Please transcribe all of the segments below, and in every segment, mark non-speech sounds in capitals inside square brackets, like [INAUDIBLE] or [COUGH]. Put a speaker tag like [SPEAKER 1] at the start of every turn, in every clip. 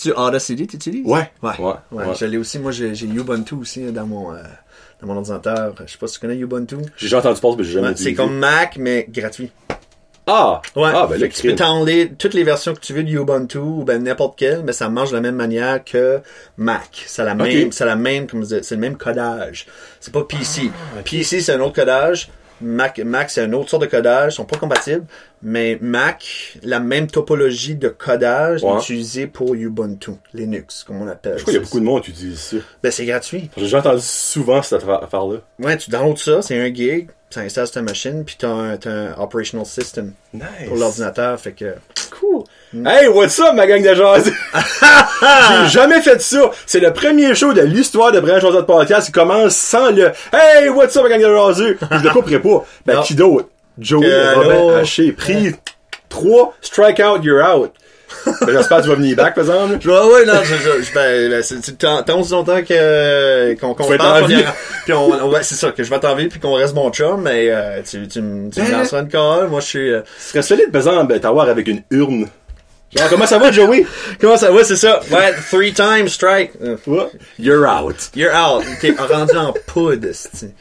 [SPEAKER 1] C'est-tu Audacity, tu utilises?
[SPEAKER 2] Ouais.
[SPEAKER 1] Ouais.
[SPEAKER 2] Ouais.
[SPEAKER 1] Ouais,
[SPEAKER 2] ouais.
[SPEAKER 1] je l'ai aussi. Moi, j'ai Ubuntu aussi dans mon, euh, dans mon ordinateur. Je sais pas si tu connais Ubuntu.
[SPEAKER 2] J'ai déjà entendu parler, mais j'ai jamais
[SPEAKER 1] Ouais, c'est comme Mac, mais gratuit.
[SPEAKER 2] Ah!
[SPEAKER 1] Ouais.
[SPEAKER 2] Ah, ben
[SPEAKER 1] tu peux downloader toutes les versions que tu veux de Ubuntu ou ben n'importe quelle, mais ça marche de la même manière que Mac. C'est la même, c'est la même, comme je disais, c'est le même codage. C'est pas PC.
[SPEAKER 2] Ah,
[SPEAKER 1] PC c'est un autre codage. Mac, Mac c'est une autre sorte de codage, ils sont pas compatibles, mais Mac, la même topologie de codage
[SPEAKER 2] Ouais.
[SPEAKER 1] est utilisée pour Ubuntu, Linux, comme on appelle.
[SPEAKER 2] Je crois qu'il y a beaucoup de monde qui utilise ça.
[SPEAKER 1] Ben c'est gratuit.
[SPEAKER 2] J'ai entendu souvent cette affaire- affaire-là.
[SPEAKER 1] Ouais, tu downloads ça, c'est un gig, ça installe sur ta machine, puis t'as un, t'as un operational system
[SPEAKER 2] Nice.
[SPEAKER 1] pour l'ordinateur, fait que
[SPEAKER 2] Cool. Hey, what's up, ma gang de jazz? [LAUGHS] J'ai jamais fait ça. C'est le premier show de l'histoire de Brian Joseph Podcast qui commence sans le Hey, what's up, ma gang de jazz? Je le couperai pas. Ben,
[SPEAKER 1] Non.
[SPEAKER 2] qui d'autre? Joey
[SPEAKER 1] Euh,
[SPEAKER 2] Robin? Haché. Pris 3, strike out, you're out. [LAUGHS] Ben, j'espère que tu vas venir back, par exemple.
[SPEAKER 1] Je vois, ouais, non, je, je, je- ben, là, c'est, c'est tant, tant aussi longtemps que, qu'on, qu'on
[SPEAKER 2] Tu
[SPEAKER 1] parle, puis on, on- ouais, c'est ça, que je vais t'en vivre puis qu'on reste mon chum, mais, euh, tu, tu, me- tu me
[SPEAKER 2] Ben.
[SPEAKER 1] lanceras une call, moi, je suis, euh,
[SPEAKER 2] Ce serait solide, par exemple, ben, t'avoir avec une urne. Genre, comment ça va, Joey? [LAUGHS]
[SPEAKER 1] comment ça va, c'est ça? Ouais, three times strike. Euh.
[SPEAKER 2] You're out.
[SPEAKER 1] You're out. T'es rendu en poudre.
[SPEAKER 2] C'est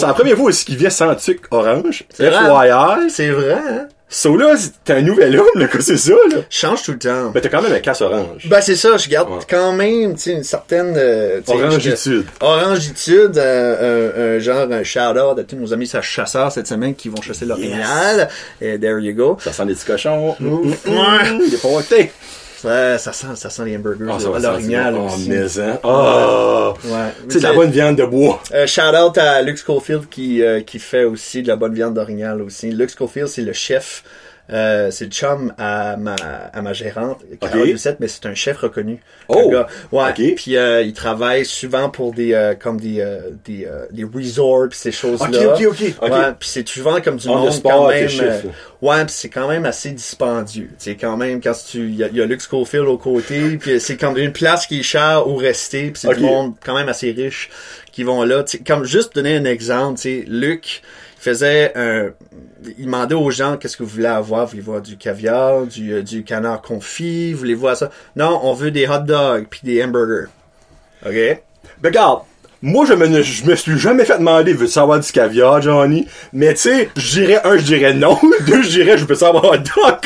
[SPEAKER 2] la première fois aussi qu'il vient sans tuc orange.
[SPEAKER 1] C'est.
[SPEAKER 2] FYI.
[SPEAKER 1] C'est vrai, hein?
[SPEAKER 2] So là, t'es un nouvel homme, là, quoi, c'est ça, là.
[SPEAKER 1] Change tout le temps.
[SPEAKER 2] Ben, t'as quand même un casse orange.
[SPEAKER 1] Ben, c'est ça, je garde
[SPEAKER 2] Ouais.
[SPEAKER 1] quand même, tu sais, une certaine, euh,
[SPEAKER 2] Orangitude.
[SPEAKER 1] Orangitude, euh, un, un genre, un shout-out à tous nos amis chasseurs cette semaine qui vont chasser l'orignal. Et there you go.
[SPEAKER 2] Ça sent des petits cochons.
[SPEAKER 1] Ouais.
[SPEAKER 2] Il est pas.
[SPEAKER 1] Ça, ça sent, ça sent les hamburgers,
[SPEAKER 2] Ah, ça
[SPEAKER 1] l'orignal aussi.
[SPEAKER 2] Oh, hein. Oh.
[SPEAKER 1] Ouais.
[SPEAKER 2] C'est de la bonne viande de bois.
[SPEAKER 1] Euh, shout out à Luke Schofield qui, euh, qui fait aussi de la bonne viande d'orignal aussi. Luke Schofield, c'est le chef, euh, c'est le chum à ma, à ma gérante, Carole
[SPEAKER 2] Ok.
[SPEAKER 1] Doucette, mais c'est un chef reconnu.
[SPEAKER 2] Oh.
[SPEAKER 1] Gars. Ouais.
[SPEAKER 2] Ok.
[SPEAKER 1] Puis euh, il travaille souvent pour des, euh, comme des, euh, des, euh, des resorts pis ces choses-là.
[SPEAKER 2] Ok, ok, ok, ok.
[SPEAKER 1] Ouais. Puis c'est souvent comme du monde
[SPEAKER 2] spot,
[SPEAKER 1] quand même.
[SPEAKER 2] chef,
[SPEAKER 1] euh, ouais, puis c'est quand même assez dispendieux. C'est quand même quand tu, il y y a Luke Schofield au côté, puis c'est comme une place qui est chère où rester, puis c'est du monde quand même assez riche qui vont là. Tu sais, comme juste donner un exemple, tu sais, Luc faisait un, il demandait aux gens qu'est-ce que vous voulez avoir, voulez-vous avoir du caviar, du, euh, du canard confit, voulez-vous avoir ça? Non, on veut des hot dogs puis des hamburgers. OK?
[SPEAKER 2] Ben, regarde. Moi, je me, je me suis jamais fait demander, veux-tu savoir du caviar, Johnny? Mais tu sais, je dirais un, je dirais non. [LAUGHS] Deux, je dirais, je peux savoir un dog.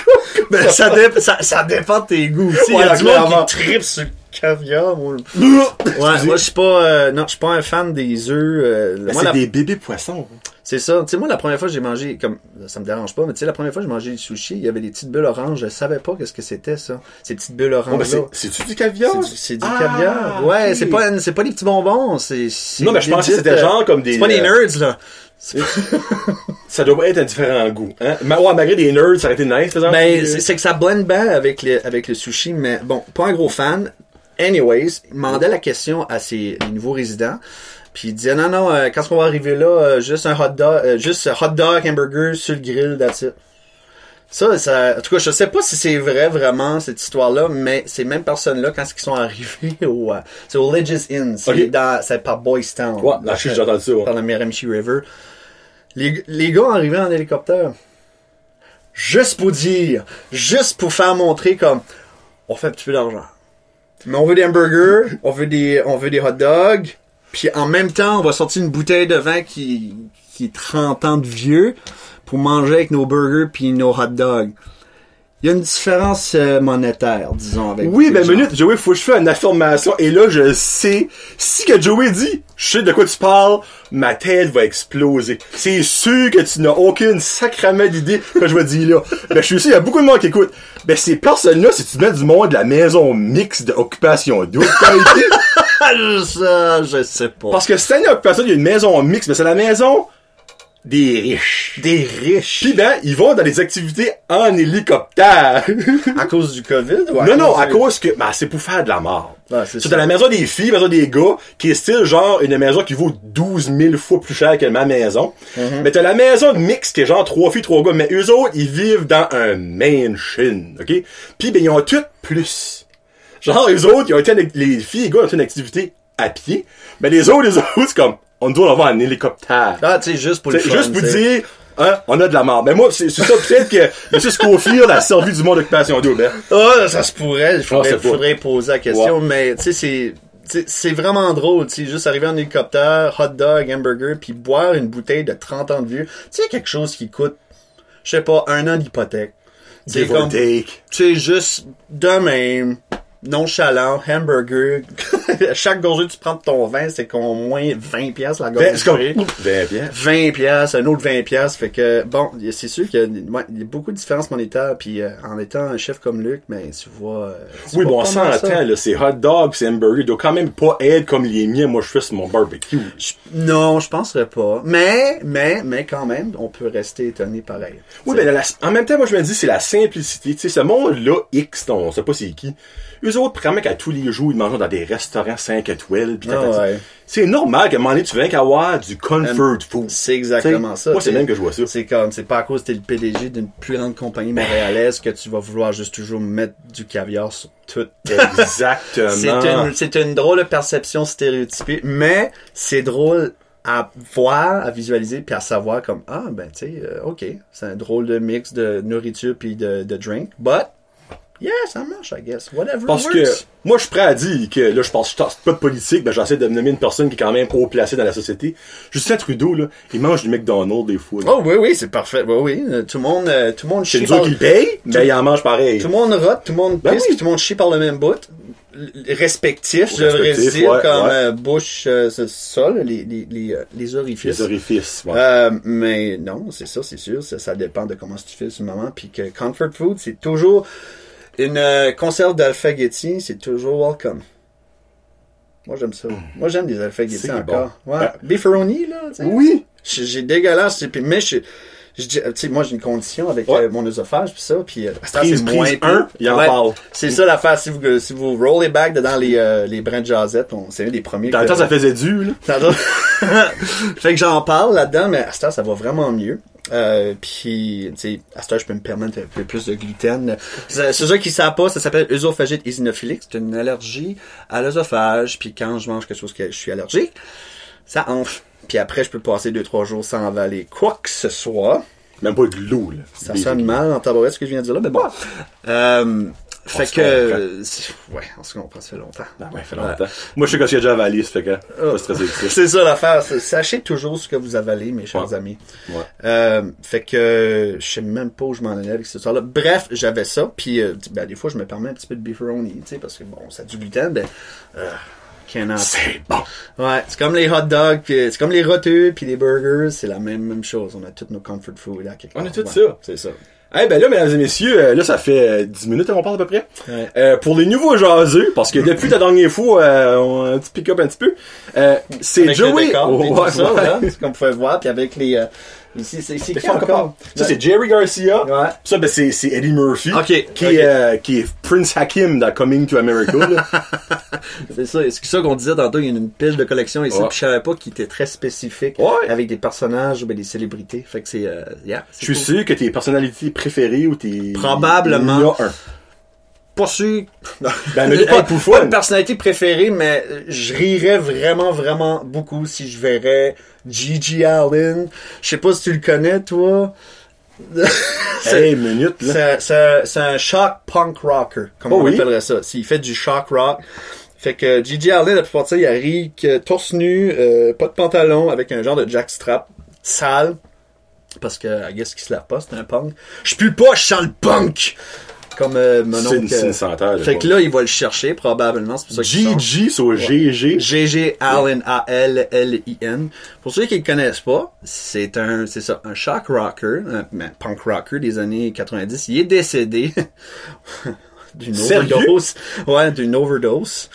[SPEAKER 1] Ben, ça, dé- ça, ça dépend de tes goûts. Il y a du monde
[SPEAKER 2] clairement.
[SPEAKER 1] qui tripe sur le caviar. Moi, ouais, moi je suis pas, euh, non, je suis pas un fan des œufs. euh,
[SPEAKER 2] Ben,
[SPEAKER 1] moi,
[SPEAKER 2] c'est
[SPEAKER 1] la-
[SPEAKER 2] des bébés poissons.
[SPEAKER 1] C'est ça. Tu sais, moi, la première fois que j'ai mangé, comme, ça me dérange pas, mais tu sais, la première fois que j'ai mangé du sushi, il y avait des petites bulles oranges. Je savais pas qu'est-ce que c'était, ça. Ces petites bulles
[SPEAKER 2] Oh, ben,
[SPEAKER 1] oranges
[SPEAKER 2] c'est, du caviar?
[SPEAKER 1] C'est du,
[SPEAKER 2] Ah,
[SPEAKER 1] caviar. Ouais, c'est pas, c'est pas des petits bonbons, c'est,
[SPEAKER 2] Non, mais je pensais que c'était
[SPEAKER 1] euh,
[SPEAKER 2] genre comme des.
[SPEAKER 1] C'est pas des
[SPEAKER 2] euh,
[SPEAKER 1] nerds, là. [LAUGHS]
[SPEAKER 2] Ça doit être un différent goût, hein? Mais, ouais, malgré des nerds, ça aurait été nice.
[SPEAKER 1] Ben, c'est que ça blend bien avec le, avec le sushi, mais bon, pas un gros fan. Anyways, il demandait la question à ses les nouveaux résidents. Puis il disait non non euh, quand on va arriver là euh, juste un hot dog euh, juste un hot dog hamburger sur le grill that's it. Ça, ça en tout cas je sais pas si c'est vrai vraiment cette histoire là mais ces mêmes personnes là quand ils sont [LAUGHS] arrivés au euh, c'est au Legis Inn c'est
[SPEAKER 2] Ok.
[SPEAKER 1] dans c'est par Boys Town
[SPEAKER 2] Ouais, là, j'ai entendu ça, ouais.
[SPEAKER 1] par la Miramichi River les, les gars arrivaient en hélicoptère juste pour dire juste pour faire montrer comme on fait un petit peu d'argent mais on veut des hamburgers, on veut des, on veut des hot dogs, puis en même temps, on va sortir une bouteille de vin qui, qui est 30 ans de vieux pour manger avec nos burgers puis nos hot dogs. Il y a une différence euh, monétaire, disons, avec
[SPEAKER 2] Oui, ben minute, Joey, faut que je fasse une affirmation. Et là, je sais, si que Joey dit, je sais de quoi tu parles, ma tête va exploser. C'est sûr que tu n'as aucune sacrament d'idée que je vais dire là. [LAUGHS] Ben, je suis sûr, il y a beaucoup de monde qui écoute. Ben, ces personnes-là, si tu mets du monde de la maison mixte d'occupation double, [LAUGHS]
[SPEAKER 1] je, je sais pas.
[SPEAKER 2] parce que c'est une occupation, il y a une maison mixte, mais c'est la maison des riches.
[SPEAKER 1] Des riches.
[SPEAKER 2] Puis ben, ils vont dans des activités en hélicoptère.
[SPEAKER 1] à cause du COVID ou à
[SPEAKER 2] non, non, à
[SPEAKER 1] du-
[SPEAKER 2] cause que, ben, c'est pour faire de la mort.
[SPEAKER 1] Ouais, c'est
[SPEAKER 2] C'est
[SPEAKER 1] ça.
[SPEAKER 2] dans la maison des filles, la maison des gars, qui est style genre une maison qui vaut 12 000 fois plus cher que ma maison.
[SPEAKER 1] Mhm.
[SPEAKER 2] Mais t'as la maison mixte qui est genre trois filles, trois gars, mais eux autres, ils vivent dans un mansion, ok? Puis ben, ils ont tout plus. Genre, eux autres, ils ont été, les filles et les gars ont été une activité à pied, mais les autres, les [LAUGHS] autres, c'est comme, on doit avoir un hélicoptère.
[SPEAKER 1] Ah, tu sais, juste pour le
[SPEAKER 2] C'est
[SPEAKER 1] fun.
[SPEAKER 2] juste pour dire, Hein? On a de la mort. Mais moi, c'est ça peut-être que [LAUGHS] M. Scofield a servi du monde d'occupation double. Hein?
[SPEAKER 1] Ah, ça se pourrait. Il faudrait,
[SPEAKER 2] Ah,
[SPEAKER 1] faudrait poser la question, mais tu sais, c'est. C'est vraiment drôle, tu sais, juste arriver en hélicoptère, hot dog, hamburger, puis boire une bouteille de 30 ans de vieux. Tu sais, quelque chose qui coûte, je sais pas, un an d'hypothèque. C'est comme, tu sais, juste de même, nonchalant, hamburger. [LAUGHS] Chaque gorgée que tu prends de ton vin, c'est qu'au moins 20 pièces la
[SPEAKER 2] Ben,
[SPEAKER 1] gorgée.
[SPEAKER 2] 20 bien.
[SPEAKER 1] 20 pièces, un autre 20 pièces, fait que bon, c'est sûr qu'il y, ouais, y a beaucoup de différences monétaires puis euh, en étant un chef comme Luc, mais tu vois euh, tu
[SPEAKER 2] Oui,
[SPEAKER 1] vois
[SPEAKER 2] bon, on s'entend, là, c'est hot dog, c'est hamburger, il doit quand même pas être comme les miens, moi je fais sur mon barbecue.
[SPEAKER 1] Je- non, je penserais pas. Mais mais mais quand même, on peut rester étonné pareil.
[SPEAKER 2] Oui,
[SPEAKER 1] T'sais.
[SPEAKER 2] ben, en même temps, moi je me dis, c'est la simplicité, tu sais, ce monde-là, X, on on sait pas c'est qui, eux autres, vraiment qu'à tous les jours, ils mangent dans des restaurants 5 étoiles, pis tatati.
[SPEAKER 1] ouais.
[SPEAKER 2] C'est normal qu'à un moment donné, tu viens qu'avoir du comfort food.
[SPEAKER 1] C'est exactement
[SPEAKER 2] T'sais,
[SPEAKER 1] ça.
[SPEAKER 2] Moi, c'est même que je vois ça.
[SPEAKER 1] C'est comme, c'est pas à cause que t'es le PDG d'une plus grande compagnie montréalaise que tu vas vouloir juste toujours mettre du caviar sur tout.
[SPEAKER 2] Exactement. [LAUGHS]
[SPEAKER 1] C'est une, c'est une drôle de perception stéréotypée, mais c'est drôle à voir, à visualiser, puis à savoir comme, ah, ben, tu sais, euh, ok, c'est un drôle de mix de nourriture puis de, de drink, but, yeah, ça marche, I guess, whatever
[SPEAKER 2] Parce
[SPEAKER 1] works.
[SPEAKER 2] que moi, je suis prêt à dire que là, je pense je pas de politique, mais j'essaie de me nommer une personne qui est quand même haut placée dans la société. Justin Trudeau, là, il mange du McDonald's des fois. là.
[SPEAKER 1] Oh oui, oui, c'est parfait, oui, oui, euh, tout le monde, euh, tout le monde
[SPEAKER 2] c'est
[SPEAKER 1] chie
[SPEAKER 2] autres
[SPEAKER 1] par-
[SPEAKER 2] qui le payent, mais il en mange pareil.
[SPEAKER 1] Tout le monde rote, tout le monde
[SPEAKER 2] Ben
[SPEAKER 1] pisse,
[SPEAKER 2] oui.
[SPEAKER 1] tout le monde chie par le même bout. Respectif, je devrais dire,
[SPEAKER 2] ouais,
[SPEAKER 1] comme
[SPEAKER 2] ouais.
[SPEAKER 1] euh, bouche, euh, c'est ça, là, les, les, les, euh, les orifices.
[SPEAKER 2] Les orifices. ouais.
[SPEAKER 1] Euh, mais non, c'est ça, c'est sûr. Ça, ça dépend de comment tu fais ce moment. Puis que comfort food, c'est toujours une euh, conserve d'alphagetti, c'est toujours welcome. Moi, j'aime ça. Moi, j'aime des alphagetti
[SPEAKER 2] C'est
[SPEAKER 1] encore.
[SPEAKER 2] bon.
[SPEAKER 1] Ouais.
[SPEAKER 2] Ben-
[SPEAKER 1] Beefaroni, là. tu sais.
[SPEAKER 2] oui.
[SPEAKER 1] J'ai dégueulasse. puis- Mais je, sais, moi, j'ai une condition avec
[SPEAKER 2] Ouais.
[SPEAKER 1] euh, mon œsophage, puis ça. Puis euh, c'est moins
[SPEAKER 2] un, il en
[SPEAKER 1] Ouais.
[SPEAKER 2] parle.
[SPEAKER 1] C'est ça l'affaire. Si vous, si vous rollez back dedans les, euh, les brins de jasette, c'est un des premiers.
[SPEAKER 2] Dans le temps, ça faisait du, là. [LAUGHS]
[SPEAKER 1] Fait que j'en parle là-dedans, mais à ce temps, ça va vraiment mieux. Euh, puis, tu sais, à ce je peux me permettre un peu plus de gluten. C'est ça qui savent pas, ça s'appelle œsophagite eosinophilique. C'est une allergie à l'œsophage. Puis quand je mange quelque chose que je suis allergique, ça enfle. Puis après, je peux passer deux trois jours sans avaler quoi que ce soit.
[SPEAKER 2] Même pas de l'eau, là.
[SPEAKER 1] Ça sonne mal en tabarouette ce que je viens de dire là, mais bon. Euh, fait que, c'est- ouais, on se comprend, ça fait longtemps.
[SPEAKER 2] Ah ouais, fait longtemps. Moi, je sais que j'ai déjà avalé, ça fait que, ça. [LAUGHS]
[SPEAKER 1] C'est ça l'affaire. Sachez toujours ce que vous avalez, mes chers
[SPEAKER 2] Ouais.
[SPEAKER 1] amis.
[SPEAKER 2] Ouais.
[SPEAKER 1] Euh, fait que je sais même pas où je m'en allais avec cette histoire-là. Bref, j'avais ça, puis euh, ben, des fois je me permets un petit peu de beefaroni, tu sais, parce que bon, ça a du gluten, ben, euh.
[SPEAKER 2] C'est bon.
[SPEAKER 1] Ouais, c'est comme les hot dogs, puis c'est comme les roteux, puis les burgers, c'est la même même chose. On a toutes nos comfort food là. quelque
[SPEAKER 2] On a tout
[SPEAKER 1] Ouais,
[SPEAKER 2] ça.
[SPEAKER 1] C'est ça.
[SPEAKER 2] Eh ben là, mesdames et messieurs, euh, là, ça fait euh, 10 minutes qu'on parle à peu près.
[SPEAKER 1] Ouais.
[SPEAKER 2] Euh, pour les nouveaux jaseux, parce que depuis la dernière fois, euh, on a un petit pick-up un petit peu, euh, c'est Joey. Oh, ouais, ouais.
[SPEAKER 1] comme vous pouvez voir, puis avec les ici, c'est c'est qui
[SPEAKER 2] Fais encore?
[SPEAKER 1] encore
[SPEAKER 2] Ça, c'est Jerry Garcia.
[SPEAKER 1] Ouais.
[SPEAKER 2] Ça, ben, c'est, c'est Eddie Murphy. Qui. Est, euh, qui est Prince Hakim dans Coming to America. [LAUGHS]
[SPEAKER 1] C'est ça, c'est ça qu'on disait tantôt, il y a une pile de collection ici,
[SPEAKER 2] Ouais.
[SPEAKER 1] puis je savais pas qu'il était très spécifique
[SPEAKER 2] Ouais.
[SPEAKER 1] avec des personnages ou ben, des célébrités. Fait que c'est euh, yeah, c'est
[SPEAKER 2] Je suis
[SPEAKER 1] cool.
[SPEAKER 2] sûr que tes personnalités préférées ou tes...
[SPEAKER 1] Probablement.
[SPEAKER 2] Il y en a un. [LAUGHS]
[SPEAKER 1] pas sûr.
[SPEAKER 2] Ben, mais pas
[SPEAKER 1] une personnalité préférée, mais je rirais vraiment, vraiment beaucoup si je verrais Gigi Allen. Je sais pas si tu le connais, toi. [LAUGHS] C'est-
[SPEAKER 2] Hey, minute, là.
[SPEAKER 1] C'est un shock punk rocker, comme
[SPEAKER 2] Oh
[SPEAKER 1] on
[SPEAKER 2] oui?
[SPEAKER 1] appellerait ça. S'il fait du shock rock. Fait que Gigi Allen, la plupart de ça, il arrive que torse nu, euh, pas de pantalon, avec un genre de jackstrap, sale. Parce que, I guess qu'il se lave pas, c'est un punk. Je pue pas, je sens le punk! Comme euh, mon
[SPEAKER 2] C'est une,
[SPEAKER 1] oncle.
[SPEAKER 2] c'est une senteur. là,
[SPEAKER 1] Fait que là, il va le chercher, probablement. C'est pour ça.
[SPEAKER 2] GG sur GG.
[SPEAKER 1] GG Allen A-L-L-I-N. Pour ceux qui le connaissent pas, c'est un, c'est ça, un shock rocker, un, un punk rocker des années 90. Il est décédé [LAUGHS] d'une overdose. Ouais, d'une overdose.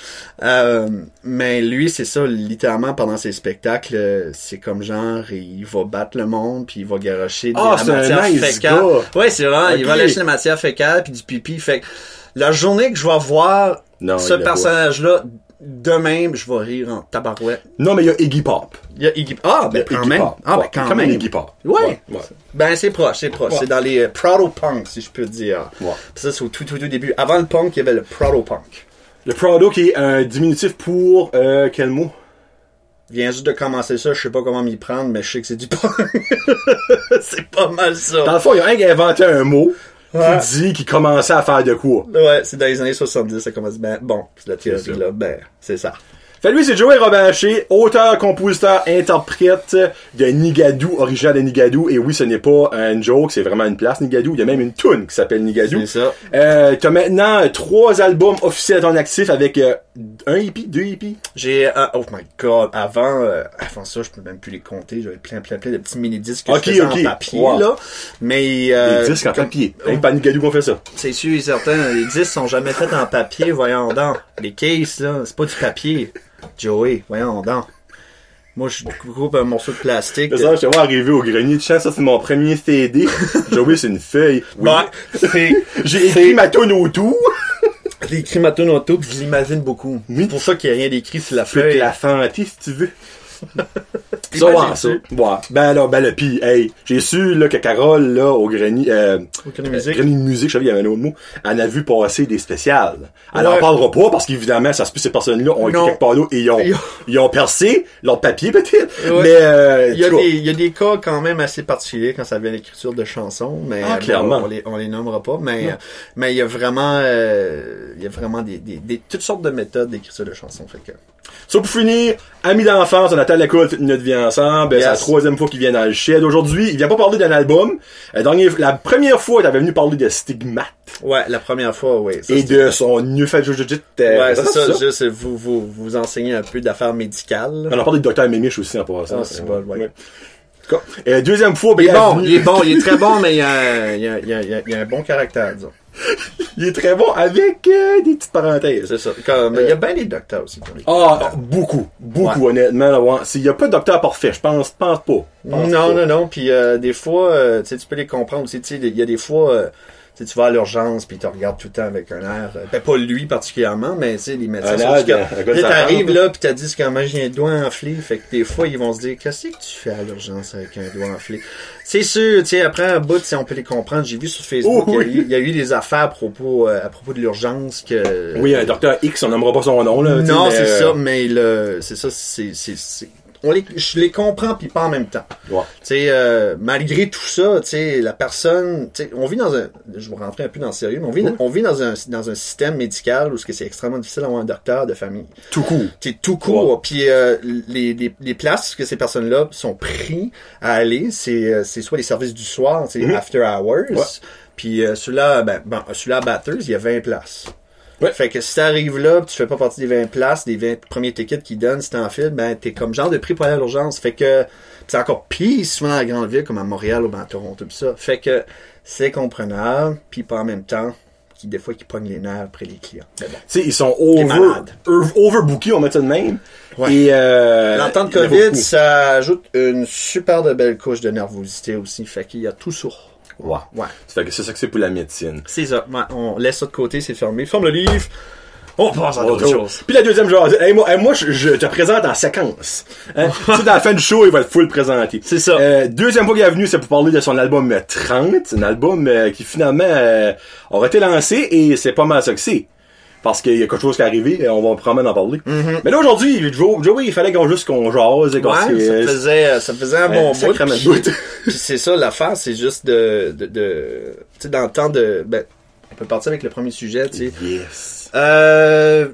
[SPEAKER 1] Euh, mais lui, c'est ça, littéralement, pendant ses spectacles, c'est comme genre, il va battre le monde, puis il va garocher de
[SPEAKER 2] Ah,
[SPEAKER 1] la matière
[SPEAKER 2] nice
[SPEAKER 1] fécale.
[SPEAKER 2] gars.
[SPEAKER 1] Ouais, c'est vrai, il va lâcher la matière fécale, puis du pipi. Fait que la journée que je vais voir
[SPEAKER 2] Non,
[SPEAKER 1] ce personnage-là, de même, je vais rire en tabarouette.
[SPEAKER 2] Non, mais il y a Iggy Pop.
[SPEAKER 1] Il y a Iggy... Ah, ben
[SPEAKER 2] Il
[SPEAKER 1] quand
[SPEAKER 2] Iggy
[SPEAKER 1] même.
[SPEAKER 2] Pop.
[SPEAKER 1] Ah, ben
[SPEAKER 2] Ouais,
[SPEAKER 1] quand
[SPEAKER 2] même
[SPEAKER 1] même.
[SPEAKER 2] Iggy Pop.
[SPEAKER 1] Ouais.
[SPEAKER 2] Ouais, ouais.
[SPEAKER 1] Ben c'est proche, c'est proche. C'est dans les euh, proto-punk, si je peux dire.
[SPEAKER 2] Ouais.
[SPEAKER 1] Puis ça, c'est au tout, tout, tout début. Avant le punk, il y avait le proto-punk.
[SPEAKER 2] Le Prado qui est un diminutif pour euh, quel mot?
[SPEAKER 1] Viens juste de commencer ça, je sais pas comment m'y prendre, mais je sais que c'est du punk. [LAUGHS] c'est pas mal
[SPEAKER 2] Dans
[SPEAKER 1] ça.
[SPEAKER 2] le fond, il y a un qui a inventé un mot
[SPEAKER 1] Ouais.
[SPEAKER 2] qui dit qu'il commençait à faire de quoi.
[SPEAKER 1] Ouais, c'est dans les années 70, ça commence ben, bon, c'est la théorie là, ben, c'est ça.
[SPEAKER 2] Fait lui, c'est Joey Robaché, auteur, compositeur, interprète de Nigadou, originaire de Nigadou. Et oui, ce n'est pas un joke, c'est vraiment une place, Nigadou. Il y a même une tune qui s'appelle Nigadou.
[SPEAKER 1] C'est ça.
[SPEAKER 2] Euh, t'as maintenant euh, trois albums officiels à ton actif avec euh, un hippie, deux hippies.
[SPEAKER 1] J'ai un, oh my god, avant, euh, avant ça, je peux même plus les compter, j'avais plein, plein, plein de petits mini-disques que
[SPEAKER 2] Ok,
[SPEAKER 1] je en papier,
[SPEAKER 2] Wow.
[SPEAKER 1] là. Mais, euh,
[SPEAKER 2] Les disques en
[SPEAKER 1] comme-
[SPEAKER 2] papier. Rien que pas Nigadou qu'on fait ça.
[SPEAKER 1] C'est sûr et certain, les disques sont jamais faits en papier, voyons donc. Les cases, là, c'est pas du papier. Joey, voyons donc. Moi, je coupe un morceau de plastique.
[SPEAKER 2] C'est ça, je te vois arriver au grenier de chant, ça c'est mon premier CD. [LAUGHS] Joey, c'est une feuille. Oui.
[SPEAKER 1] Ouais,
[SPEAKER 2] J'ai écrit ma tune autour.
[SPEAKER 1] j'ai écrit ma tune auto, pis je l'imagine beaucoup.
[SPEAKER 2] Oui.
[SPEAKER 1] C'est pour ça qu'il n'y a rien d'écrit sur la
[SPEAKER 2] Je peux te
[SPEAKER 1] feuille.
[SPEAKER 2] la fanter si tu veux. [LAUGHS] Ça, ouais, ça. Ouais. Ben là, ben là, pis, hey, j'ai su, là, que Carole, là, au grenier, euh, euh,
[SPEAKER 1] musique.
[SPEAKER 2] grenier de musique, je savais, il y avait un autre mot, elle a vu passer des spéciales. Elle en parlera pas, parce qu'évidemment, ça se peut, ces personnes-là ont écrit quelque part et ils ont,
[SPEAKER 1] Ils ont-
[SPEAKER 2] percé leur papier, peut-être.
[SPEAKER 1] Ouais.
[SPEAKER 2] Mais, euh,
[SPEAKER 1] Il y, a des, il y a des cas quand même assez particuliers quand ça vient à l'écriture de chansons, mais
[SPEAKER 2] Ah,
[SPEAKER 1] euh,
[SPEAKER 2] clairement.
[SPEAKER 1] on les, on les nommera pas. Mais, euh, mais il y a vraiment, euh, il y a vraiment des, des, des- toutes sortes de méthodes d'écriture de chansons. Fait que,
[SPEAKER 2] Ça pour finir, amis d'enfance, on attend l'école toute notre vie ensemble. C'est la troisième fois qu'il vient dans le shed. Aujourd'hui, il vient pas parler d'un album. La, dernière, la première fois, il avait venu parler de Stigmate
[SPEAKER 1] ouais, la première fois, oui. ça,
[SPEAKER 2] et de son New Fat Jujujit. euh,
[SPEAKER 1] Ouais, c'est ça, juste vous, vous, vous enseignez un peu d'affaires médicales.
[SPEAKER 2] On a parlé de Dr. Mémiche aussi en passant.
[SPEAKER 1] Ah, c'est bon, ouais.
[SPEAKER 2] En tout cas, euh, deuxième fois, ben,
[SPEAKER 1] Il est bon, il est bon, il est très bon, mais il y a, [LAUGHS] il a, il a, il un bon caractère, disons.
[SPEAKER 2] il est très bon avec euh, des petites parenthèses.
[SPEAKER 1] C'est ça. Comme, il y a bien des docteurs aussi.
[SPEAKER 2] Ah, beaucoup, beaucoup, honnêtement. Là, ouais. S'il y a pas de docteur parfait, je pense, pense pas. Pense
[SPEAKER 1] Non,
[SPEAKER 2] pas.
[SPEAKER 1] non, non. Puis euh, des fois, euh, tu peux les comprendre aussi. Il y a des fois, euh, sais, tu vas à l'urgence puis tu regardes tout le temps avec un air. euh, Ben pas lui particulièrement, mais tu sais, les médecins. Sont
[SPEAKER 2] sa
[SPEAKER 1] t'arrives là puis t'as dit comment j'ai un doigt enflé. Fait que des fois ils vont se dire qu'est-ce que tu fais à l'urgence avec un doigt enflé? C'est sûr, tu sais, après un bout, on peut les comprendre. J'ai vu sur Facebook,
[SPEAKER 2] Oh,
[SPEAKER 1] il y a eu- il y, a eu des affaires à propos euh, à propos de l'urgence que.
[SPEAKER 2] Oui, un docteur X, on nommera pas son nom, là.
[SPEAKER 1] Non, c'est
[SPEAKER 2] euh,
[SPEAKER 1] ça, mais le, c'est ça, c'est- on les, je les comprends puis pas en même temps.
[SPEAKER 2] Ouais.
[SPEAKER 1] Tu sais, euh, malgré tout ça, tu sais, la personne, tu sais, on vit dans un, je vais rentrer un peu dans le sérieux, mais on vit,
[SPEAKER 2] Oui.
[SPEAKER 1] on vit dans un, dans un système médical où c'est extrêmement difficile d'avoir un docteur de famille.
[SPEAKER 2] Tout court.
[SPEAKER 1] Tu sais, tout court. Puis euh, les, les, les places que ces personnes-là sont pris à aller, c'est, euh, c'est soit les services du soir, sais,
[SPEAKER 2] Mhm.
[SPEAKER 1] after hours.
[SPEAKER 2] Ouais.
[SPEAKER 1] Puis euh, celui-là, ben, ben, celui-là à Batters, il y a 20 places.
[SPEAKER 2] Ouais.
[SPEAKER 1] Fait que si t'arrives là, pis tu fais pas partie des 20 places, des 20 premiers tickets qu'ils donnent, si t'es en file, ben t'es comme genre de prix pour aller à l'urgence. Fait que c'est encore pire souvent dans la grande ville comme à Montréal ou à Toronto pis ça. Fait que c'est comprenable, puis pas en même temps, qui des fois qui pognent les nerfs après les clients.
[SPEAKER 2] Tu sais, ils sont over, overbookés, on met ça de même.
[SPEAKER 1] Ouais.
[SPEAKER 2] Et, euh,
[SPEAKER 1] L'entente COVID, ça ajoute une super de belle couche de nervosité aussi. Fait qu'il y a tout ça.
[SPEAKER 2] Ouais.
[SPEAKER 1] Ouais.
[SPEAKER 2] Ça fait que c'est ça que c'est pour la médecine.
[SPEAKER 1] C'est ça. Ouais, on laisse ça de côté, c'est fermé. Ferme le livre. On passe à d'autres choses.
[SPEAKER 2] Puis la deuxième chose, hey, moi, hey, moi je, je te présente en séquence. Hein? [LAUGHS] tu sais, dans la fin du show, il va être full présenté.
[SPEAKER 1] C'est ça.
[SPEAKER 2] Euh, deuxième fois qu'il est venu, c'est pour parler de son album euh, 30, un album euh, qui finalement euh, aura été lancé et c'est pas mal ça que c'est. Parce qu'il y a quelque chose qui est arrivé et on va probablement en parler. Mais là aujourd'hui, Joe, Joey, il fallait qu'on juste qu'on jase et qu'on.
[SPEAKER 1] Ouais,
[SPEAKER 2] se-
[SPEAKER 1] ça faisait, ça faisait un
[SPEAKER 2] Ouais,
[SPEAKER 1] bon bout.
[SPEAKER 2] sacrément
[SPEAKER 1] puis-
[SPEAKER 2] de bout. [LAUGHS]
[SPEAKER 1] puis c'est ça, l'affaire, c'est juste de, de, de tu sais, dans le temps de, ben, on peut partir avec le premier sujet, tu sais.
[SPEAKER 2] Yes.
[SPEAKER 1] Euh,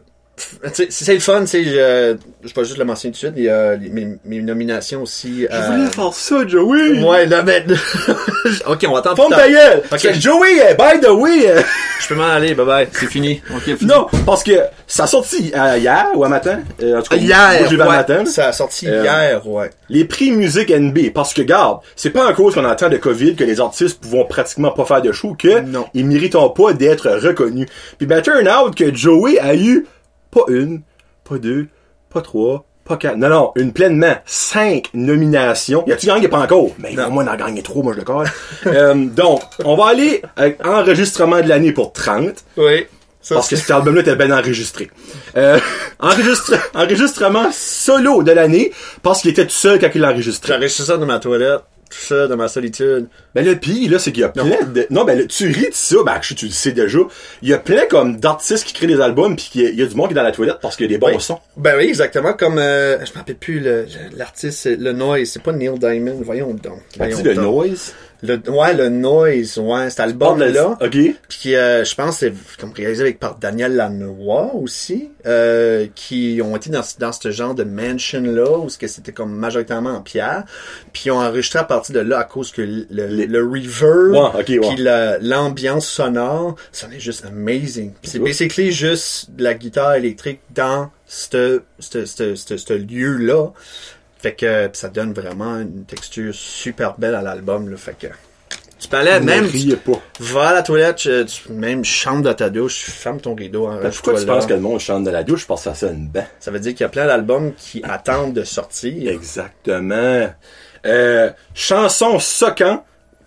[SPEAKER 1] c'est le fun, tu sais, je, je vais juste le mentionner tout de suite, il y a mes, mes nominations aussi.
[SPEAKER 2] Je
[SPEAKER 1] euh,
[SPEAKER 2] voulais faire ça, Joey.
[SPEAKER 1] Ouais, là, ben, [LAUGHS] ok, on va attendre. Plus
[SPEAKER 2] ta gueule.
[SPEAKER 1] Ok.
[SPEAKER 2] C'est Joey, euh, by the way. euh,
[SPEAKER 1] Je peux m'en aller, bye bye, c'est fini. [LAUGHS] Ok, fini.
[SPEAKER 2] non, parce que ça a sorti euh, hier ou à matin? Euh, en tout cas,
[SPEAKER 1] Hier,
[SPEAKER 2] moi,
[SPEAKER 1] ouais,
[SPEAKER 2] matin.
[SPEAKER 1] ça a sorti
[SPEAKER 2] Euh,
[SPEAKER 1] hier, ouais.
[SPEAKER 2] Les prix musique NB, parce que garde, c'est pas en cause qu'on entend de COVID que les artistes pouvons pratiquement pas faire de show que
[SPEAKER 1] Non.
[SPEAKER 2] ils méritent pas d'être reconnus. Puis ben turn out que Joey a eu pas une, pas deux, pas trois, pas quatre. Non, non, une pleinement cinq nominations. Y a-tu gagné? Pas encore? Mais
[SPEAKER 1] Non.
[SPEAKER 2] au moins en a gagné trois, moi je le colle. [LAUGHS] euh, donc, on va aller avec enregistrement de l'année pour 30.
[SPEAKER 1] Oui. Ça,
[SPEAKER 2] Parce que cet album-là était bien enregistré. Euh, enregistre- enregistrement solo de l'année, parce qu'il était tout seul quand il l'a enregistré.
[SPEAKER 1] J'ai enregistré ça dans ma toilette. Tout ça, dans ma solitude.
[SPEAKER 2] Ben le pire, là, c'est qu'il y a plein de... Non, ben le- tu ris de ça, ben je- tu le sais déjà. Il y a plein comme d'artistes qui créent des albums puis qu'il y a- il y a du monde qui est dans la toilette parce qu'il y a des bons
[SPEAKER 1] Oui.
[SPEAKER 2] sons.
[SPEAKER 1] Ben oui, exactement, comme, euh, je me rappelle plus, le- l'artiste, le Noise, c'est pas Neil Diamond, voyons donc. Voyons
[SPEAKER 2] le
[SPEAKER 1] donc.
[SPEAKER 2] noise?
[SPEAKER 1] Le, ouais, le Noise, ouais, cet album-là.
[SPEAKER 2] OK.
[SPEAKER 1] Puis euh, je pense que c'est comme réalisé avec par Daniel Lanois aussi, euh, qui ont été dans, dans ce genre de mansion-là, où ce que c'était comme majoritairement en pierre. Puis ils ont enregistré à partir de là à cause que le, le, le reverb,
[SPEAKER 2] Ouais, ok, ouais.
[SPEAKER 1] puis la- l'ambiance sonore, sonnait juste amazing. C'est basically juste de la guitare électrique dans ce ce- ce- ce- ce lieu-là. Fait que ça donne vraiment une texture super belle à l'album. Fait que tu parlais
[SPEAKER 2] Ne
[SPEAKER 1] même
[SPEAKER 2] riez pas.
[SPEAKER 1] Va à la toilette, tu, tu- même chante dans ta douche, ferme ton rideau,
[SPEAKER 2] Ben,
[SPEAKER 1] enregistre
[SPEAKER 2] pourquoi tu
[SPEAKER 1] là.
[SPEAKER 2] penses que le monde chante de la douche? Je pense que ça sonne bien.
[SPEAKER 1] Ça veut dire qu'il y a plein d'albums qui [LAUGHS] attendent de sortir.
[SPEAKER 2] Exactement. Euh, chanson soquant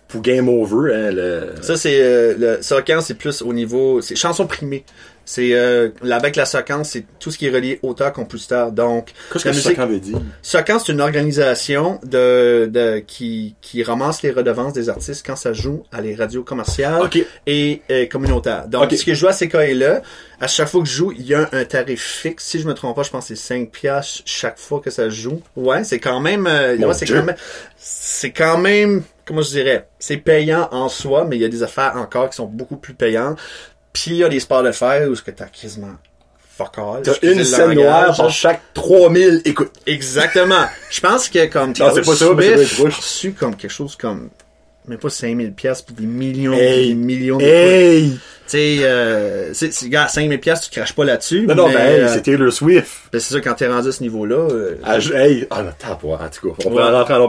[SPEAKER 2] pour Game Over, hein, le...
[SPEAKER 1] Ça, c'est euh, le Socan, c'est plus au niveau. C'est chanson primée. C'est euh, avec la Socan, c'est tout ce qui est relié auteur-compositeur. Donc,
[SPEAKER 2] Qu'est-ce que
[SPEAKER 1] musique.
[SPEAKER 2] veut dire?
[SPEAKER 1] Socan, c'est une organisation de, de qui, qui ramasse les redevances des artistes quand ça joue à les radios commerciales et euh, communautaires. Donc, ce que je joue à ces cas-là, à chaque fois que je joue, il y a un tarif fixe. Si je me trompe pas, je pense que c'est 5 piastres chaque fois que ça joue. Ouais, c'est quand même, euh, ouais, c'est quand même, c'est quand même, comment je dirais, c'est payant en soi, mais il y a des affaires encore qui sont beaucoup plus payantes. Puis il y a des sports de fer où ce que t'as quasiment fuck all.
[SPEAKER 2] T'as une scène noire par chaque 3000 écoutes.
[SPEAKER 1] Exactement. Je pense que comme
[SPEAKER 2] Non, c'est pas ça,
[SPEAKER 1] reçu comme quelque chose comme même pas 5000 pièces puis des millions
[SPEAKER 2] Hey.
[SPEAKER 1] des millions d'écoutes.
[SPEAKER 2] Hey!
[SPEAKER 1] Tu sais euh, c'est gars 5000 pièces tu craches pas là-dessus.
[SPEAKER 2] Non, non,
[SPEAKER 1] mais,
[SPEAKER 2] hey,
[SPEAKER 1] euh,
[SPEAKER 2] c'est Taylor Swift.
[SPEAKER 1] ben, c'est sûr quand t'es rendu à ce niveau-là euh,
[SPEAKER 2] Ah, je- hey! Ah, en tout cas. On
[SPEAKER 1] Ouais.
[SPEAKER 2] va rentrer en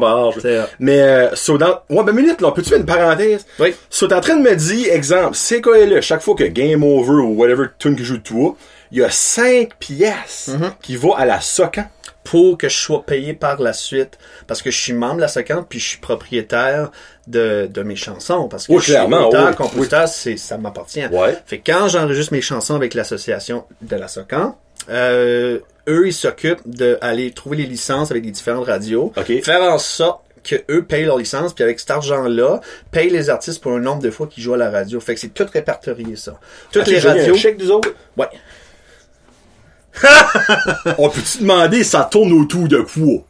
[SPEAKER 1] euh,
[SPEAKER 2] Mais, euh, so, dans, ouais, ben, minute, là, peux-tu faire une parenthèse?
[SPEAKER 1] oui.
[SPEAKER 2] So, t'es en train de me dire, exemple, c'est quoi là, chaque fois que Game Over ou whatever tune que joue de toi, il y a 5 pièces
[SPEAKER 1] Mm-hmm.
[SPEAKER 2] qui vont à la socan.
[SPEAKER 1] Pour que je sois payé par la suite parce que je suis membre de la Socante puis je suis propriétaire de, de mes chansons parce que
[SPEAKER 2] Oui,
[SPEAKER 1] je suis
[SPEAKER 2] clairement,
[SPEAKER 1] auteur,
[SPEAKER 2] oui,
[SPEAKER 1] compositeur, c'est ça m'appartient.
[SPEAKER 2] Ouais.
[SPEAKER 1] Fait que quand j'enregistre mes chansons avec l'association de la Socan, euh, eux ils s'occupent d'aller trouver les licences avec les différentes radios,
[SPEAKER 2] Ok.
[SPEAKER 1] faire en sorte que eux payent leur licence, puis avec cet argent-là, payent les artistes pour un nombre de fois qu'ils jouent à la radio. Fait que c'est tout répertorié, ça. Toutes
[SPEAKER 2] Ok,
[SPEAKER 1] les
[SPEAKER 2] eu un
[SPEAKER 1] radios.
[SPEAKER 2] chèque des autres?
[SPEAKER 1] Ouais. [LAUGHS]
[SPEAKER 2] On peut-tu demander, ça tourne autour de quoi?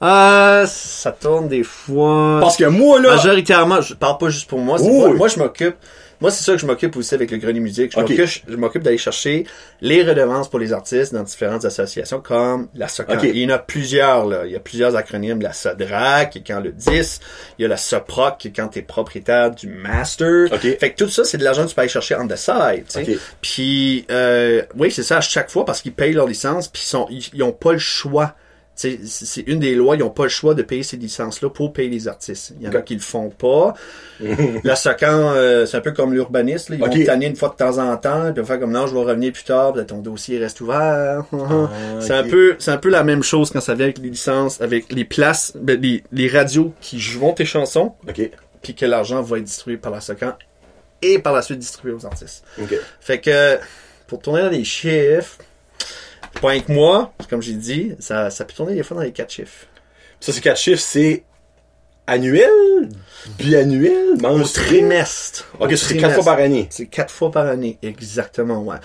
[SPEAKER 1] Euh, ça tourne des fois.
[SPEAKER 2] Parce que moi, là,
[SPEAKER 1] Majoritairement, je parle pas juste pour moi. c'est
[SPEAKER 2] Oui,
[SPEAKER 1] moi,
[SPEAKER 2] oui.
[SPEAKER 1] moi, je m'occupe. Moi, c'est ça que je m'occupe aussi avec le Grenier Musique. Je m'occupe, d'aller chercher les redevances pour les artistes dans différentes associations comme la SOCAN. Il y en a plusieurs, là. Il y a plusieurs acronymes. La SODRAC, qui est quand le 10. Il y a la SOPROC, qui est quand t'es propriétaire du master. Fait que tout ça, c'est de l'argent que tu peux aller chercher on the side, tu sais. Puis, euh, oui, c'est ça à chaque fois parce qu'ils payent leur licence puis ils sont, ils, ils ont pas le choix. C'est une des lois, ils ont pas le choix de payer ces licences-là pour payer les artistes. Il y en a qui le font pas. [LAUGHS] La SOCAN, euh, c'est un peu comme l'urbaniste. Ils
[SPEAKER 2] Ok.
[SPEAKER 1] vont tanner une fois de temps en temps, puis faire comme non, je vais revenir plus tard, puis ton dossier reste ouvert. [LAUGHS] c'est un
[SPEAKER 2] Ah,
[SPEAKER 1] peu, c'est un peu la même chose quand ça vient avec les licences, avec les places, ben, les, les radios qui jouent tes chansons, puis que l'argent va être distribué par la SOCAN et par la suite distribué aux artistes. Fait que, pour tourner dans les chiffres, rien que moi, comme j'ai dit, ça, ça peut tourner des fois dans les quatre chiffres.
[SPEAKER 2] Ça, c'est quatre chiffres, c'est annuel, biannuel,
[SPEAKER 1] Au
[SPEAKER 2] mensuel?
[SPEAKER 1] trimestre.
[SPEAKER 2] Ok, c'est quatre fois par année.
[SPEAKER 1] C'est quatre fois par année, exactement, ouais.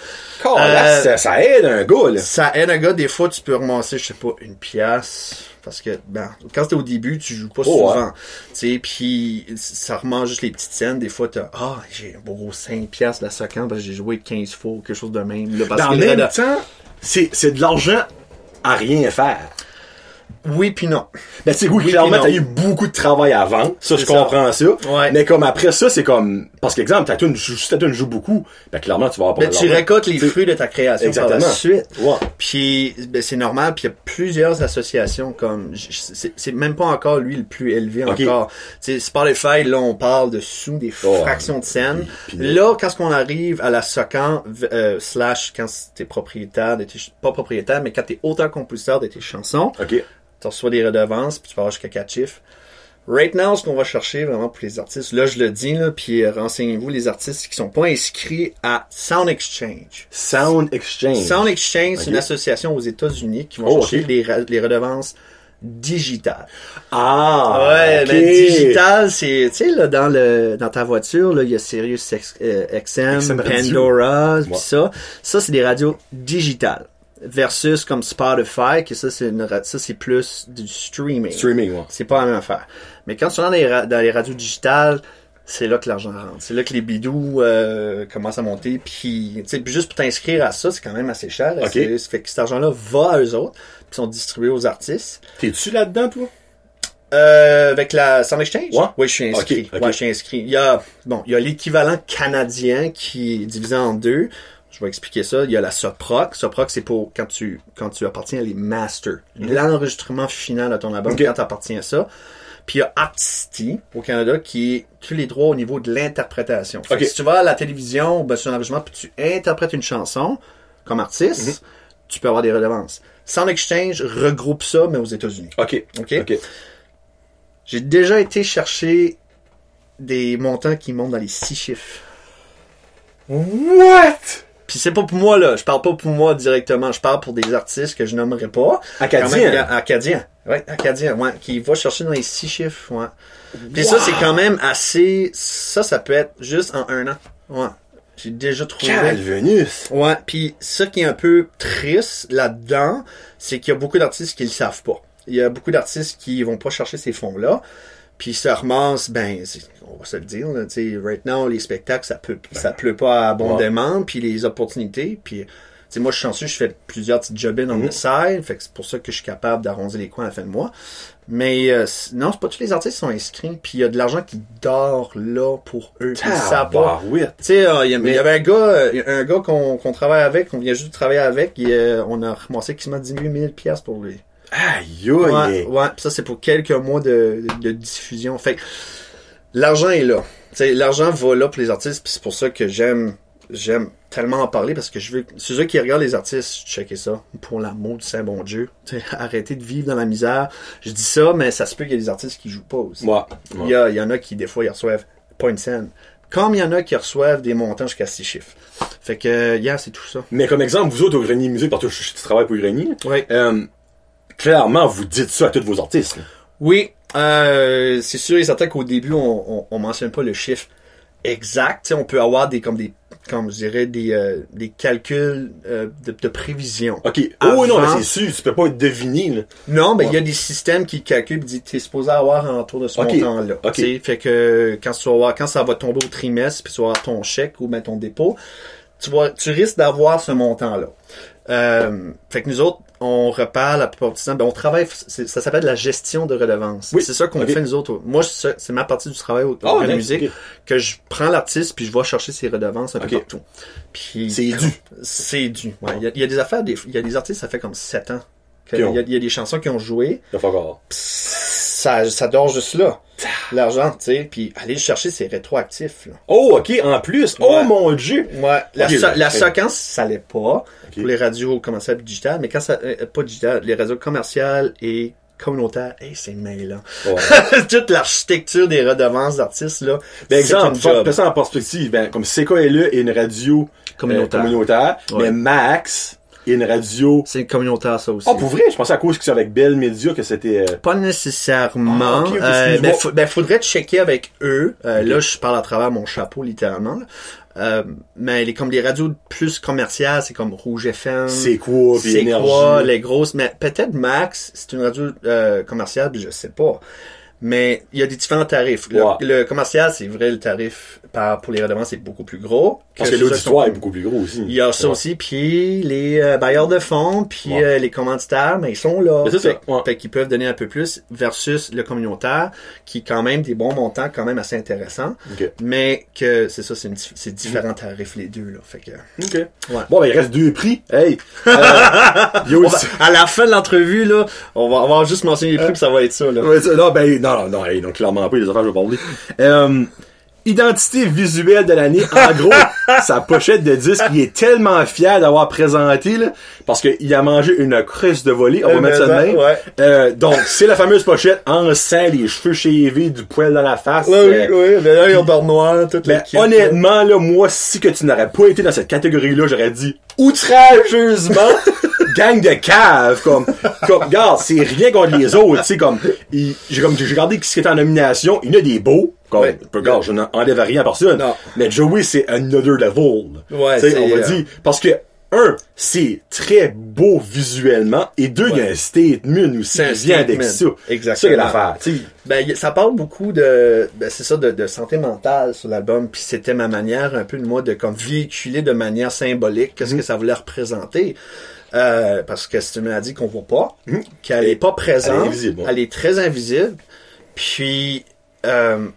[SPEAKER 2] Car,
[SPEAKER 1] Euh,
[SPEAKER 2] là, ça, ça aide un gars, là.
[SPEAKER 1] Ça aide un gars, des fois, tu peux ramasser, je sais pas, une pièce. Parce que, ben, quand t'es au début, tu joues pas
[SPEAKER 2] Oh,
[SPEAKER 1] souvent. Tu sais, puis ça remange juste les petites scènes. Des fois, t'as, ah, j'ai un beau 5 piastres la seconde parce que j'ai joué 15 fois ou quelque chose de même. Là, parce
[SPEAKER 2] Dans
[SPEAKER 1] que
[SPEAKER 2] le même temps, c'est, de l'argent à rien faire.
[SPEAKER 1] Oui puis non.
[SPEAKER 2] Ben, c'est oui,
[SPEAKER 1] Oui,
[SPEAKER 2] clairement, t'as eu beaucoup de travail avant. Ça, je comprends ça.
[SPEAKER 1] Ouais.
[SPEAKER 2] Mais comme après ça, c'est comme, parce qu'exemple, ta tune, juste ta tune joue beaucoup. Ben, clairement, tu vas avoir pas
[SPEAKER 1] Ben, tu récoltes les fruits de ta création par
[SPEAKER 2] Exactement.
[SPEAKER 1] la suite.
[SPEAKER 2] Ouais.
[SPEAKER 1] Puis ben, c'est normal, puis il y a plusieurs associations comme c'est même pas encore lui le plus élevé
[SPEAKER 2] Ok.
[SPEAKER 1] encore. Tu sais Spotify là on parle de sous des
[SPEAKER 2] Oh,
[SPEAKER 1] fractions de scènes. là quand on arrive à la Socan euh, slash quand t'es propriétaire de tes pas propriétaire mais quand t'es auteur compositeur de tes chansons,
[SPEAKER 2] OK.
[SPEAKER 1] Tu reçois des redevances puis tu vas avoir jusqu'à quatre chiffres. Right now, ce qu'on va chercher vraiment pour les artistes, là je le dis là, puis euh, renseignez-vous les artistes qui sont pas inscrits à Sound Exchange.
[SPEAKER 2] Sound Exchange.
[SPEAKER 1] Sound Exchange, c'est une association aux États-Unis qui vont
[SPEAKER 2] Oh,
[SPEAKER 1] chercher
[SPEAKER 2] ok.
[SPEAKER 1] les, les redevances digital.
[SPEAKER 2] Ah!
[SPEAKER 1] ouais,
[SPEAKER 2] ok.
[SPEAKER 1] ben, digital, c'est, tu sais, là, dans le, dans ta voiture, là, il y a Sirius X- euh, XM,
[SPEAKER 2] XM Radio.
[SPEAKER 1] Pandora, pis ça. Ça, c'est des radios digitales. Versus comme Spotify, que ça, c'est une, ça, c'est plus du streaming.
[SPEAKER 2] Streaming, ouais.
[SPEAKER 1] C'est pas la même affaire. Mais quand tu rentres dans les, ra- dans les radios digitales, c'est là que l'argent rentre. C'est là que les bidous euh, commencent à monter. Puis, tu sais, puis juste pour t'inscrire à ça, c'est quand même assez cher.
[SPEAKER 2] Ok.
[SPEAKER 1] C'est- Ça fait que cet argent-là va à eux autres, puis sont distribués aux artistes.
[SPEAKER 2] T'es-tu là-dedans, toi?
[SPEAKER 1] Euh, avec la Sound Exchange?
[SPEAKER 2] Ouais.
[SPEAKER 1] Oui, je suis inscrit. Ouais, je suis inscrit. Il y a, bon, il y a l'équivalent canadien qui est divisé en deux. Je vais expliquer ça. Il y a la SOPROC. SOPROC, c'est pour quand tu, quand tu appartiens à les masters. L'enregistrement final de ton album,
[SPEAKER 2] Mhm.
[SPEAKER 1] Quand tu appartiens à ça. Puis il y a Artisty au Canada qui est tous les droits au niveau de l'interprétation. Fait que
[SPEAKER 2] Ok.
[SPEAKER 1] Si tu vas à la télévision, ben, sur un enregistrement, puis tu interprètes une chanson comme artiste,
[SPEAKER 2] Mhm.
[SPEAKER 1] tu peux avoir des redevances. Sound Exchange regroupe ça, mais aux États-Unis.
[SPEAKER 2] Ok.
[SPEAKER 1] OK?
[SPEAKER 2] Ok.
[SPEAKER 1] J'ai déjà été chercher des montants qui montent dans les six chiffres.
[SPEAKER 2] What?
[SPEAKER 1] Puis c'est pas pour moi, là. Je parle pas pour moi directement. Je parle pour des artistes que je nommerai pas.
[SPEAKER 2] Acadien.
[SPEAKER 1] Même, Acadien. Ouais, Acadien, ouais. Qui va chercher dans les six chiffres, ouais. Puis ça, c'est quand même assez... Ça, ça peut être juste en un an. Ouais. J'ai déjà trouvé...
[SPEAKER 2] Calvenus.
[SPEAKER 1] Ouais, puis ça qui est un peu triste là-dedans, c'est qu'il y a beaucoup d'artistes qui le savent pas. Il y a beaucoup d'artistes qui vont pas chercher ces fonds-là, puis se ramassent, ben, c'est- on va se le dire, là, tu sais, right now, les spectacles, ça peut, ça pleut pas abondamment, puis les opportunités, puis, tu sais, moi, je suis chanceux, je fais plusieurs petits job on the side, fait que c'est pour ça que je suis capable d'arrondir les coins à la fin de mois. Mais euh, non, c'est pas tous les artistes qui sont inscrits, puis il y a de l'argent qui dort là pour eux. Savent pas.
[SPEAKER 2] Tabarouette.
[SPEAKER 1] Tu sais, euh, il y,
[SPEAKER 2] Mais-
[SPEAKER 1] avait un gars, un gars qu'on travaille avec, qu'on vient juste de travailler avec, et, euh, on a ramassé quasiment 18 000 piastres pour lui.
[SPEAKER 2] Aïe,
[SPEAKER 1] Ouais,
[SPEAKER 2] aïe.
[SPEAKER 1] ouais, pis ça c'est pour quelques mois de, de, de diffusion. Fait que l'argent est là. Tu l'argent va là pour les artistes, puis c'est pour ça que j'aime j'aime tellement en parler parce que je veux ceux qui regardent les artistes, checker ça pour l'amour du saint bon Dieu. Tu [LAUGHS] arrêtez de vivre dans la misère. Je dis ça, mais ça se peut qu'il y ait des artistes qui jouent pas aussi.
[SPEAKER 2] Ouais.
[SPEAKER 1] Il y, a, il y en a qui, des fois, ils reçoivent pas une scène. Comme il y en a qui reçoivent des montants jusqu'à six chiffres. Fait que, yeah, c'est tout ça.
[SPEAKER 2] Mais comme exemple, vous autres au Grenier Musique, parce que je, je travaille pour le Grenier,
[SPEAKER 1] Oui.
[SPEAKER 2] euh, clairement, vous dites ça à tous vos artistes.
[SPEAKER 1] Oui, euh, c'est sûr et certain qu'au début, on, on, on mentionne pas le chiffre exact. Tu sais, on peut avoir des, comme des, comme je dirais, des, euh, des calculs euh, de, de prévision.
[SPEAKER 2] OK. Oh non, mais c'est sûr, tu peux pas être deviné, là.
[SPEAKER 1] Non, mais il
[SPEAKER 2] Ouais.
[SPEAKER 1] y a des systèmes qui calculent et disent t'es supposé avoir un tour de ce montant-là.
[SPEAKER 2] Ok.
[SPEAKER 1] Tu sais, Fait que quand tu vas voir, quand ça va tomber au trimestre, puis tu vas avoir ton chèque ou ben ton dépôt, tu vas, tu risques d'avoir ce montant-là. Euh, fait que nous autres, on reparle la plupart du temps. Ben, on travaille, ça s'appelle la gestion de redevance.
[SPEAKER 2] Oui.
[SPEAKER 1] C'est ça qu'on fait nous autres. Moi, c'est ma partie du travail au,
[SPEAKER 2] Ah,
[SPEAKER 1] au la
[SPEAKER 2] nice.
[SPEAKER 1] musique, que je prends l'artiste puis je vais chercher ses redevances un peu partout. Puis
[SPEAKER 2] C'est dû.
[SPEAKER 1] C'est dû. Ouais. Il y, a, il y a des affaires, des- il y a des artistes, ça fait comme 7 ans. Il y, a, y des chansons qui ont joué
[SPEAKER 2] ça,
[SPEAKER 1] ça dort juste là. L'argent, tu sais, puis aller le chercher, c'est rétroactif. Là.
[SPEAKER 2] Oh, OK, en plus. Oh, mon Dieu.
[SPEAKER 1] Ouais, la, so-
[SPEAKER 2] ben,
[SPEAKER 1] la
[SPEAKER 2] fait-
[SPEAKER 1] séquence, ça l'est pas pour les radios commerciales digitales, mais quand ça, euh, pas digital, les radios commerciales et communautaires, hey, c'est mêlant.
[SPEAKER 2] Ouais. [LAUGHS]
[SPEAKER 1] Toute l'architecture des redevances d'artistes, là.
[SPEAKER 2] Ben, exemple, ça en perspective, ben, comme CKLE est une radio
[SPEAKER 1] Communautaire.
[SPEAKER 2] euh, communautaire,
[SPEAKER 1] Ouais.
[SPEAKER 2] mais Max est une radio...
[SPEAKER 1] C'est communautaire, ça aussi.
[SPEAKER 2] Ah, pour vrai? Je pensais à cause que c'est avec Bell Media que c'était... euh,
[SPEAKER 1] Pas nécessairement.
[SPEAKER 2] Ah, ok, ok,
[SPEAKER 1] Euh, ben, ben, faudrait checker avec eux. Euh. Là, je parle à travers mon chapeau, littéralement. Euh, mais les, comme les radios plus commerciales, c'est comme Rouge FM.
[SPEAKER 2] C'est quoi,
[SPEAKER 1] C'est quoi, les grosses. Mais peut-être Max, c'est une radio euh, commerciale, je sais pas. Mais il y a des différents tarifs. Le commercial, c'est vrai, le tarif par, pour les redevances est beaucoup plus gros.
[SPEAKER 2] Parce que l'auditoire
[SPEAKER 1] sont-
[SPEAKER 2] est beaucoup plus gros aussi.
[SPEAKER 1] il y a ça
[SPEAKER 2] Ouais.
[SPEAKER 1] aussi, puis les euh, bailleurs de fonds, puis
[SPEAKER 2] Ouais.
[SPEAKER 1] euh, les commanditaires, mais ils sont là.
[SPEAKER 2] C'est ça,
[SPEAKER 1] Fait,
[SPEAKER 2] ouais.
[SPEAKER 1] fait qu'ils peuvent donner un peu plus versus le communautaire, qui est quand même des bons montants, quand même assez intéressants,
[SPEAKER 2] OK.
[SPEAKER 1] mais que c'est ça, c'est une c'est différents tarifs les deux là. Fait que.
[SPEAKER 2] Bon, ben, il reste deux prix. Hey! Euh, [LAUGHS] il y a
[SPEAKER 1] On
[SPEAKER 2] aussi...
[SPEAKER 1] va- à la fin de l'entrevue là, on va, on va juste mentionner les prix, puis ça va être ça là.
[SPEAKER 2] Ouais, ça- non, ben, non, non, non, hey, non, clairement pas les affaires je vais parler. Euh, identité visuelle de l'année, en [LAUGHS] gros, sa pochette de disque, il est tellement fier d'avoir présenté, là, parce qu'il a mangé une crisse de volée, on va
[SPEAKER 1] Euh,
[SPEAKER 2] mettre ça de même.
[SPEAKER 1] ouais.
[SPEAKER 2] Euh, donc, c'est la fameuse pochette en sang, les cheveux chevés, du poil dans la face.
[SPEAKER 1] Ouais,
[SPEAKER 2] Euh,
[SPEAKER 1] oui, oui, mais là, ils ont dort noir, toute
[SPEAKER 2] ben, honnêtement, là, moi, si que tu n'aurais pas été dans cette catégorie-là, j'aurais dit outrageusement [LAUGHS] gang de caves, comme, comme, regarde, c'est rien contre les autres, tu sais, comme, j'ai comme, j'ai regardé qui était en nomination, il y en a des beaux, comme,
[SPEAKER 1] Ouais.
[SPEAKER 2] regarde, je n'enlève rien à personne,
[SPEAKER 1] Non.
[SPEAKER 2] mais Joey, c'est another level.
[SPEAKER 1] Ouais,
[SPEAKER 2] Tu sais, on va
[SPEAKER 1] euh,
[SPEAKER 2] dire, parce que, un, c'est très beau visuellement, et deux, il y a un statement aussi qui vient avec ça.
[SPEAKER 1] Exactement.
[SPEAKER 2] Ça, l'affaire, tu sais.
[SPEAKER 1] Ben, ça parle beaucoup de, ben, c'est ça, de, de santé mentale sur l'album, puis c'était ma manière un peu de moi de comme véhiculer de manière symbolique qu'est-ce que ça voulait représenter. Euh, parce que c'est une maladie qu'on voit pas, qu'elle est pas présente,
[SPEAKER 2] Elle est invisible, ouais.
[SPEAKER 1] elle est très invisible, puis euh,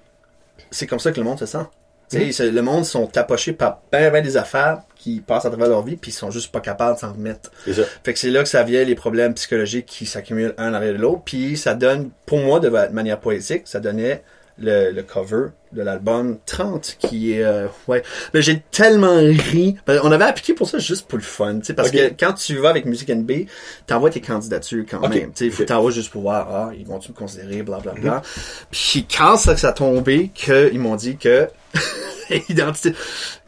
[SPEAKER 1] c'est comme ça que le monde se sent. C'est- le monde sont tapochés par ben, ben des affaires qui passent à travers leur vie, puis ils sont juste pas capables de s'en remettre.
[SPEAKER 2] Ça.
[SPEAKER 1] Fait que c'est là que ça vient les problèmes psychologiques qui s'accumulent un arrière de l'autre. Puis ça donne, pour moi, de ma- manière poétique, ça donnait le, le cover de l'album 30 qui est euh, ouais. Mais j'ai tellement ri. Ben, on avait appliqué pour ça juste pour le fun tu sais parce que quand tu vas avec Music NB t'envoies tes candidatures quand même tu sais. Faut
[SPEAKER 2] Ok.
[SPEAKER 1] t'envoies juste pour voir ah ils vont tu me considérer bla bla bla. Puis quand ça que ça a tombé que ils m'ont dit que [LAUGHS] identité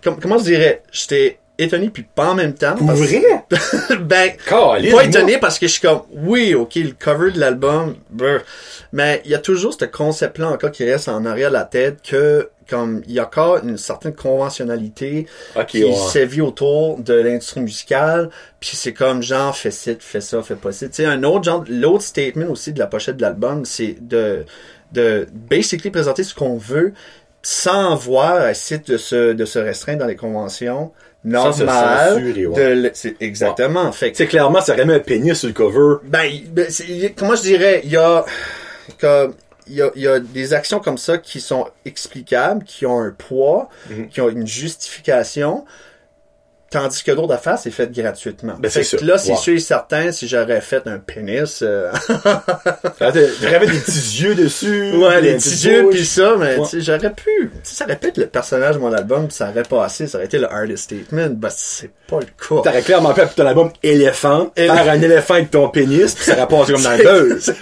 [SPEAKER 1] comme, comment je dirais j'étais étonné puis pas en même temps parce-
[SPEAKER 2] vrai? [LAUGHS]
[SPEAKER 1] ben
[SPEAKER 2] Caliste,
[SPEAKER 1] pas
[SPEAKER 2] moi.
[SPEAKER 1] étonné parce que je suis comme oui ok le cover de l'album mais il y a toujours ce concept là encore qui reste en arrière de la tête que comme il y a encore une certaine conventionnalité qui
[SPEAKER 2] ouais.
[SPEAKER 1] sévit autour de l'industrie musicale puis c'est comme genre fais ci fais ça fais pas ci tu sais un autre genre l'autre statement aussi de la pochette de l'album c'est de de basically présenter ce qu'on veut sans avoir essayer de se de se restreindre dans les conventions
[SPEAKER 2] Ouais.
[SPEAKER 1] de c'est exactement fait que
[SPEAKER 2] clairement, ça aurait mis un pénis sur le cover.
[SPEAKER 1] ben, ben, comment je dirais, il y a, comme, il y a, il y a des actions comme ça qui sont explicables, qui ont un poids,
[SPEAKER 2] Mhm.
[SPEAKER 1] qui ont une justification, tandis que d'autres affaires, c'est fait gratuitement.
[SPEAKER 2] Ben,
[SPEAKER 1] Fait que là, c'est
[SPEAKER 2] Wow.
[SPEAKER 1] sûr et certain, si j'aurais fait un pénis, euh, [LAUGHS]
[SPEAKER 2] T'aurais des petits yeux dessus.
[SPEAKER 1] ouais, les
[SPEAKER 2] une
[SPEAKER 1] petits yeux pis ça, mais
[SPEAKER 2] Ouais.
[SPEAKER 1] j'aurais pu, tu sais, ça être le personnage de mon album, pis ça aurait passé, ça aurait été le artist statement, ben, c'est pas le cas.
[SPEAKER 2] T'aurais clairement pu ton album éléphant, faire un éléphant avec ton pénis, pis ça aurait passé comme dans le [LAUGHS] buzz.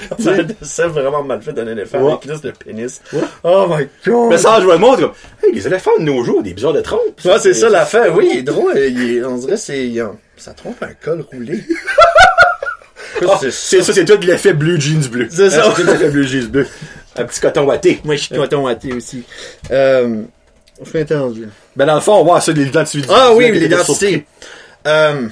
[SPEAKER 1] C'est- vraiment mal fait d'un éléphant
[SPEAKER 2] Ouais.
[SPEAKER 1] avec juste le pénis. Oh my god!
[SPEAKER 2] Mais ça, je vois le monde comme, hey, les éléphants de nos jours, ont des bizarres de trompe.
[SPEAKER 1] Ouais, c'est ça l'affaire. Oui, il est drôle. Il est- on dirait que c'est, il ça trompe un col roulé. [LAUGHS]
[SPEAKER 2] Ah, c'est ça, c'est tout de l'effet blue jeans bleu.
[SPEAKER 1] C'est ça.
[SPEAKER 2] Hein, C'est tout l'effet blue jeans bleu. Un petit coton watté.
[SPEAKER 1] Moi, je suis coton watté aussi. Euh, je suis entendu.
[SPEAKER 2] Ben, dans le fond, on voit ça, l'identité.
[SPEAKER 1] Ah oui,
[SPEAKER 2] était
[SPEAKER 1] l'identité. Euh,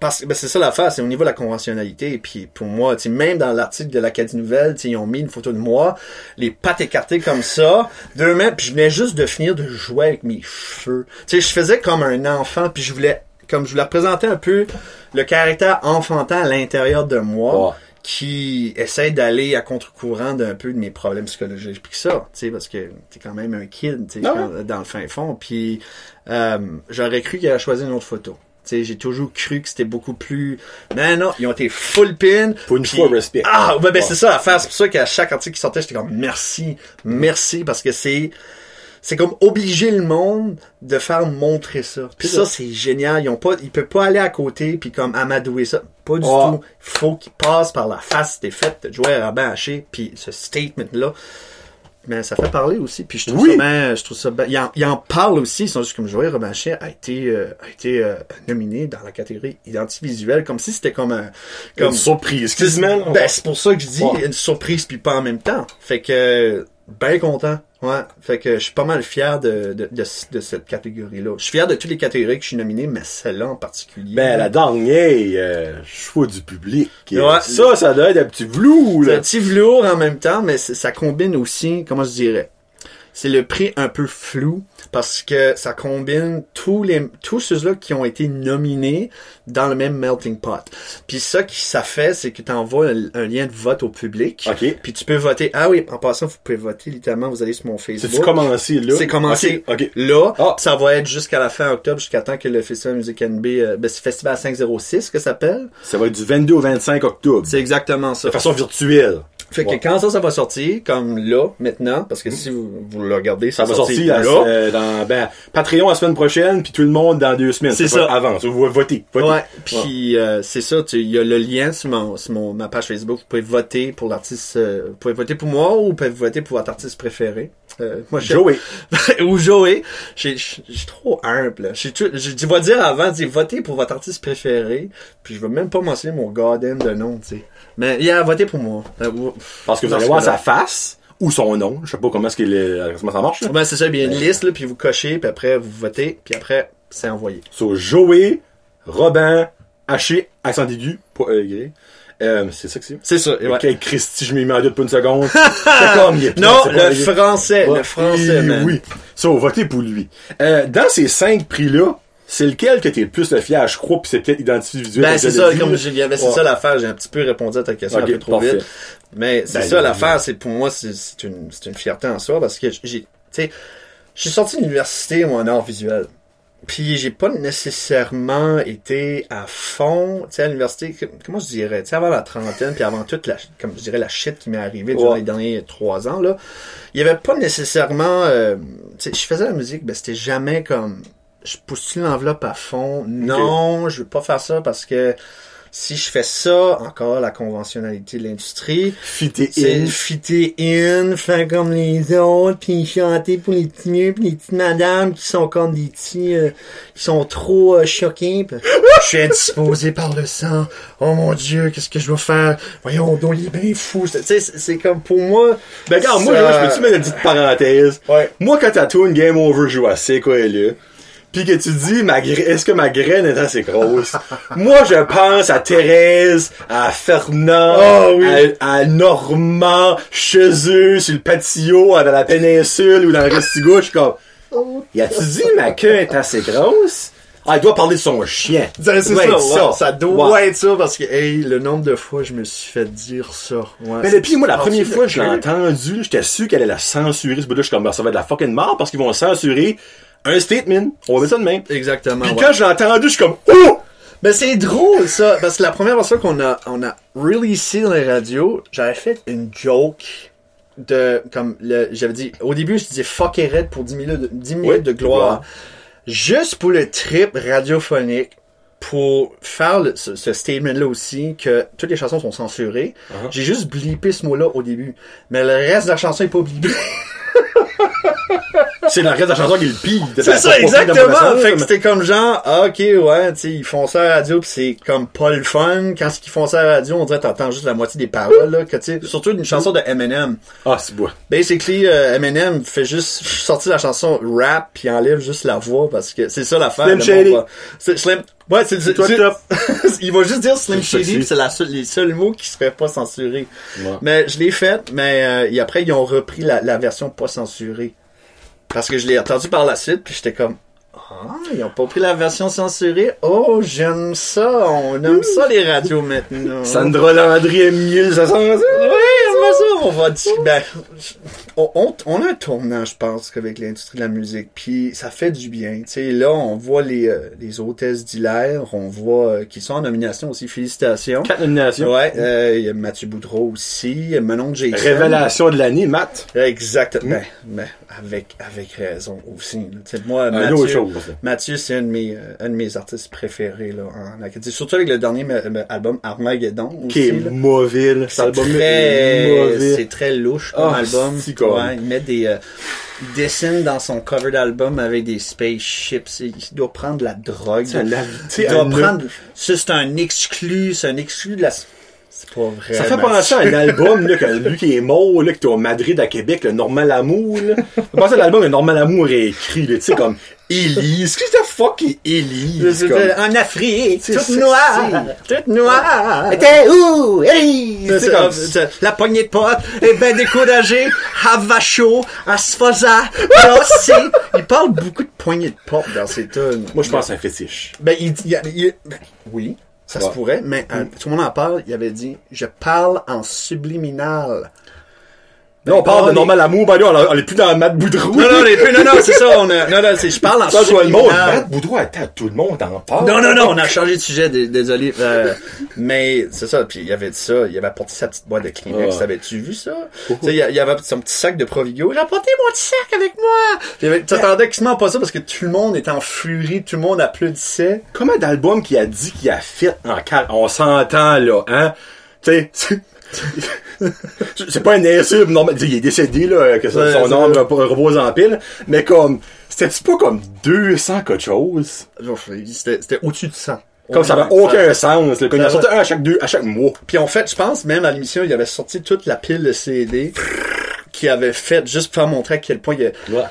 [SPEAKER 1] parce que ben, c'est ça l'affaire, c'est au niveau de la conventionnalité. Et puis pour moi, tu sais, même dans l'article de l'Acadie Nouvelle, tu sais, ils ont mis une photo de moi, les pattes écartées comme ça, deux mains, puis je venais juste de finir de jouer avec mes cheveux. Tu sais, je faisais comme un enfant, puis je voulais, comme je voulais représenter un peu le caractère enfantin à l'intérieur de moi. Qui essaie d'aller à contre-courant d'un peu de mes problèmes psychologiques puis que ça, tu sais parce que t'es quand même un kid, tu sais
[SPEAKER 2] Ah
[SPEAKER 1] dans le fin fond puis euh, j'aurais cru qu'il avait choisi une autre photo. Sais, j'ai toujours cru que c'était beaucoup plus mais non, ils ont été full pin.
[SPEAKER 2] Pour une fois, respect.
[SPEAKER 1] Ah, ben
[SPEAKER 2] Ouais.
[SPEAKER 1] c'est ça l'affaire, c'est pour ça qu'à chaque article qui sortait, j'étais comme merci, merci parce que c'est c'est comme obliger le monde de faire montrer ça. Puis ça, c'est génial. Ils ont pas, ils peuvent pas aller à côté puis comme amadouer ça. Pas du tout. Il faut qu'ils passent par la face des fêtes de jouer à rabat haché puis ce statement-là. Mais ça fait parler aussi. Puis je trouve
[SPEAKER 2] Oui.
[SPEAKER 1] ça je trouve ça. Ils en, ils en parlent aussi. Ils sont juste comme Joël Robachet a été, euh, a été euh, nominé dans la catégorie identité visuelle, comme si c'était comme un,
[SPEAKER 2] Comme une surprise.
[SPEAKER 1] Ben, c'est pour ça que je dis
[SPEAKER 2] Ouais.
[SPEAKER 1] une surprise puis pas en même temps. Fait que ben content. Ouais. Fait que je suis pas mal fier de, de, de, de cette catégorie-là. Je suis fier de toutes les catégories que je suis nominé, mais celle-là en particulier.
[SPEAKER 2] Ben, la dernière, euh, choix du public.
[SPEAKER 1] Ouais.
[SPEAKER 2] Ça, ça doit être un petit
[SPEAKER 1] C'est
[SPEAKER 2] là.
[SPEAKER 1] un petit velours en même temps, mais ça combine aussi, comment je dirais, c'est le prix un peu flou parce que ça combine tous les tous ceux-là qui ont été nominés dans le même melting pot. Puis ça qui ça fait, c'est que tu envoies un, un lien de vote au public.
[SPEAKER 2] OK.
[SPEAKER 1] Puis tu peux voter. Ah oui, en passant, vous pouvez voter littéralement. Vous allez sur mon Facebook.
[SPEAKER 2] C'est-tu commencé, là?
[SPEAKER 1] C'est commencé
[SPEAKER 2] OK. ok.
[SPEAKER 1] là.
[SPEAKER 2] Ah.
[SPEAKER 1] Ça va être jusqu'à la fin octobre, jusqu'à temps que le Festival Music NB, euh, ben, c'est Festival 506 que ça s'appelle.
[SPEAKER 2] Ça va être du 22 au 25 octobre.
[SPEAKER 1] C'est exactement ça.
[SPEAKER 2] De façon virtuelle.
[SPEAKER 1] Fait que quand ça, ça va sortir, comme là, maintenant, parce que si vous, vous le regardez,
[SPEAKER 2] Ça
[SPEAKER 1] ça,
[SPEAKER 2] va
[SPEAKER 1] sortir
[SPEAKER 2] sortir
[SPEAKER 1] là.
[SPEAKER 2] euh, dans ben, Patreon la semaine prochaine, puis tout le monde dans deux semaines.
[SPEAKER 1] C'est ça.
[SPEAKER 2] Avant, vous votez. votez.
[SPEAKER 1] Ouais, puis euh, c'est ça, tu- il y a le lien sur, mon, sur mon, ma page Facebook. Vous pouvez voter pour l'artiste, euh, vous pouvez voter pour moi ou vous pouvez voter pour votre artiste préféré. Euh, moi,
[SPEAKER 2] Joey. [LAUGHS]
[SPEAKER 1] ou Joey. J'ai- Je suis trop humble. Je vais dire avant, dis, votez pour votre artiste préféré. Puis je vais même pas mentionner mon goddamn de nom, tu sais. Mais il a voté pour moi. Euh,
[SPEAKER 2] Parce que vous allez voir sa face ou son nom. Je sais pas comment est-ce qu'il est, comment ça marche. là.
[SPEAKER 1] Ben, c'est ça, bien une liste, là, puis vous cochez, puis après, vous votez, puis après, c'est envoyé.
[SPEAKER 2] So, Joey, Robin, Haché, accent aigu, euh, gré. Euh, c'est ça que c'est?
[SPEAKER 1] C'est ça, et ouais.
[SPEAKER 2] Ok, Christy, je m'y mets en doute pour une seconde. [LAUGHS] c'est comme, il est
[SPEAKER 1] Non, le français, le français,
[SPEAKER 2] Oui,
[SPEAKER 1] man.
[SPEAKER 2] Oui. So, votez pour lui. Euh, dans ces cinq prix-là, c'est lequel que t'es le plus le fier, je crois, puis c'est peut-être identifié visuel.
[SPEAKER 1] Ben, c'est
[SPEAKER 2] je
[SPEAKER 1] ça, comme avait, c'est
[SPEAKER 2] Ouais.
[SPEAKER 1] ça l'affaire, j'ai un petit peu répondu à ta question
[SPEAKER 2] Ok,
[SPEAKER 1] un peu trop
[SPEAKER 2] parfait.
[SPEAKER 1] vite. Mais c'est
[SPEAKER 2] Ben,
[SPEAKER 1] ça l'affaire, c'est pour moi, c'est une, une fierté en soi parce que j'ai, tu sais, je suis sorti de l'université en art visuel. Puis j'ai pas nécessairement été à fond, tu sais, à l'université, comment je dirais, tu sais, avant la trentaine, puis avant toute la, comme je dirais, la shit qui m'est arrivée durant
[SPEAKER 2] Ouais.
[SPEAKER 1] les derniers trois ans, là, il y avait pas nécessairement, euh, tu sais, je faisais la musique, ben c'était jamais comme, je pousse-tu l'enveloppe à fond? Non, je veux pas faire ça parce que si je fais ça, encore la conventionnalité de l'industrie,
[SPEAKER 2] Fité in.
[SPEAKER 1] fitter in, faire comme les autres, puis chanter pour les petits mieux, puis les petites madames qui sont comme des petits, euh, qui sont trop euh, choqués. puis [LAUGHS] je suis indisposé par le sang. Oh mon Dieu, qu'est-ce que je vais faire? Voyons, donc il est bien fou. Tu sais, c'est comme pour moi.
[SPEAKER 2] Ben, regarde, moi, je peux-tu mettre une petite parenthèse?
[SPEAKER 1] Ouais.
[SPEAKER 2] Moi, quand t'as tout une game over, je joue à c'est quoi, là. Pis que tu dis, est-ce que ma graine est assez grosse? [LAUGHS] Moi, je pense à Thérèse, à Fernand,
[SPEAKER 1] Oh, oui.
[SPEAKER 2] à, à Normand, chez eux, sur le patio, dans la péninsule ou dans le Restigouche, je suis comme, y a-tu dit ma queue est assez grosse? Ah, il doit parler de son chien.
[SPEAKER 1] C'est c'est ça, ouais, ça. doit
[SPEAKER 2] Ouais.
[SPEAKER 1] être ça parce que, hey, le nombre de fois je me suis fait dire ça. Ouais.
[SPEAKER 2] Mais depuis, moi, la
[SPEAKER 1] Ah,
[SPEAKER 2] première fois que je l'ai entendu, j'étais sûr qu'elle allait la censurer, ce bout-là. Je suis comme, ben, ça va être de la fucking mort parce qu'ils vont censurer un statement. On mettre ça de même.
[SPEAKER 1] Exactement.
[SPEAKER 2] Puis
[SPEAKER 1] ouais.
[SPEAKER 2] quand je l'ai entendu, je suis comme, oh!
[SPEAKER 1] Ben c'est drôle ça, parce que la première fois qu'on a on a releasé dans les radios, j'avais fait une joke de comme le j'avais dit au début je disais fuck et red pour 10 minutes de, 10 minutes
[SPEAKER 2] Oui.
[SPEAKER 1] de gloire.
[SPEAKER 2] Ouais.
[SPEAKER 1] Juste pour le trip radiophonique pour faire le- ce, ce statement-là aussi, que toutes les chansons sont censurées,
[SPEAKER 2] Uh-huh.
[SPEAKER 1] j'ai juste blippé ce mot-là au début. Mais le reste de la chanson est pas blippé. [LAUGHS]
[SPEAKER 2] C'est le reste de la chanson qui le pire.
[SPEAKER 1] C'est ça, exactement. Fait que c'était comme genre, ah, ok, ouais, tu sais, ils font ça à la radio pis c'est comme pas le fun. Quand ils font ça à la radio, on dirait t'entends juste la moitié des paroles, là, que tu sais, surtout une chanson de Eminem.
[SPEAKER 2] Ah, c'est beau.
[SPEAKER 1] Basically, euh, Eminem fait juste sortir la chanson rap puis enlève juste la voix parce que c'est ça l'affaire.
[SPEAKER 2] Slim Shady.
[SPEAKER 1] C'est Slim. Ouais, c'est
[SPEAKER 2] top. [LAUGHS]
[SPEAKER 1] Il va juste dire Slim Shady pis c'est la seule, les seuls mots qui seraient pas censurés.
[SPEAKER 2] Ouais.
[SPEAKER 1] Mais je l'ai fait, mais euh, et après ils ont repris la, la version pas censurée. Parce que je l'ai entendu par la suite, puis j'étais comme Ah, ils ont pas pris la version censurée? Oh, j'aime ça. On aime ça les radios maintenant.
[SPEAKER 2] Sandra Landry aime mieux ça
[SPEAKER 1] Oui, on ça, on va dire. Ben, on, on, on a un tournant, je pense, avec l'industrie de la musique. Puis ça fait du bien. Tu sais, là, on voit les, euh, les hôtesses d'Hilaire, on voit euh, qu'ils sont en nomination aussi. Félicitations.
[SPEAKER 2] Quatre nominations.
[SPEAKER 1] Ouais, euh, il y a Mathieu Boudreau aussi, Manon Jason.
[SPEAKER 2] Révélation de l'année, Matt.
[SPEAKER 1] Exactement. Ben, ben, avec, avec raison aussi. là. Tu sais, moi, Mathieu. Mathieu, c'est un de mes, euh, un de mes artistes préférés, là, en Acadie. Surtout avec le dernier album Armageddon aussi,
[SPEAKER 2] Qui est
[SPEAKER 1] là.
[SPEAKER 2] mauvais, là. Cet
[SPEAKER 1] C'est
[SPEAKER 2] album
[SPEAKER 1] très, c'est très louche comme
[SPEAKER 2] Ah,
[SPEAKER 1] album. Ouais, il met des, euh, il dessine dans son cover d'album avec des spaceships. Il doit prendre de la drogue.
[SPEAKER 2] La-
[SPEAKER 1] il doit prendre, ça c'est un exclu, c'est un exclu de la, c'est pas vrai.
[SPEAKER 2] Ça fait penser à un album, là, que lui qui est mort, là, qui était au Madrid, à Québec, le Normal Amour, là. Ça fait penser à l'album que Normal Amour est écrit, tu sais, comme Elise. Qu'est-ce que fuck est Elise?
[SPEAKER 1] En Afrique, toute noire, toute noire.
[SPEAKER 2] T'es où? Elise?
[SPEAKER 1] La poignée de potes est ben découragée, hava chaud, à se faisait, danser. Il parle beaucoup de poignées de porte dans ses tunes.
[SPEAKER 2] moi, je pense à un fétiche.
[SPEAKER 1] Ben, il- ben, oui, ça se pourrait, mais euh, tout le monde en parle. Il avait dit, je parle en subliminal.
[SPEAKER 2] Là, on parle
[SPEAKER 1] oh,
[SPEAKER 2] de
[SPEAKER 1] les-
[SPEAKER 2] Normal Amour, ben là, on- est plus dans Matt Boudreau.
[SPEAKER 1] Non, non, les peu, non, non, c'est ça. On a, non, non, c'est, je parle en
[SPEAKER 2] Ça, le monde. Matt Boudreau, attends, tout le monde en parle.
[SPEAKER 1] Non, non, non, on a changé de sujet, dé- désolé. Euh, mais c'est ça, puis il avait dit ça, il avait apporté sa petite boîte de Kleenex.
[SPEAKER 2] Ouais.
[SPEAKER 1] T'avais-tu vu ça? Tu sais, il y avait son petit sac de Provigo. J'ai apporté mon petit sac avec moi! Il avait- T'attendais quasiment pas ça parce que tout le monde était en furie, tout le monde applaudissait.
[SPEAKER 2] Combien d'albums qu'il a dit qu'il a fait en quatre? On s'entend, là, hein? Tu sais, [LAUGHS] c'est pas un insulte, non, mais il est décédé, là, que ça- son âme repose en pile, mais comme, c'était-tu pas comme 200 quelque chose?
[SPEAKER 1] C'était au-dessus de 100.
[SPEAKER 2] Comme ça avait aucun sens, quand il en sortait un à chaque deux, à chaque mois.
[SPEAKER 1] Puis en fait, je pense même à l'émission, il avait sorti toute la pile de CD qu'il avait fait juste pour faire montrer à quel point il y a...
[SPEAKER 2] Ouais.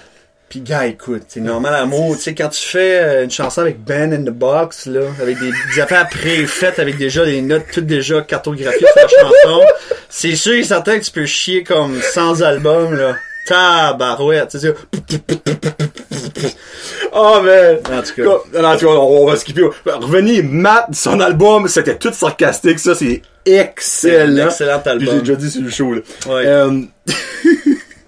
[SPEAKER 1] Puis gars, écoute, c'est normal amour, tu sais, quand tu fais euh, une chanson avec Ben in the Box, là, avec des, des affaires préfaites, avec déjà des notes toutes déjà cartographiées sur la chanson, c'est sûr et certain que tu peux chier comme sans album, là. Tabarouette, tu sais,
[SPEAKER 2] Oh, man!
[SPEAKER 1] en tout cas.
[SPEAKER 2] Non, tu vois, on, on va skipper. Revenez, Matt, son album, c'était tout sarcastique, ça, c'est excellent.
[SPEAKER 1] Excellent
[SPEAKER 2] Puis j'ai
[SPEAKER 1] album.
[SPEAKER 2] déjà dit sur le show, là.
[SPEAKER 1] Ouais.
[SPEAKER 2] Euh, [LAUGHS]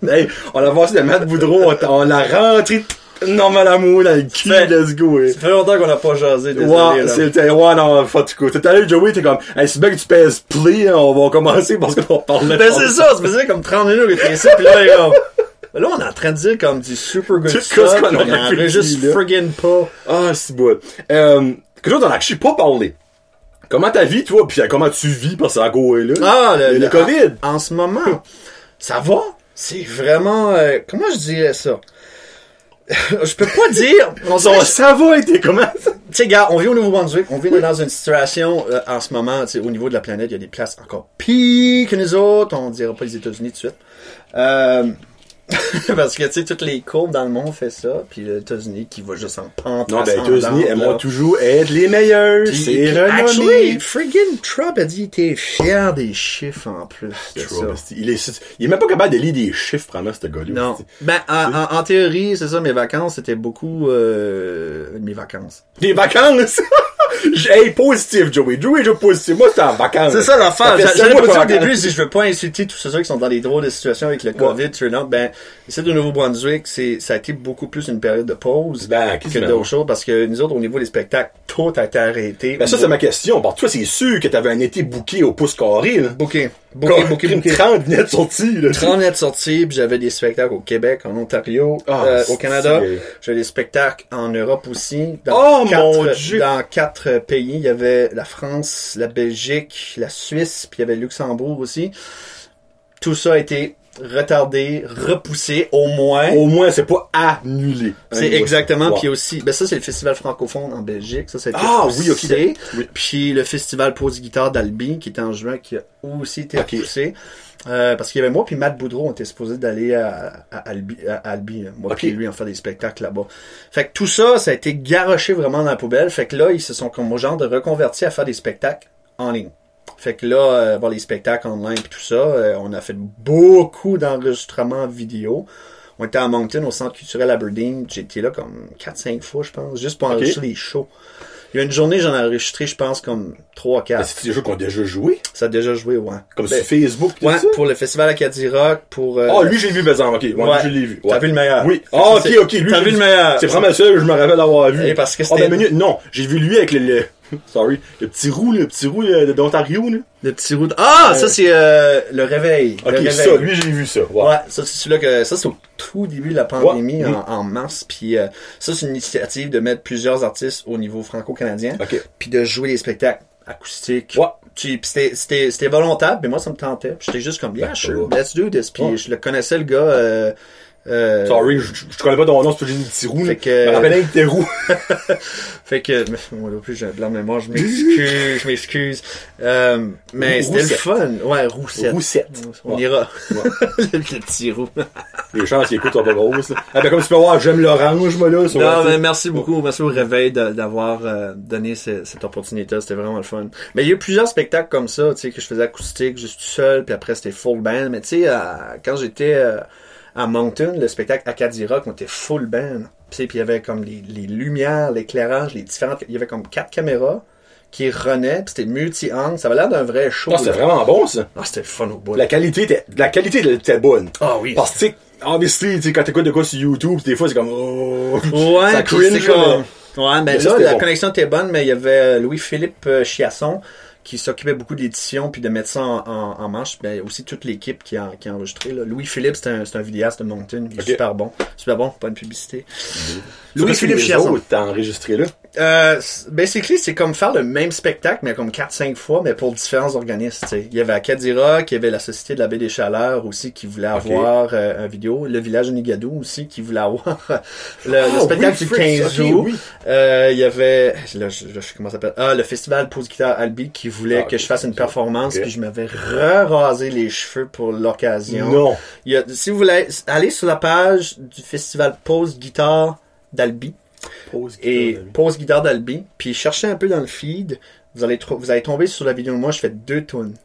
[SPEAKER 2] [LAUGHS] hey, on a passé de Matt Boudreau, on, l'a rentré normal amour dans le cul, let's go, eh.
[SPEAKER 1] Ça fait longtemps qu'on n'a pas jasé, désolé,
[SPEAKER 2] Ouais, c'était, ouais, non, coup. Tout à l'heure, Joey, t'es comme, hey, c'est bien que tu pèses play, hein, on va commencer parce qu'on parle
[SPEAKER 1] Ben c'est ça, ça faisait comme 30 minutes que t'es ici, pis là, est comme... Là, on est en train de dire comme du super good
[SPEAKER 2] Tout
[SPEAKER 1] stuff,
[SPEAKER 2] qu'on
[SPEAKER 1] on
[SPEAKER 2] là.
[SPEAKER 1] friggin' pas.
[SPEAKER 2] Ah, c'est beau. Euh, quelque chose dont on pas parlé. Comment ta vie, toi, pis comment tu vis parce que c'est encore là?
[SPEAKER 1] Ah, le,
[SPEAKER 2] le,
[SPEAKER 1] le-
[SPEAKER 2] COVID.
[SPEAKER 1] En, en ce moment, ça va. C'est vraiment... euh, comment je dirais ça? [LAUGHS] je peux pas dire... [LAUGHS] On
[SPEAKER 2] ça va été comment?
[SPEAKER 1] Tu sais, gars, on vit au Nouveau-Brunswick, on vit dans une situation, euh, en ce moment, tu sais, au niveau de la planète, il y a des places encore pires que nous autres, on dira pas les États-Unis tout de suite. Euh, [LAUGHS] parce que, tu sais, toutes les courbes dans le monde fait ça, puis les États-Unis qui va juste en pente
[SPEAKER 2] Non, ben, États-Unis
[SPEAKER 1] là.
[SPEAKER 2] aiment toujours être les meilleurs. C'est renommé.
[SPEAKER 1] Actually, friggin' Trump a dit qu'il était fier des chiffres en plus de
[SPEAKER 2] Trump,
[SPEAKER 1] ça.
[SPEAKER 2] Il est, il est même pas capable de lire des chiffres, vraiment, ce gars-là.
[SPEAKER 1] Non. Ben, en, en- en théorie, c'est ça, mes vacances, c'était beaucoup, euh, mes vacances.
[SPEAKER 2] Des vacances! [LAUGHS] J'ai- [LAUGHS] hey, positif, Joey. Joey, Joe positif. Moi, c'était en vacances.
[SPEAKER 1] C'est ça l'affaire.
[SPEAKER 2] Ça fait
[SPEAKER 1] J'a-
[SPEAKER 2] sept
[SPEAKER 1] J'allais
[SPEAKER 2] mois
[SPEAKER 1] pas dire au début, si je veux pas insulter tous ceux qui sont dans des drôles de situations avec le COVID, turn out, ben, ici de Nouveau-Brunswick, c'est, ça a été beaucoup plus une période de pause
[SPEAKER 2] Ben,
[SPEAKER 1] que d'autres choses parce que nous autres, au niveau des spectacles, tout a été arrêté.
[SPEAKER 2] Ben, ça, c'est ma question. Bon, toi, c'est sûr que t'avais un été booké au pouce carré, là.
[SPEAKER 1] Booké, booké, booké.
[SPEAKER 2] 30 venaient de sortir, là.
[SPEAKER 1] 30 net sorties, puis j'avais des spectacles au Québec, en Ontario,
[SPEAKER 2] Ah,
[SPEAKER 1] euh, au Canada. J'avais des spectacles en Europe aussi. Dans
[SPEAKER 2] Oh,
[SPEAKER 1] quatre,
[SPEAKER 2] mon Dieu!
[SPEAKER 1] Dans quatre pays. Il y avait la France, la Belgique, la Suisse, puis il y avait Luxembourg aussi. Tout ça a été retardé, repoussé au moins.
[SPEAKER 2] Au moins, c'est pas annulé.
[SPEAKER 1] C'est exactement. Puis aussi, ben ça c'est le festival francophone en Belgique. Ça, ça a été
[SPEAKER 2] Ah, oui, ok. Oui.
[SPEAKER 1] Puis le festival pause guitare d'Albi qui était en juin qui a aussi été repoussé. Euh, parce qu'il y avait moi puis Matt Boudreau, on était supposé d'aller à, à Albi, à Albi, hein. moi
[SPEAKER 2] Ok.
[SPEAKER 1] puis lui, en faire des spectacles là-bas. Fait que tout ça, ça a été garoché vraiment dans la poubelle. Fait que là, ils se sont comme au genre de reconvertis à faire des spectacles en ligne. Fait que là, euh, voir les spectacles online et tout ça, euh, on a fait beaucoup d'enregistrements vidéo. On était à Moncton, au Centre culturel Aberdeen. J'étais là comme 4-5 fois, je pense, juste pour enregistrer les shows. Il y a une journée, j'en ai enregistré, je pense, comme 3-4.
[SPEAKER 2] Ben, c'est des jeux qu'on a déjà joué?
[SPEAKER 1] Ça a déjà joué, ouais.
[SPEAKER 2] Comme
[SPEAKER 1] Ben,
[SPEAKER 2] sur Facebook, tout
[SPEAKER 1] Ouais,
[SPEAKER 2] ça?
[SPEAKER 1] pour le festival Acadie Rock, pour... euh,
[SPEAKER 2] Ah, lui, j'ai vu, exemple. Ok, ouais,
[SPEAKER 1] Ouais.
[SPEAKER 2] je l'ai vu.
[SPEAKER 1] T'as vu le meilleur.
[SPEAKER 2] Oui. Ah, ok, ok. Lui,
[SPEAKER 1] T'as vu le meilleur.
[SPEAKER 2] C'est vraiment ça que je me rappelle d'avoir vu.
[SPEAKER 1] Et parce que
[SPEAKER 2] Ah,
[SPEAKER 1] c'était-
[SPEAKER 2] ben, minute, non. J'ai vu lui avec le, le- [LAUGHS] sorry, le petit roux, le petit roux euh, d'Ontario, là.
[SPEAKER 1] Le petit roux de- Ah, ça, c'est euh, le réveil. Le
[SPEAKER 2] Ok,
[SPEAKER 1] réveil.
[SPEAKER 2] ça, lui, j'ai vu ça. Ouais.
[SPEAKER 1] Ouais, ça c'est celui-là que ça c'est au tout début de la pandémie en, en mars puis euh, ça c'est une initiative de mettre plusieurs artistes au niveau franco-canadien
[SPEAKER 2] Ok.
[SPEAKER 1] puis de jouer des spectacles acoustiques.
[SPEAKER 2] Ouais.
[SPEAKER 1] Puis c'était c'était c'était volontaire, mais moi ça me tentait. J'étais juste comme yeah,
[SPEAKER 2] Ben,
[SPEAKER 1] sure, let's do this. Puis
[SPEAKER 2] Ouais.
[SPEAKER 1] je le connaissais le gars euh,
[SPEAKER 2] Sorry, je, je, connais pas ton nom, c'est juste roux, là.
[SPEAKER 1] Fait que-
[SPEAKER 2] Je me rappelle que t'es roux. [LAUGHS]
[SPEAKER 1] Fait que, moi non plus, j'ai de la mémoire, je m'excuse, je m'excuse. Euh, mais c'était le fun. Ouais, Roussette.
[SPEAKER 2] Roussette.
[SPEAKER 1] On
[SPEAKER 2] Ouais.
[SPEAKER 1] ira.
[SPEAKER 2] Ouais.
[SPEAKER 1] le petit roux.
[SPEAKER 2] Les chances qu'ils écoutent sont pas grosses. Ah, ben, comme tu peux voir, j'aime l'orange, moi, là.
[SPEAKER 1] Non, mais merci beaucoup. Merci au réveil d'avoir euh, donné ce- cette opportunité. C'était vraiment le fun. Mais il y a eu plusieurs spectacles comme ça, tu sais, que je faisais acoustique, juste tout seul, puis après c'était full band. Mais tu sais, euh, quand j'étais euh, à Moncton, le spectacle Acadie Rock, on était full band. Puis il y avait comme les, les lumières, l'éclairage, les différentes... Il y avait comme quatre caméras qui renaient, puis c'était multi-angle. Ça avait l'air d'un vrai show.
[SPEAKER 2] Ah, c'était vraiment bon, ça.
[SPEAKER 1] Ah, c'était fun au bout.
[SPEAKER 2] La qualité était, la qualité était bonne.
[SPEAKER 1] Ah oui.
[SPEAKER 2] Parce que, tu sais, obviously, quand t'écoutes de quoi sur YouTube, des fois, c'est comme, oh.
[SPEAKER 1] Ouais,
[SPEAKER 2] ça cringe,
[SPEAKER 1] comme... Ouais, ben
[SPEAKER 2] Mais
[SPEAKER 1] là, la
[SPEAKER 2] bon.
[SPEAKER 1] connexion était bonne, mais il y avait euh, Louis-Philippe euh, Chiasson qui s'occupait beaucoup de l'édition puis de mettre ça en, en, en marche. Ben, aussi toute l'équipe qui a, qui a enregistré. là. Louis-Philippe, c'est un, c'est un vidéaste de. Il est super bon. Super bon, pas une publicité.
[SPEAKER 2] Chiasson.
[SPEAKER 1] Chiasson.
[SPEAKER 2] T'as enregistré là?
[SPEAKER 1] Euh, basically, c'est comme faire le même spectacle, mais comme 4-5 fois, mais pour différents organismes. Il y avait Acadie Rock, il y avait la Société de la Baie des Chaleurs aussi qui voulait avoir euh, un vidéo, le village de Nigadou aussi qui voulait avoir [LAUGHS] le, le
[SPEAKER 2] Ah,
[SPEAKER 1] spectacle
[SPEAKER 2] oui,
[SPEAKER 1] du
[SPEAKER 2] Fritz,
[SPEAKER 1] 15
[SPEAKER 2] ok,
[SPEAKER 1] août.
[SPEAKER 2] oui.
[SPEAKER 1] Euh, il y avait, là, je, je comment ça s'appelle, ah, le festival Pose Guitare Albi qui voulait
[SPEAKER 2] Ah,
[SPEAKER 1] que je fasse une performance, puis je m'avais re-rasé les cheveux pour l'occasion.
[SPEAKER 2] Non.
[SPEAKER 1] Il y a, si vous voulez, allez sur la page du festival Pose Guitare d'Albi
[SPEAKER 2] Pause
[SPEAKER 1] et
[SPEAKER 2] guitare,
[SPEAKER 1] Pose Guitare d'Albi, puis cherchez un peu dans le feed, vous allez, tro- vous allez tomber sur la vidéo de moi, je fais deux tunes.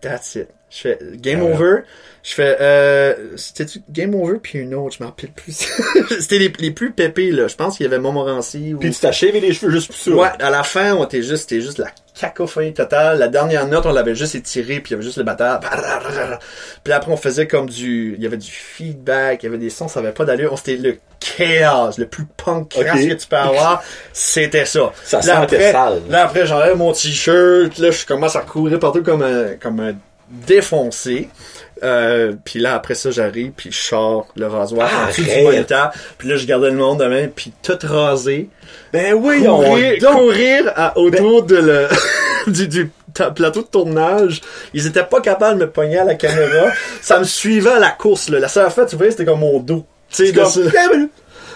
[SPEAKER 1] That's it. Je fais Game
[SPEAKER 2] Ah ouais.
[SPEAKER 1] Over, je fais, euh, c'était Game Over puis une autre, je m'en rappelle plus. [LAUGHS] c'était les, les plus pépés, là. Je pense qu'il y avait Montmorency ou...
[SPEAKER 2] Puis tu t'as shavé les cheveux juste pour ça.
[SPEAKER 1] Ouais, à la fin, on était juste, c'était juste la cacophonie totale. La dernière note, on l'avait juste étirée, puis il y avait juste le batteur. [LAUGHS] Puis après, on faisait comme du, il y avait du feedback, il y avait des sons, ça avait pas d'allure. On C'était le chaos, le plus punk crasse
[SPEAKER 2] Ok.
[SPEAKER 1] que tu peux avoir. [LAUGHS] C'était ça.
[SPEAKER 2] Ça
[SPEAKER 1] Là,
[SPEAKER 2] sentait
[SPEAKER 1] après,
[SPEAKER 2] sale.
[SPEAKER 1] Là, après, j'enlève mon t-shirt, là, je commence à courir partout comme un, comme un défoncé. Euh, puis là, après ça, j'arrive, puis je sors le rasoir en dessous du
[SPEAKER 2] Arrête.
[SPEAKER 1] moniteur. Puis là, je gardais le monde de même, puis tout rasé
[SPEAKER 2] Ben oui,
[SPEAKER 1] courir,
[SPEAKER 2] on...
[SPEAKER 1] courir à- autour de le, [LAUGHS] du, du plateau de tournage. Ils étaient pas capables de me pogner à la caméra. ça me suivait à la course, là. La seule fois, tu vois, c'était comme mon dos. Tu sais,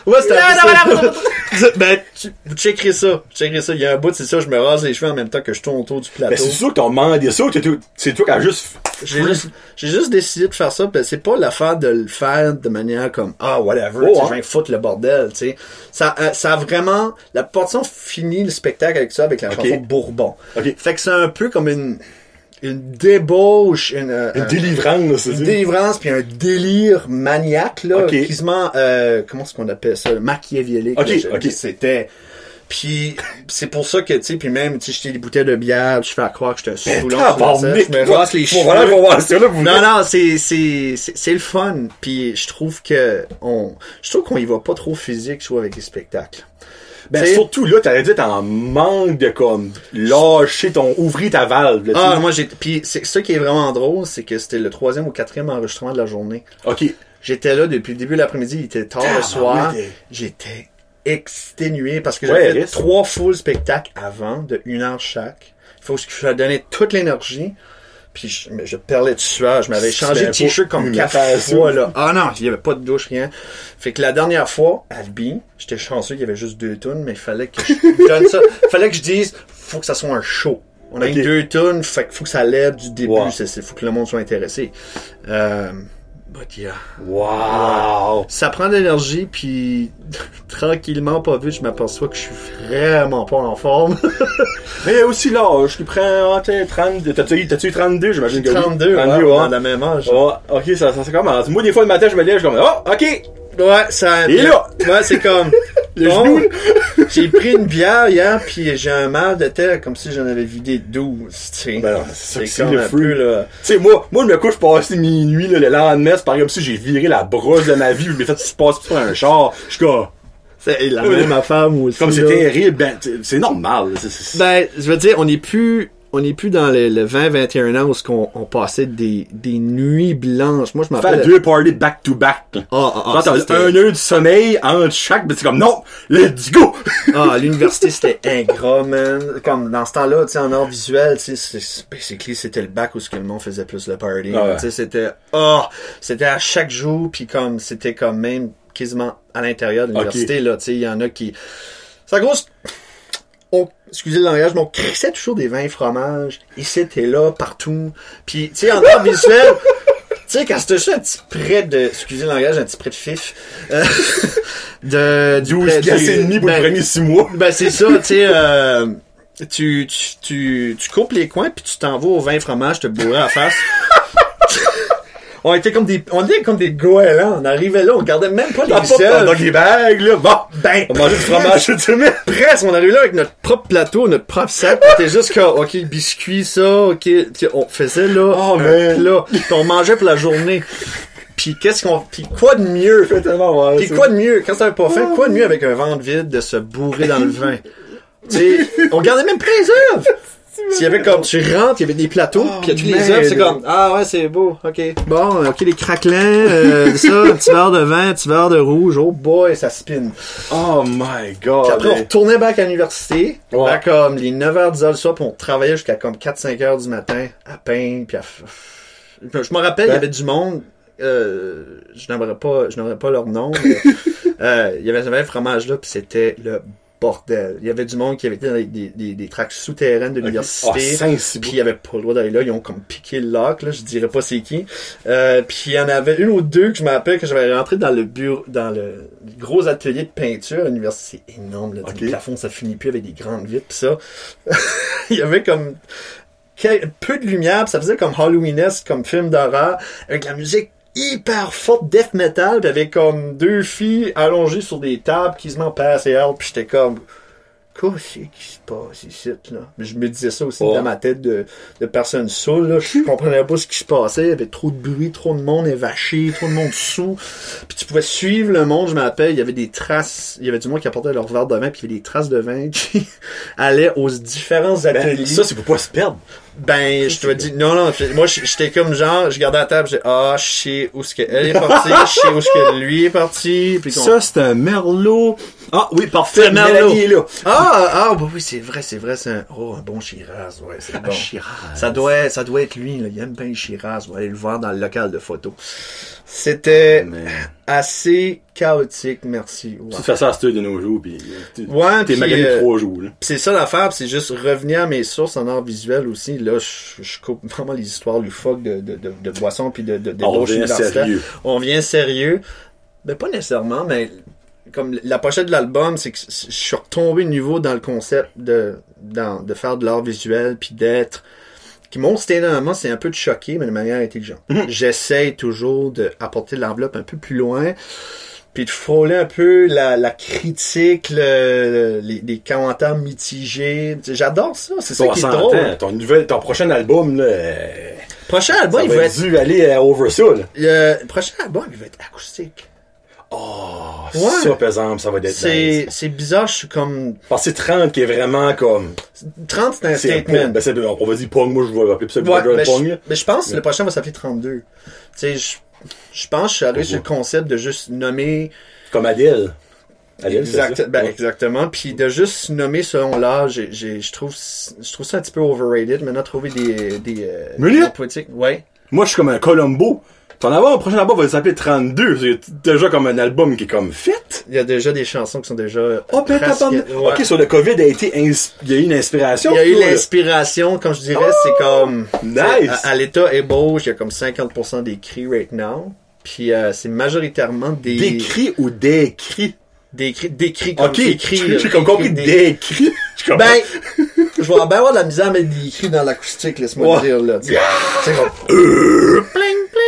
[SPEAKER 1] Ouais, c'était un peu [LAUGHS] ça. Ben, tu, vous checkerez ça. Vous checkerez ça. Il y a un bout, c'est ça, je me rase les cheveux en même temps que je tourne autour du plateau.
[SPEAKER 2] Ben c'est sûr que t'as demandé ça ou t'es tout- c'est toi qui as juste...
[SPEAKER 1] J'ai juste, j'ai juste décidé de faire ça, ben c'est pas l'affaire de le faire de manière comme ah whatever,
[SPEAKER 2] Oh, hein.
[SPEAKER 1] je viens foutre le bordel, tu sais. Ça, euh, ça a vraiment la portion finit le spectacle avec ça avec la
[SPEAKER 2] Ok.
[SPEAKER 1] chanson Bourbon.
[SPEAKER 2] Ok.
[SPEAKER 1] Fait que c'est un peu comme une une débauche, une, euh,
[SPEAKER 2] Une
[SPEAKER 1] un-
[SPEAKER 2] délivrance, là, c'est
[SPEAKER 1] une
[SPEAKER 2] ça.
[SPEAKER 1] délivrance puis un délire maniaque là,
[SPEAKER 2] Ok.
[SPEAKER 1] quasiment euh, comment est-ce qu'on appelle ça, machiavélique.
[SPEAKER 2] Ok,
[SPEAKER 1] là, je-
[SPEAKER 2] ok.
[SPEAKER 1] C'était puis c'est pour ça que tu sais puis même tu sais j'étais des bouteilles de bière, je fais à croire que j'étais la scène, je me rase les cheveux.
[SPEAKER 2] Voilà, voir ça, là, vous
[SPEAKER 1] Non, non, c'est, c'est, c'est, c'est le fun. Puis je trouve que on, je trouve qu'on y va pas trop physique, je trouve, avec les spectacles.
[SPEAKER 2] Ben, surtout là, t'aurais dû être en manque de comme, lâcher ton, ouvrir ta valve, là,
[SPEAKER 1] Ah, moi, j'ai, puis c'est ça qui est vraiment drôle, c'est que c'était le troisième ou quatrième enregistrement de la journée.
[SPEAKER 2] Ok.
[SPEAKER 1] J'étais là depuis le début de l'après-midi, il était tard le soir.
[SPEAKER 2] ouais.
[SPEAKER 1] J'étais exténué parce que
[SPEAKER 2] Ouais,
[SPEAKER 1] j'avais fait trois full spectacles avant, de une heure chaque. Il faut que je donnais toute l'énergie. Puis je, je perlais de sueur. Je m'avais changé de t-shirt comme quatre fois, là. Ah non, il y avait pas de douche, rien. Fait que la dernière fois, Albi, j'étais chanceux, il y avait juste deux tonnes, mais il fallait que je [LAUGHS] donne ça. fallait que je dise, faut que ça soit un show. On a eu deux tonnes, fait qu'il faut que ça lève du début, c'est, c'est- faut que le monde soit intéressé. Euh, but yeah.
[SPEAKER 2] Wow.
[SPEAKER 1] Ça prend de l'énergie, puis [LAUGHS] tranquillement, pas vite, je m'aperçois que je suis vraiment pas en forme. [LAUGHS]
[SPEAKER 2] Mais aussi là, je suis prends, t'es 32, t'as-tu eu, t'as-tu eu 32, j'imagine que oui.
[SPEAKER 1] 32,
[SPEAKER 2] 32,
[SPEAKER 1] ouais,
[SPEAKER 2] ouais.
[SPEAKER 1] la même âge.
[SPEAKER 2] Ouais, ok, ça, ça, ça commence. Moi, des fois, le matin, je me lève, je suis comme, oh, ok,
[SPEAKER 1] Ouais, ça.
[SPEAKER 2] Et là?
[SPEAKER 1] Ouais, c'est comme.
[SPEAKER 2] Le
[SPEAKER 1] bon,
[SPEAKER 2] genou, là. [LAUGHS]
[SPEAKER 1] J'ai pris une bière hier, puis j'ai un mal de tête comme si j'en avais vidé 12. Tu sais.
[SPEAKER 2] Ben c'est
[SPEAKER 1] comme
[SPEAKER 2] le
[SPEAKER 1] un
[SPEAKER 2] fruit.
[SPEAKER 1] peu, là.
[SPEAKER 2] Tu sais, moi, moi, je me couche passé minuit, là, le lendemain, c'est pareil comme si j'ai viré la brosse de ma vie, je m'ai fait se passer sur un char. Je suis comme,
[SPEAKER 1] C'est la même affaire, moi aussi.
[SPEAKER 2] comme c'est terrible, ben, c'est normal,
[SPEAKER 1] Ben, je veux dire, on n'est plus, on n'est plus dans le, le 20-21 ans où qu'on on passait des, des nuits blanches. Moi, je
[SPEAKER 2] faire
[SPEAKER 1] m'appelle.
[SPEAKER 2] deux parties back to back, là.
[SPEAKER 1] Ah, ah, ah,
[SPEAKER 2] un heure du sommeil entre chaque, ben c'est comme, non, let's go! [LAUGHS]
[SPEAKER 1] Ah, l'université, c'était ingrat, man. Comme dans ce temps-là, tu sais, en art visuel, tu sais, c'est- c'est- basically, c'était le bac où ce que le monde faisait plus le party.
[SPEAKER 2] Ah ouais.
[SPEAKER 1] Tu sais, c'était, oh, c'était à chaque jour, puis comme, c'était comme même quasiment à l'intérieur de l'université, là, tu sais, il y en a qui, ça grosse, on, excusez le langage, mais on crissait toujours des vins et fromages. Ici, t'es là, partout. Puis, tu sais, en art visuel, [LAUGHS] tu sais, quand c'était juste un petit prêt de, excusez le langage, un petit prêt de fif, euh, [LAUGHS] de, du
[SPEAKER 2] 12
[SPEAKER 1] prêt
[SPEAKER 2] piastres
[SPEAKER 1] du-
[SPEAKER 2] et demi pour
[SPEAKER 1] ben,
[SPEAKER 2] 6 mois.
[SPEAKER 1] ben c'est ça, tu sais, euh, [LAUGHS] tu, tu, tu, tu coupes les coins puis tu t'en vas au vin fromage te bourrer à la face. On était comme des, on était comme des goélands. On arrivait là, on regardait même pas les visages.
[SPEAKER 2] dans les bagues, là, bon!
[SPEAKER 1] Ben,
[SPEAKER 2] On mangeait du fromage
[SPEAKER 1] presque, on arrivait là avec notre propre plateau, notre propre sac. On était juste comme, ok, biscuit, ça, ok. On faisait là
[SPEAKER 2] Oh,
[SPEAKER 1] un plat. On mangeait pour la journée. Puis qu'est-ce qu'on, puis quoi de mieux? Puis quoi de mieux, quand t'avais pas faim, quoi de mieux avec un ventre vide de se bourrer dans le vin? [LAUGHS] Tu sais, on gardait même pas les œuvres! S'il y avait comme, tu rentres, il y avait des plateaux,
[SPEAKER 2] Oh,
[SPEAKER 1] puis il y a tous les œufs, c'est comme, ah ouais, c'est beau, ok. Bon, ok, les craquelins, euh, ça, un petit verre de vin, un petit verre de rouge, oh boy, ça spin.
[SPEAKER 2] Oh my god.
[SPEAKER 1] Puis après, on retournait back à l'université,
[SPEAKER 2] Ouais.
[SPEAKER 1] vers comme les 9h, 10h du soir, puis on travaillait jusqu'à comme 4-5 heures du matin, à peine, puis à... Je me rappelle, il y
[SPEAKER 2] Ouais.
[SPEAKER 1] avait du monde, euh, je n'aimerais pas, je n'aimerais pas leur nom, [LAUGHS] euh, il y avait ce fromage-là, puis c'était le bordel. Il y avait du monde qui avait été dans des, des, des, des tracks souterraines de
[SPEAKER 2] Ah,
[SPEAKER 1] l'université.
[SPEAKER 2] Saint-Cyboire.
[SPEAKER 1] Puis il y avait pas le droit d'aller là, ils ont comme piqué le lock, là, je dirais pas c'est qui. Euh, puis il y en avait une ou deux que je me rappelle que j'avais rentré dans le bureau, dans le gros atelier de peinture à l'université. C'est énorme, là. Le plafond, ça finit plus avec des grandes vitres, pis ça. [LAUGHS] il y avait comme peu de lumière, pis ça faisait comme Halloweenesque, comme film d'horreur, avec la musique hyper forte death metal, pis avec comme deux filles allongées sur des tables qui se m'en passent et out, pis j'étais comme Quoi c'est qui se passe ici, là? Mais je me disais ça aussi
[SPEAKER 2] Oh.
[SPEAKER 1] dans ma tête de, de personne saoule, là. Je comprenais pas ce qui se passait. Il y avait trop de bruit, trop de monde évaché, trop de monde sous. Puis tu pouvais suivre le monde, je me rappelle. Il y avait des traces. Il y avait du monde qui apportait leur verre de vin, puis il y avait des traces de vin [LAUGHS] qui allaient aux différents ateliers.
[SPEAKER 2] Ben, ça, c'est pour pas se perdre.
[SPEAKER 1] Ben, je te dis, non, non, moi, j'étais comme genre, je gardais la table, j'ai ah, je sais où ce que elle est partie, je sais où ce que lui est parti, puis
[SPEAKER 2] Ça, c'est un merlot. Ah oui, parfait.
[SPEAKER 1] C'est un merlot.
[SPEAKER 2] Mélanie est là.
[SPEAKER 1] Ah, ah, bah oui, c'est vrai, c'est vrai, c'est un, oh, un bon Shiraz, ouais, c'est bon.
[SPEAKER 2] Shiraz.
[SPEAKER 1] Ça doit, ça doit être lui, là. Il aime bien Shiraz. On va aller le voir dans le local de photos. C'était
[SPEAKER 2] Mais,
[SPEAKER 1] assez chaotique, merci. Ouais.
[SPEAKER 2] tu fais ça à heure de nos jours, pis tu-
[SPEAKER 1] Ouais,
[SPEAKER 2] t'es
[SPEAKER 1] puis,
[SPEAKER 2] magané
[SPEAKER 1] euh,
[SPEAKER 2] trois jours,
[SPEAKER 1] c'est ça l'affaire, pis c'est juste revenir à mes sources en art visuel aussi. Là, je, je coupe vraiment les histoires loufoques de, de, de, de boissons puis de, de, de
[SPEAKER 2] On
[SPEAKER 1] universitaire.
[SPEAKER 2] sérieux.
[SPEAKER 1] On vient sérieux. Ben, pas nécessairement, mais comme la pochette de l'album, c'est que je suis retombé de niveau dans le concept de, dans, de faire de l'art visuel puis d'être qui mon énormément, c'est un peu de choquer, mais de manière intelligente. J'essaye toujours d'apporter l'enveloppe un peu plus loin, puis de frôler un peu la, la critique, le, les, les commentaires mitigés. J'adore ça, c'est ça qui est drôle.
[SPEAKER 2] ton nouvelle, ton prochain album, là, euh,
[SPEAKER 1] Prochain album,
[SPEAKER 2] ça
[SPEAKER 1] il
[SPEAKER 2] va être dû aller euh, over là.
[SPEAKER 1] le prochain album, il va être acoustique.
[SPEAKER 2] Oh,
[SPEAKER 1] Ouais.
[SPEAKER 2] ça, par exemple, ça va être
[SPEAKER 1] C'est, c'est bizarre, je suis comme,
[SPEAKER 2] Parce que c'est 30 qui est vraiment comme,
[SPEAKER 1] 30 c'est un statement.
[SPEAKER 2] Ben, c'est, on va dire pong, moi, je vais appeler ça
[SPEAKER 1] Ouais, mais,
[SPEAKER 2] pong,
[SPEAKER 1] je, mais je pense que le prochain va s'appeler 32. Tu sais, je, je pense que je suis allé sur le concept de juste nommer
[SPEAKER 2] Comme Adèle. Adèle,
[SPEAKER 1] exact, ben,
[SPEAKER 2] Ouais.
[SPEAKER 1] exactement, puis de juste nommer selon l'âge, je trouve, je trouve ça un petit peu overrated. Maintenant, trouver des, des, euh, des ouais.
[SPEAKER 2] Moi, je suis comme un Colombo. Ton album, le prochain album va s'appeler 32. C'est déjà comme un album qui est comme fait.
[SPEAKER 1] Il y a déjà des chansons qui sont déjà.
[SPEAKER 2] Oh, ben,
[SPEAKER 1] presque- ouais.
[SPEAKER 2] Ok, sur le COVID, a été ins- il y a eu une inspiration.
[SPEAKER 1] Il y a eu l'inspiration, comme je dirais, c'est comme.
[SPEAKER 2] Nice.
[SPEAKER 1] À, à l'état ébauche, il y a comme 50% d'écrits right now. Puis euh, c'est majoritairement des.
[SPEAKER 2] D'écrit ou d'écrit?
[SPEAKER 1] D'écrits. D'écrits comme
[SPEAKER 2] Ok,
[SPEAKER 1] écrits, là.
[SPEAKER 2] j'ai comme compris
[SPEAKER 1] Écrits, des-
[SPEAKER 2] d'écrit. [LAUGHS] Je comprends?
[SPEAKER 1] Ben, je vais bien avoir de la misère à mettre des écrits dans l'acoustique, laisse-moi
[SPEAKER 2] Ouais.
[SPEAKER 1] dire, là. C'est comme. Pling, pling, pling.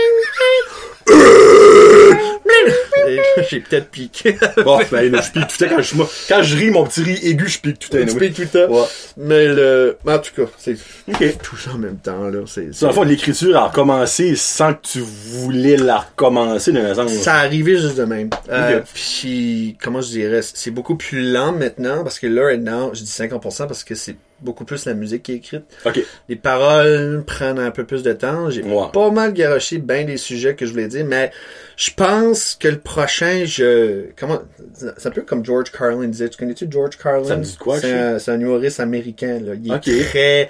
[SPEAKER 1] J'ai peut-être piqué. [LAUGHS]
[SPEAKER 2] Bon, ben, je pique tout le temps quand je, moi, quand je ris mon petit rire aigu, je pique tout le temps. Anyway.
[SPEAKER 1] piques tout le temps.
[SPEAKER 2] Ouais.
[SPEAKER 1] Mais le. En tout cas, c'est
[SPEAKER 2] Ok.
[SPEAKER 1] tout ça en même temps, là. C'est.
[SPEAKER 2] Fond, l'écriture a recommencé sans que tu voulais la recommencer, sens.
[SPEAKER 1] Ça arrivait juste de même. Euh. Puis, comment je dirais, c'est beaucoup plus lent maintenant, parce que là, now, je dis 50% parce que c'est beaucoup plus la musique qui est écrite.
[SPEAKER 2] Ok.
[SPEAKER 1] Les paroles prennent un peu plus de temps. J'ai pas mal garoché bien des sujets que je voulais dire, mais je pense que le prochain, je... Comment... C'est un peu comme George Carlin disait. Tu connais-tu George Carlin?
[SPEAKER 2] Ça me dit quoi,
[SPEAKER 1] C'est un, un humoriste américain, là. Il est très...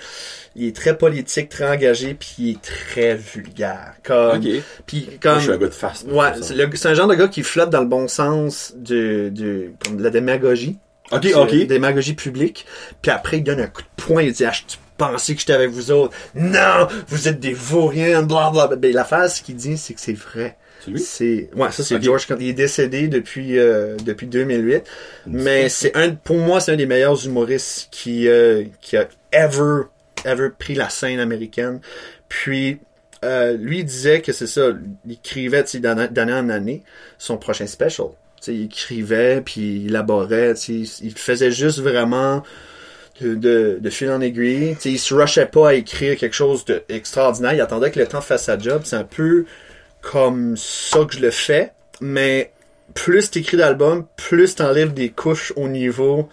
[SPEAKER 1] Il est très politique, très engagé, puis il est très vulgaire. Comme...
[SPEAKER 2] Ok.
[SPEAKER 1] Puis
[SPEAKER 2] Moi,
[SPEAKER 1] comme...
[SPEAKER 2] je suis un gars de face.
[SPEAKER 1] Ouais, c'est un genre de gars qui flotte dans le bon sens de, de, comme de la démagogie.
[SPEAKER 2] Ok, ok.
[SPEAKER 1] une Démagogie publique. Puis après, il donne un coup de poing. Il dit, ah, tu pensais que j'étais avec vous autres. Non, vous êtes des vauriens, blablabla. Ben, la phase qu'il dit, c'est que c'est vrai.
[SPEAKER 2] C'est lui?
[SPEAKER 1] C'est, ouais, ça c'est
[SPEAKER 2] Ok.
[SPEAKER 1] George quand il est décédé depuis, euh, depuis 2008. Mais c'est un, pour moi, c'est un des meilleurs humoristes qui, euh, qui a ever, ever pris la scène américaine. Puis, euh, lui il disait que c'est ça, il écrivait, d'année en année, son prochain special. Tu il écrivait, puis il élaborait, tu il faisait juste vraiment de, fil en aiguille. Tu sais, il se rushait pas à écrire quelque chose d'extraordinaire. Il attendait que le temps fasse sa job. C'est un peu comme ça que je le fais. Mais plus t'écris d'albums, plus t'enlèves des couches au niveau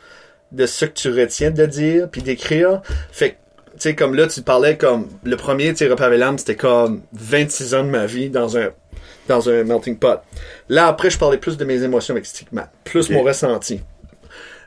[SPEAKER 1] de ce que tu retiens de dire puis d'écrire. Fait que sais, comme là, tu parlais comme, le premier, tu sais, c'était comme 26 ans de ma vie dans un, dans un melting pot. Là, après, je parlais plus de mes émotions avec Stigmat, plus mon ressenti.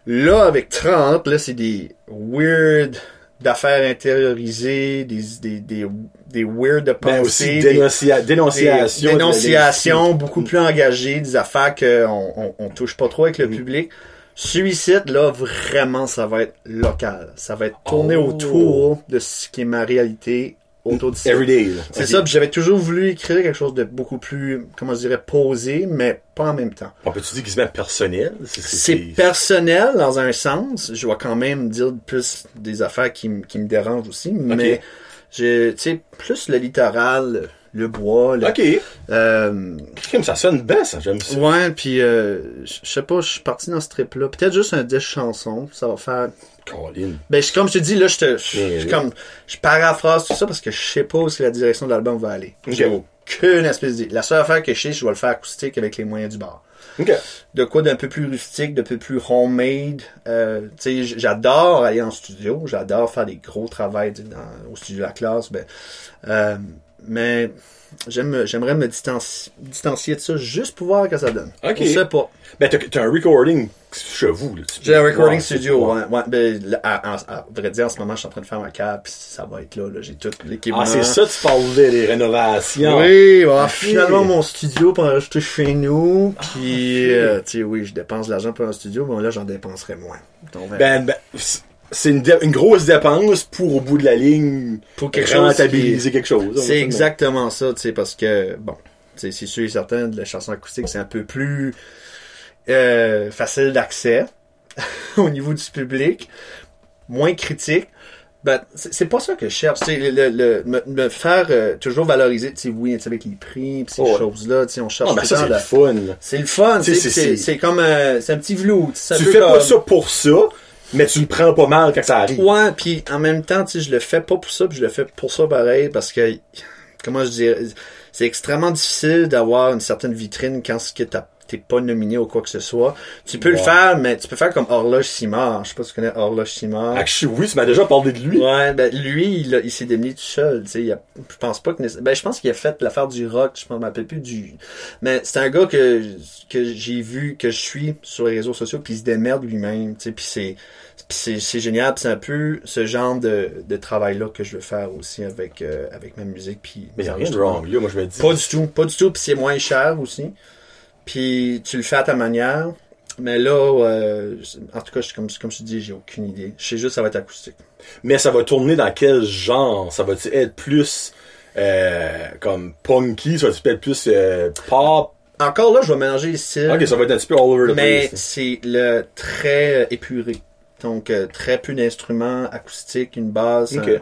[SPEAKER 1] Là, avec 30, là, c'est des weird d'affaires intériorisées, des, des, des, des weird de
[SPEAKER 2] Ben
[SPEAKER 1] pensée,
[SPEAKER 2] aussi,
[SPEAKER 1] des-
[SPEAKER 2] dénoncia- dénonciation.
[SPEAKER 1] beaucoup plus engagées, des affaires qu'on on, on touche pas trop avec le public. Suicide, là, vraiment, ça va être local. Ça va être tourné
[SPEAKER 2] Oh.
[SPEAKER 1] autour de ce qui est ma réalité autour d'ici.
[SPEAKER 2] Everyday.
[SPEAKER 1] C'est ça, puis j'avais toujours voulu écrire quelque chose de beaucoup plus, comment je dirais, posé, mais pas en même temps.
[SPEAKER 2] On peut-tu dire met personnel? C'est-
[SPEAKER 1] personnel dans un sens. Je vais quand même dire plus des affaires qui, qui me dérangent aussi, mais j'ai, tu sais, plus le littoral, le bois, le,
[SPEAKER 2] Ok.
[SPEAKER 1] euh,
[SPEAKER 2] ça sonne bien, ça. J'aime ça.
[SPEAKER 1] Ouais, puis euh, je sais pas, je suis parti dans ce trip-là. Peut-être juste un disque chanson, ça va faire.
[SPEAKER 2] Colin.
[SPEAKER 1] Ben, je- comme je te dis, là, je te, je- je-
[SPEAKER 2] vu.
[SPEAKER 1] comme, je paraphrase tout ça parce que je sais pas où que la direction de l'album va aller. J'ai aucune espèce d'idée. La seule affaire que je sais, je vais le faire acoustique avec les moyens du bar. De quoi d'un peu plus rustique, d'un peu plus homemade. Euh, j'adore aller en studio, j'adore faire des gros travails dans- au studio de la classe, ben, euh, mais j'aime, j'aimerais me distanci- distancier de ça juste pour voir ce que ça donne.
[SPEAKER 2] Ok.
[SPEAKER 1] Je sais pas.
[SPEAKER 2] Ben, t'as, t'as un recording chez vous, là.
[SPEAKER 1] J'ai un recording
[SPEAKER 2] Ouais,
[SPEAKER 1] studio,
[SPEAKER 2] ouais.
[SPEAKER 1] ouais. ben, là, à, à- à vrai dire, en ce moment, je suis en train de faire ma cave, puis ça va être là, là. J'ai tout l'équipement.
[SPEAKER 2] Ah, c'est ça, tu parlais des rénovations.
[SPEAKER 1] Oui,
[SPEAKER 2] Ok.
[SPEAKER 1] finalement, mon studio pour en rajouter chez nous, puis, euh, tu sais, oui, je dépense de l'argent pour un studio, mais là, j'en dépenserai moins. Donc,
[SPEAKER 2] Ben, ben, c'est une, grosse dépense pour, au bout de la ligne,
[SPEAKER 1] pour quelque chose
[SPEAKER 2] rentabiliser
[SPEAKER 1] qui-
[SPEAKER 2] quelque chose.
[SPEAKER 1] C'est exactement ça, tu sais, parce que, bon, tu sais, c'est sûr et certain, de la chanson acoustique, c'est un peu plus euh, facile d'accès [LAUGHS] au niveau du public, moins critique. Ben, c'est pas ça que je cherche. tu sais, Le, le, le- me, me faire euh, toujours valoriser, tu sais, oui, tu sais, avec les prix, pis ces choses-là, tu sais, on cherche
[SPEAKER 2] Ah, ben, c'est le fun, là.
[SPEAKER 1] C'est le fun,
[SPEAKER 2] c'est-
[SPEAKER 1] comme un, c'est un petit velours.
[SPEAKER 2] Tu fais
[SPEAKER 1] comme-
[SPEAKER 2] pas ça pour ça, mais tu le prends pas mal quand ça arrive.
[SPEAKER 1] Ouais, puis en même temps, tu sais, je le fais pas pour ça, je le fais pour ça pareil, parce que, comment je dirais, c'est extrêmement difficile d'avoir une certaine vitrine quand ce que t'as- t'es pas nominé ou quoi que ce soit. Tu peux le faire, mais tu peux faire comme Horloge Simard. Je sais pas si tu connais Horloge Simard.
[SPEAKER 2] Oui, tu m'as déjà parlé de lui.
[SPEAKER 1] Ouais, ben lui, il, a- il s'est démené tout seul, tu sais, il a- je pense pas que ben je pense qu'il a fait l'affaire du rock, je me rappelle plus du mais c'est un gars que que j'ai vu que je suis sur les réseaux sociaux puis il se démerde lui-même, tu sais, puis c'est c'est génial, c'est un peu ce genre de, de travail là que je veux faire aussi avec euh, avec ma musique puis
[SPEAKER 2] Mais y a
[SPEAKER 1] mes
[SPEAKER 2] rien de wrong, là. Moi, je me dis.
[SPEAKER 1] Pas du tout, pas du tout, puis c'est moins cher aussi. Puis tu le fais à ta manière. Mais là, euh, en tout cas, je- comme, comme je te dis, j'ai aucune idée. Je sais juste que ça va être acoustique.
[SPEAKER 2] Mais ça va tourner dans quel genre? Ça va être plus, euh, comme punky? Ça va être plus, euh, pop?
[SPEAKER 1] Encore là, je vais mélanger les styles.
[SPEAKER 2] Ok, ça va être un petit peu all over the
[SPEAKER 1] mais
[SPEAKER 2] place.
[SPEAKER 1] c'est le très épuré. Donc, très peu d'instruments acoustiques, une euh,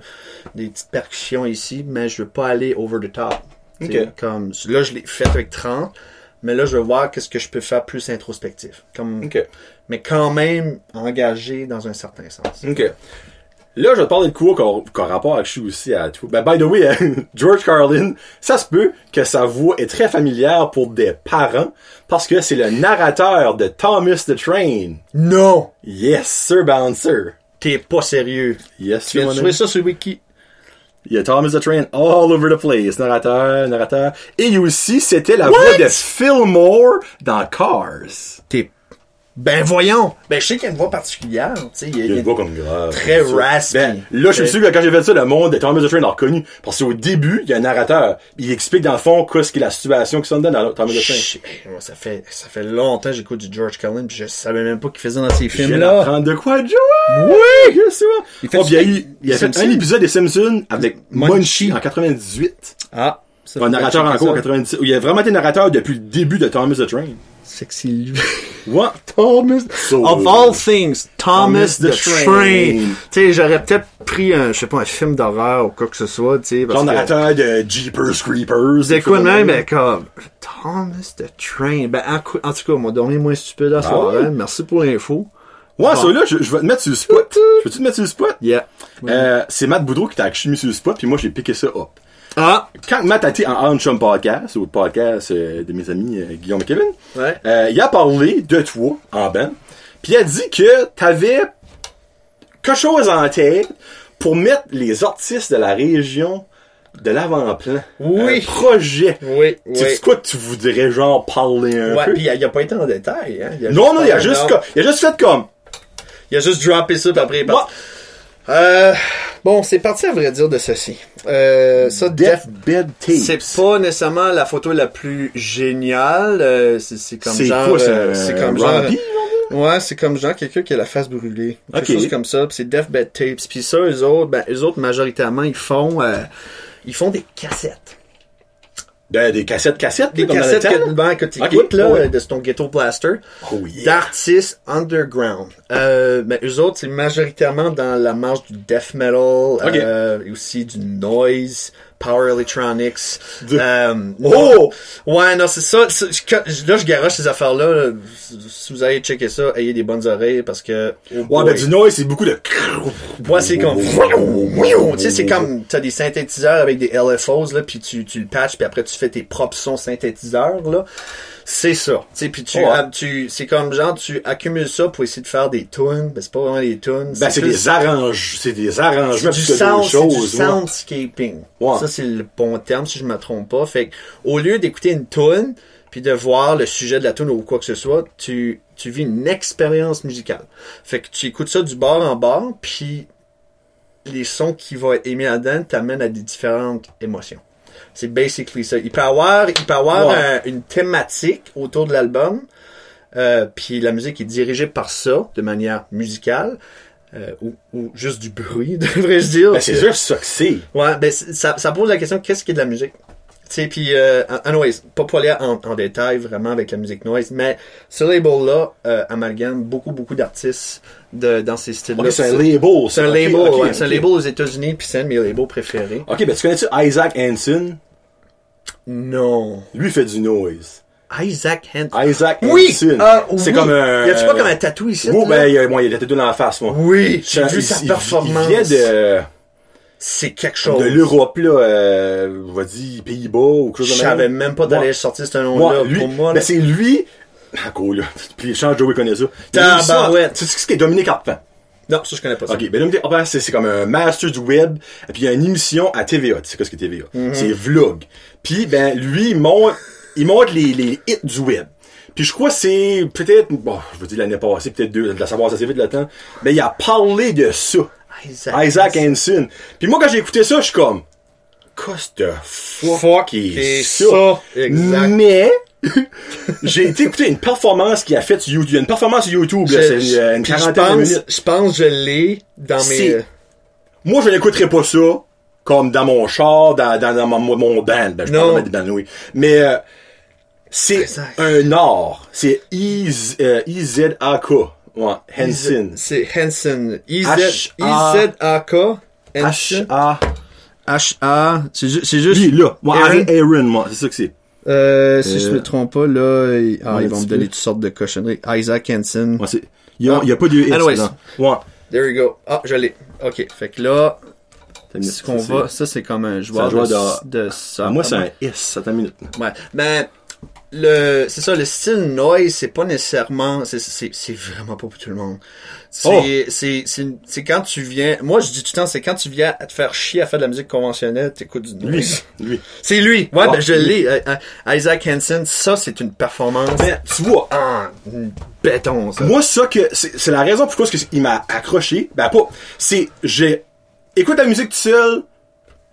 [SPEAKER 1] des petites percussions ici, mais je veux pas aller over the top.
[SPEAKER 2] Ok.
[SPEAKER 1] T'sais, Comme, là, je l'ai fait avec 30, mais là, je veux voir qu'est-ce que je peux faire plus introspectif. Comme,
[SPEAKER 2] Ok.
[SPEAKER 1] Mais quand même engagé dans un certain sens.
[SPEAKER 2] Ok. Là, je vais te parler de quoi qu'on qu'on rapport avec je suis aussi à tout. Ben, by the way, [LAUGHS] George Carlin, ça se peut que sa voix est très familière pour des parents parce que c'est le narrateur de Thomas the Train.
[SPEAKER 1] Non!
[SPEAKER 2] Yes, Sir Bouncer.
[SPEAKER 1] T'es pas sérieux.
[SPEAKER 2] Yes,
[SPEAKER 1] Tu
[SPEAKER 2] mon
[SPEAKER 1] trouver
[SPEAKER 2] ami.
[SPEAKER 1] ça sur Wiki.
[SPEAKER 2] Il y a Thomas the Train all over the place. Narrateur, narrateur. Et aussi, c'était la
[SPEAKER 1] What?
[SPEAKER 2] voix de Fillmore dans Cars.
[SPEAKER 1] T'es... Ben voyons! Ben je sais qu'il y a une voix particulière, tu sais. il y a-
[SPEAKER 2] Il une voix comme grave.
[SPEAKER 1] Très raspy.
[SPEAKER 2] Ben, là, je suis sûr que quand j'ai fait ça, le monde de Thomas the Train l'a reconnu. Parce qu'au début, il y a un narrateur. Il explique dans le fond qu'est-ce qui est la situation qui s'en donne dans Thomas the Train.
[SPEAKER 1] Moi, ça fait ça fait longtemps que j'écouche du George Carlin puis je savais même pas qu'il faisait dans ces
[SPEAKER 2] Je viens
[SPEAKER 1] films là.
[SPEAKER 2] d'apprendre de quoi, Joe? Oui! Bien sûr!
[SPEAKER 1] Il fait
[SPEAKER 2] Oh, il y a il
[SPEAKER 1] il
[SPEAKER 2] fait un épisode des Simpsons avec
[SPEAKER 1] Munchie.
[SPEAKER 2] En 98.
[SPEAKER 1] Ah, ça
[SPEAKER 2] Un narrateur en cours en
[SPEAKER 1] ça.
[SPEAKER 2] 97. où Il a vraiment été narrateur depuis le début de Thomas the Train.
[SPEAKER 1] Sexy. [LAUGHS]
[SPEAKER 2] What?
[SPEAKER 1] Thomas.
[SPEAKER 2] So-
[SPEAKER 1] of all things, Thomas,
[SPEAKER 2] Thomas
[SPEAKER 1] the,
[SPEAKER 2] the
[SPEAKER 1] Train.
[SPEAKER 2] Train.
[SPEAKER 1] Tu sais, j'aurais peut-être pris un, je sais pas, un film d'horreur ou quoi que ce soit, tu sais.
[SPEAKER 2] Genre
[SPEAKER 1] que-
[SPEAKER 2] de Jeepers Creepers.
[SPEAKER 1] C'est quoi même, ben, comme, Thomas the Train. Ben, en, tout cas, mon dormi moins stupide à soir,
[SPEAKER 2] ouais?
[SPEAKER 1] hein. Merci pour l'info.
[SPEAKER 2] Ouais, ça là, je, je vais te mettre sur le spot. Je peux-tu te mettre sur le spot?
[SPEAKER 1] Yeah.
[SPEAKER 2] Euh, c'est Matt Boudreau qui t'a mis sur le spot, puis moi j'ai piqué ça up.
[SPEAKER 1] Ah!
[SPEAKER 2] Quand Matt a été en On Chum Podcast, au podcast euh, de mes amis euh, Guillaume et Kevin,
[SPEAKER 1] Ouais.
[SPEAKER 2] euh, il a parlé de toi en band, puis il a dit que t'avais quelque chose en tête pour mettre les artistes de la région de l'avant-plan.
[SPEAKER 1] Oui.
[SPEAKER 2] Un projet.
[SPEAKER 1] Oui,
[SPEAKER 2] Tu sais quoi tu voudrais genre parler un
[SPEAKER 1] Ouais,
[SPEAKER 2] peu?
[SPEAKER 1] il a, il a pas été en détail, hein. a
[SPEAKER 2] non, non, il a
[SPEAKER 1] juste-
[SPEAKER 2] il a juste fait comme,
[SPEAKER 1] Il a juste droppé ça, puis après, il. Euh, bon, c'est parti à vrai dire de ceci. Euh, ça, Def,
[SPEAKER 2] Deathbed Tapes.
[SPEAKER 1] c'est pas nécessairement la photo la plus géniale. euh, c'est, comme genre,
[SPEAKER 2] quoi, c'est
[SPEAKER 1] euh,
[SPEAKER 2] un
[SPEAKER 1] c'est comme genre, ouais, c'est comme genre quelqu'un qui a la face brûlée, quelque chose comme ça. Puis c'est Deathbed Tapes. Puis ça, eux autres, ben, eux autres majoritairement, ils font, euh, ils font des cassettes.
[SPEAKER 2] Des cassettes, cassettes,
[SPEAKER 1] Des cassettes que, ben, que tu écoutes, là,
[SPEAKER 2] ouais.
[SPEAKER 1] de ton ghetto blaster.
[SPEAKER 2] Oh yeah.
[SPEAKER 1] d'artistes underground. Euh, ben, eux autres, c'est majoritairement dans la marge du death metal, euh, et aussi du noise, power electronics.
[SPEAKER 2] De-
[SPEAKER 1] Euh,
[SPEAKER 2] Oh!
[SPEAKER 1] Ouais, non, c'est ça. Là, je garoche ces affaires-là. là. Si vous allez checker ça, ayez des bonnes oreilles parce que... oh
[SPEAKER 2] Ouais,
[SPEAKER 1] boy.
[SPEAKER 2] ben, du noise, c'est beaucoup de...
[SPEAKER 1] Ouais, c'est comme... Tu sais, c'est comme... T'as des synthétiseurs avec des LFOs, là, puis tu, tu le patches, puis après, tu fais tes propres sons synthétiseurs, là. C'est ça. Tu sais, puis tu,
[SPEAKER 2] Ouais.
[SPEAKER 1] tu, c'est comme genre, tu accumules ça pour essayer de faire des tunes. Ben, c'est pas vraiment des tunes.
[SPEAKER 2] Ben, c'est des arrangements, c'est des
[SPEAKER 1] c'est
[SPEAKER 2] arrangements
[SPEAKER 1] du sound, c'est du
[SPEAKER 2] choses. ouais.
[SPEAKER 1] soundscaping.
[SPEAKER 2] Ouais.
[SPEAKER 1] Ça, c'est le bon terme, si je me trompe pas. Fait au lieu d'écouter une tune puis de voir le sujet de la tune ou quoi que ce soit, tu, tu vis une expérience musicale. Fait que tu écoutes ça du bord en bord, puis les sons qui vont être émis là-dedans t'amènent à des différentes émotions. C'est basically ça. Il peut avoir, il peut avoir un- une thématique autour de l'album, euh, puis la musique est dirigée par ça, de manière musicale, euh, ou, ou juste du bruit, [LAUGHS] devrais-je dire.
[SPEAKER 2] Ben, c'est sûr ça que c'est.
[SPEAKER 1] Ouais, ben ça, ça pose la question qu'est-ce qui est de la musique? Tu sais, puis euh, anyways, pas pour aller en, en détail vraiment avec la musique noise, mais ce label-là euh, amalgame beaucoup beaucoup d'artistes de, dans ces styles-là.
[SPEAKER 2] Ok, c'est un label.
[SPEAKER 1] c'est un label,
[SPEAKER 2] ok,
[SPEAKER 1] ouais, c'est un label aux États-Unis, puis c'est un de mes labels préférés.
[SPEAKER 2] Ok, ben, tu connais-tu Isaac Hansen?
[SPEAKER 1] Non.
[SPEAKER 2] Lui, fait du noise.
[SPEAKER 1] Isaac Hansen.
[SPEAKER 2] Isaac
[SPEAKER 1] Oui!
[SPEAKER 2] Hansen.
[SPEAKER 1] Ah,
[SPEAKER 2] C'est
[SPEAKER 1] oui.
[SPEAKER 2] comme un...
[SPEAKER 1] Y a-tu pas comme un tatou ici?
[SPEAKER 2] Oui, ben, il y a, moi, il y a des tatous dans la face, moi.
[SPEAKER 1] Oui, j'ai vu
[SPEAKER 2] il-
[SPEAKER 1] sa
[SPEAKER 2] il-
[SPEAKER 1] performance.
[SPEAKER 2] Il vient de,
[SPEAKER 1] C'est quelque chose.
[SPEAKER 2] de l'Europe, là, euh, on va dire, Pays-Bas, ou quelque
[SPEAKER 1] Je
[SPEAKER 2] chose de
[SPEAKER 1] savais
[SPEAKER 2] même.
[SPEAKER 1] même pas d'aller sortir ce nom-là pour moi.
[SPEAKER 2] ben,
[SPEAKER 1] là.
[SPEAKER 2] c'est lui, ah, cool, là. [LAUGHS] Puis, je change, Joey connaît ça. Il
[SPEAKER 1] Tabarouette.
[SPEAKER 2] Tu sais ce qu'est Dominique Arpent?
[SPEAKER 1] Non, ça je connais pas ça.
[SPEAKER 2] Ok, ben Dominique Arpent, c'est c'est comme un master du web, et puis il y a une émission à TVA. Tu sais quoi ce que TVA?
[SPEAKER 1] Mhm.
[SPEAKER 2] C'est vlog. Puis, ben, lui, il montre, il montre les, les hits du web. Puis je crois que c'est peut-être, bon, je veux dire l'année passée, peut-être deux, de la savoir assez vite le temps, ben il a parlé de ça.
[SPEAKER 1] Isaac,
[SPEAKER 2] Isaac Hansen. Puis moi, quand j'ai écouté ça, je suis comme, qu'est-ce de fuck,
[SPEAKER 1] Fuck
[SPEAKER 2] est
[SPEAKER 1] et
[SPEAKER 2] ça?
[SPEAKER 1] ça? Exact.
[SPEAKER 2] Mais, [LAUGHS] j'ai été écouter une performance qu'il a faite sur YouTube. Une performance sur YouTube, là, c'est une, une quarantaine de minutes.
[SPEAKER 1] je pense que je l'ai dans mes.
[SPEAKER 2] Moi, je n'écouterai pas ça comme dans mon char, dans, dans, dans mon, mon band. Ben, je
[SPEAKER 1] Non.
[SPEAKER 2] parle bands, oui. Mais, euh, c'est un art. C'est I-Z- euh, I-Z-A-K. Ouais, Hansen.
[SPEAKER 1] C'est Hansen.
[SPEAKER 2] H- A-
[SPEAKER 1] I-Z-A-K.
[SPEAKER 2] H-A...
[SPEAKER 1] H-A. C'est ju- c'est juste.
[SPEAKER 2] Lui, là. Moi,
[SPEAKER 1] Aaron.
[SPEAKER 2] Aaron, moi. C'est ça que c'est.
[SPEAKER 1] Euh, si je me trompe pas, là, ils, ah, ils vont me donner toutes sortes de cochonneries. Isaac Hansen.
[SPEAKER 2] Ouais, c'est... Il y a, il y a pas de
[SPEAKER 1] Anyways.
[SPEAKER 2] Ouais.
[SPEAKER 1] There you go. Ah, je l'ai. Ok. Fait que là, ce qu'on
[SPEAKER 2] ça,
[SPEAKER 1] va, ça c'est comme un joueur,
[SPEAKER 2] joueur
[SPEAKER 1] de,
[SPEAKER 2] de-
[SPEAKER 1] de ça.
[SPEAKER 2] Ah, moi, c'est un S. Attends une minute.
[SPEAKER 1] Ouais. Ben, le, c'est ça, le style noise, c'est pas nécessairement, c'est, c'est, c'est vraiment pas pour tout le monde. C'est,
[SPEAKER 2] Oh.
[SPEAKER 1] c'est, c'est, quand tu viens, moi je dis tout le temps, c'est quand tu viens à te faire chier à faire de la musique conventionnelle, t'écoutes du
[SPEAKER 2] Lui.
[SPEAKER 1] noise.
[SPEAKER 2] Lui.
[SPEAKER 1] C'est lui. Ouais,
[SPEAKER 2] Oh.
[SPEAKER 1] ben je l'ai. Euh, euh, Isaac Hansen, ça c'est une performance
[SPEAKER 2] Ben, tu vois,
[SPEAKER 1] en béton, ça.
[SPEAKER 2] Moi, ça que c'est la raison pourquoi que il m'a accroché. Ben pas. C'est j'ai écoute la musique tout seul,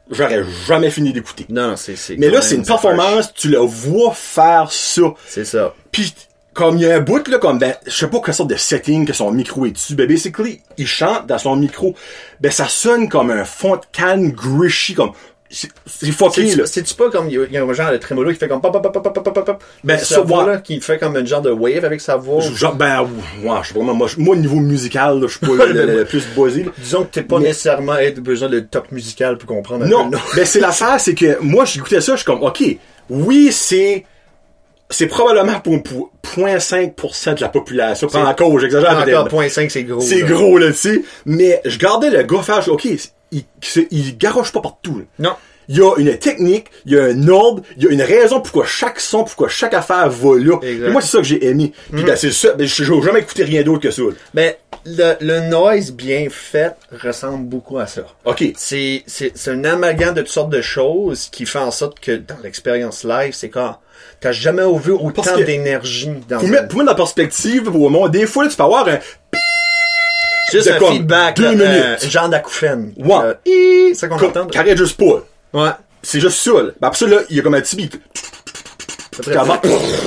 [SPEAKER 2] j'aurais jamais fini d'écouter.
[SPEAKER 1] Non, non, c'est, c'est.
[SPEAKER 2] Mais là, c'est une performance, tu le vois faire ça.
[SPEAKER 1] C'est ça.
[SPEAKER 2] Puis comme il y a un bout là, comme ben, je sais pas quelle sorte de setting que son micro est dessus. Ben basically, il chante dans son micro. Ben ça sonne comme un fond de canne grishy, comme c'est c'est fucké là.
[SPEAKER 1] C'est, c'est-tu pas comme, il y a- il y a un genre de trémolo qui fait comme pop, pop, pop, pop, pop, pop, pop.
[SPEAKER 2] Ben,
[SPEAKER 1] sa
[SPEAKER 2] ça,
[SPEAKER 1] voix, là, qui fait comme un genre de wave avec sa voix?
[SPEAKER 2] Genre, ben, ouais, je sais pas moi, moi, au niveau musical, là, je suis pas le, le- [LAUGHS] plus là.
[SPEAKER 1] Disons que t'es pas
[SPEAKER 2] Mais-
[SPEAKER 1] nécessairement être besoin de top musical pour comprendre un
[SPEAKER 2] Non,
[SPEAKER 1] peu nom.
[SPEAKER 2] mais [LAUGHS] c'est [LAUGHS] l'affaire, c'est que moi, j'écoutais ça, je suis comme, ok, oui, c'est, c'est probablement pour, pour 0.5% de la population. Pas encore, j'exagère peut-être.
[SPEAKER 1] Encore, point 5, c'est gros.
[SPEAKER 2] C'est gros, là, tu sais. Mais je gardais le je- ok, il, il garoche pas partout, là.
[SPEAKER 1] Non.
[SPEAKER 2] Il y a une technique, il y a un ordre, il y a une raison pourquoi chaque son, pourquoi chaque affaire va là.
[SPEAKER 1] Exact.
[SPEAKER 2] Et moi, c'est ça que j'ai aimé. Puis ben, c'est ça. Ben, je n'ai jamais écouté rien d'autre que ça. là.
[SPEAKER 1] Ben, le, le noise bien fait ressemble beaucoup à ça.
[SPEAKER 2] OK.
[SPEAKER 1] C'est, c'est, c'est un amalgame de toutes sortes de choses qui fait en sorte que dans l'expérience live, c'est quand t'as jamais vu autant d'énergie dans
[SPEAKER 2] Pour mettre, pour mettre dans la perspective, pour moi, des fois, là, tu peux avoir un...
[SPEAKER 1] juste un feedback,
[SPEAKER 2] deux minutes.
[SPEAKER 1] genre d'acouphène.
[SPEAKER 2] Ouais.
[SPEAKER 1] C'est ça qu'on entend.
[SPEAKER 2] arrête juste pas.
[SPEAKER 1] Ouais.
[SPEAKER 2] C'est juste ça. Ben, après ça, là, il y a comme un petit beat.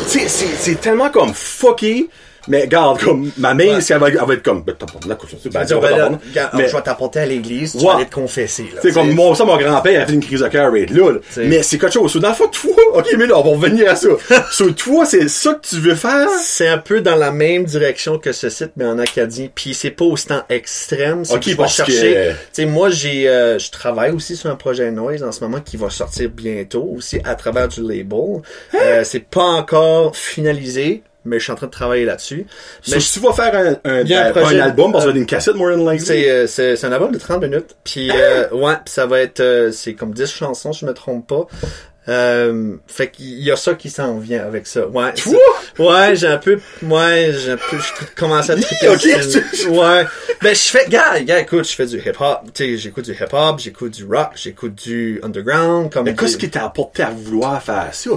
[SPEAKER 1] C'est
[SPEAKER 2] tellement comme fucké. Mais regarde, comme, ma main,
[SPEAKER 1] Ouais.
[SPEAKER 2] si elle va, elle va être comme, ben, t'as pas de la couche,
[SPEAKER 1] Tu
[SPEAKER 2] ben,
[SPEAKER 1] dire, ben là,
[SPEAKER 2] t'apprendre.
[SPEAKER 1] regarde,
[SPEAKER 2] Mais-
[SPEAKER 1] je vais t'apporter à l'église, tu
[SPEAKER 2] Ouais.
[SPEAKER 1] vas aller te confesser. là,
[SPEAKER 2] C'est comme mon, ça, mon grand-père a fait une crise de cœur right là, là.
[SPEAKER 1] C'est-
[SPEAKER 2] Mais c'est quelque chose. Dans le fond, toi, [LAUGHS] ok, mais là, on va revenir à ça. [LAUGHS] Sur toi, c'est ça que tu veux faire?
[SPEAKER 1] C'est un peu dans la même direction que ce site, mais en acadien. Puis c'est pas autant extrême. C'est
[SPEAKER 2] Ok, parce
[SPEAKER 1] chercher.
[SPEAKER 2] que-
[SPEAKER 1] Tu sais, moi, j'ai, euh, je travaille aussi sur un projet noise en ce moment qui va sortir bientôt aussi à travers du label.
[SPEAKER 2] Hein?
[SPEAKER 1] Euh, c'est pas encore finalisé, mais je suis en train de travailler là-dessus. Mais
[SPEAKER 2] si tu vas faire un, un,
[SPEAKER 1] Il y a un
[SPEAKER 2] album, parce que
[SPEAKER 1] euh,
[SPEAKER 2] une cassette, more than likely.
[SPEAKER 1] c'est, euh, c'est, c'est un album de 30 minutes. Puis, euh, ouais, puis ça va être, euh, c'est comme 10 chansons, si je me trompe pas. Euh, fait qu'il y a ça qui s'en vient avec ça. Ouais. Ouais, j'ai un peu, ouais, j'ai un peu, je commence à triper. Ouais. Ben, je fais, gars, gars, écoute, je fais du hip-hop. Tu sais, j'écoute du hip-hop, j'écoute du rock, j'écoute du underground, comme
[SPEAKER 2] Mais qu'est-ce qui t'a apporté à vouloir faire ça?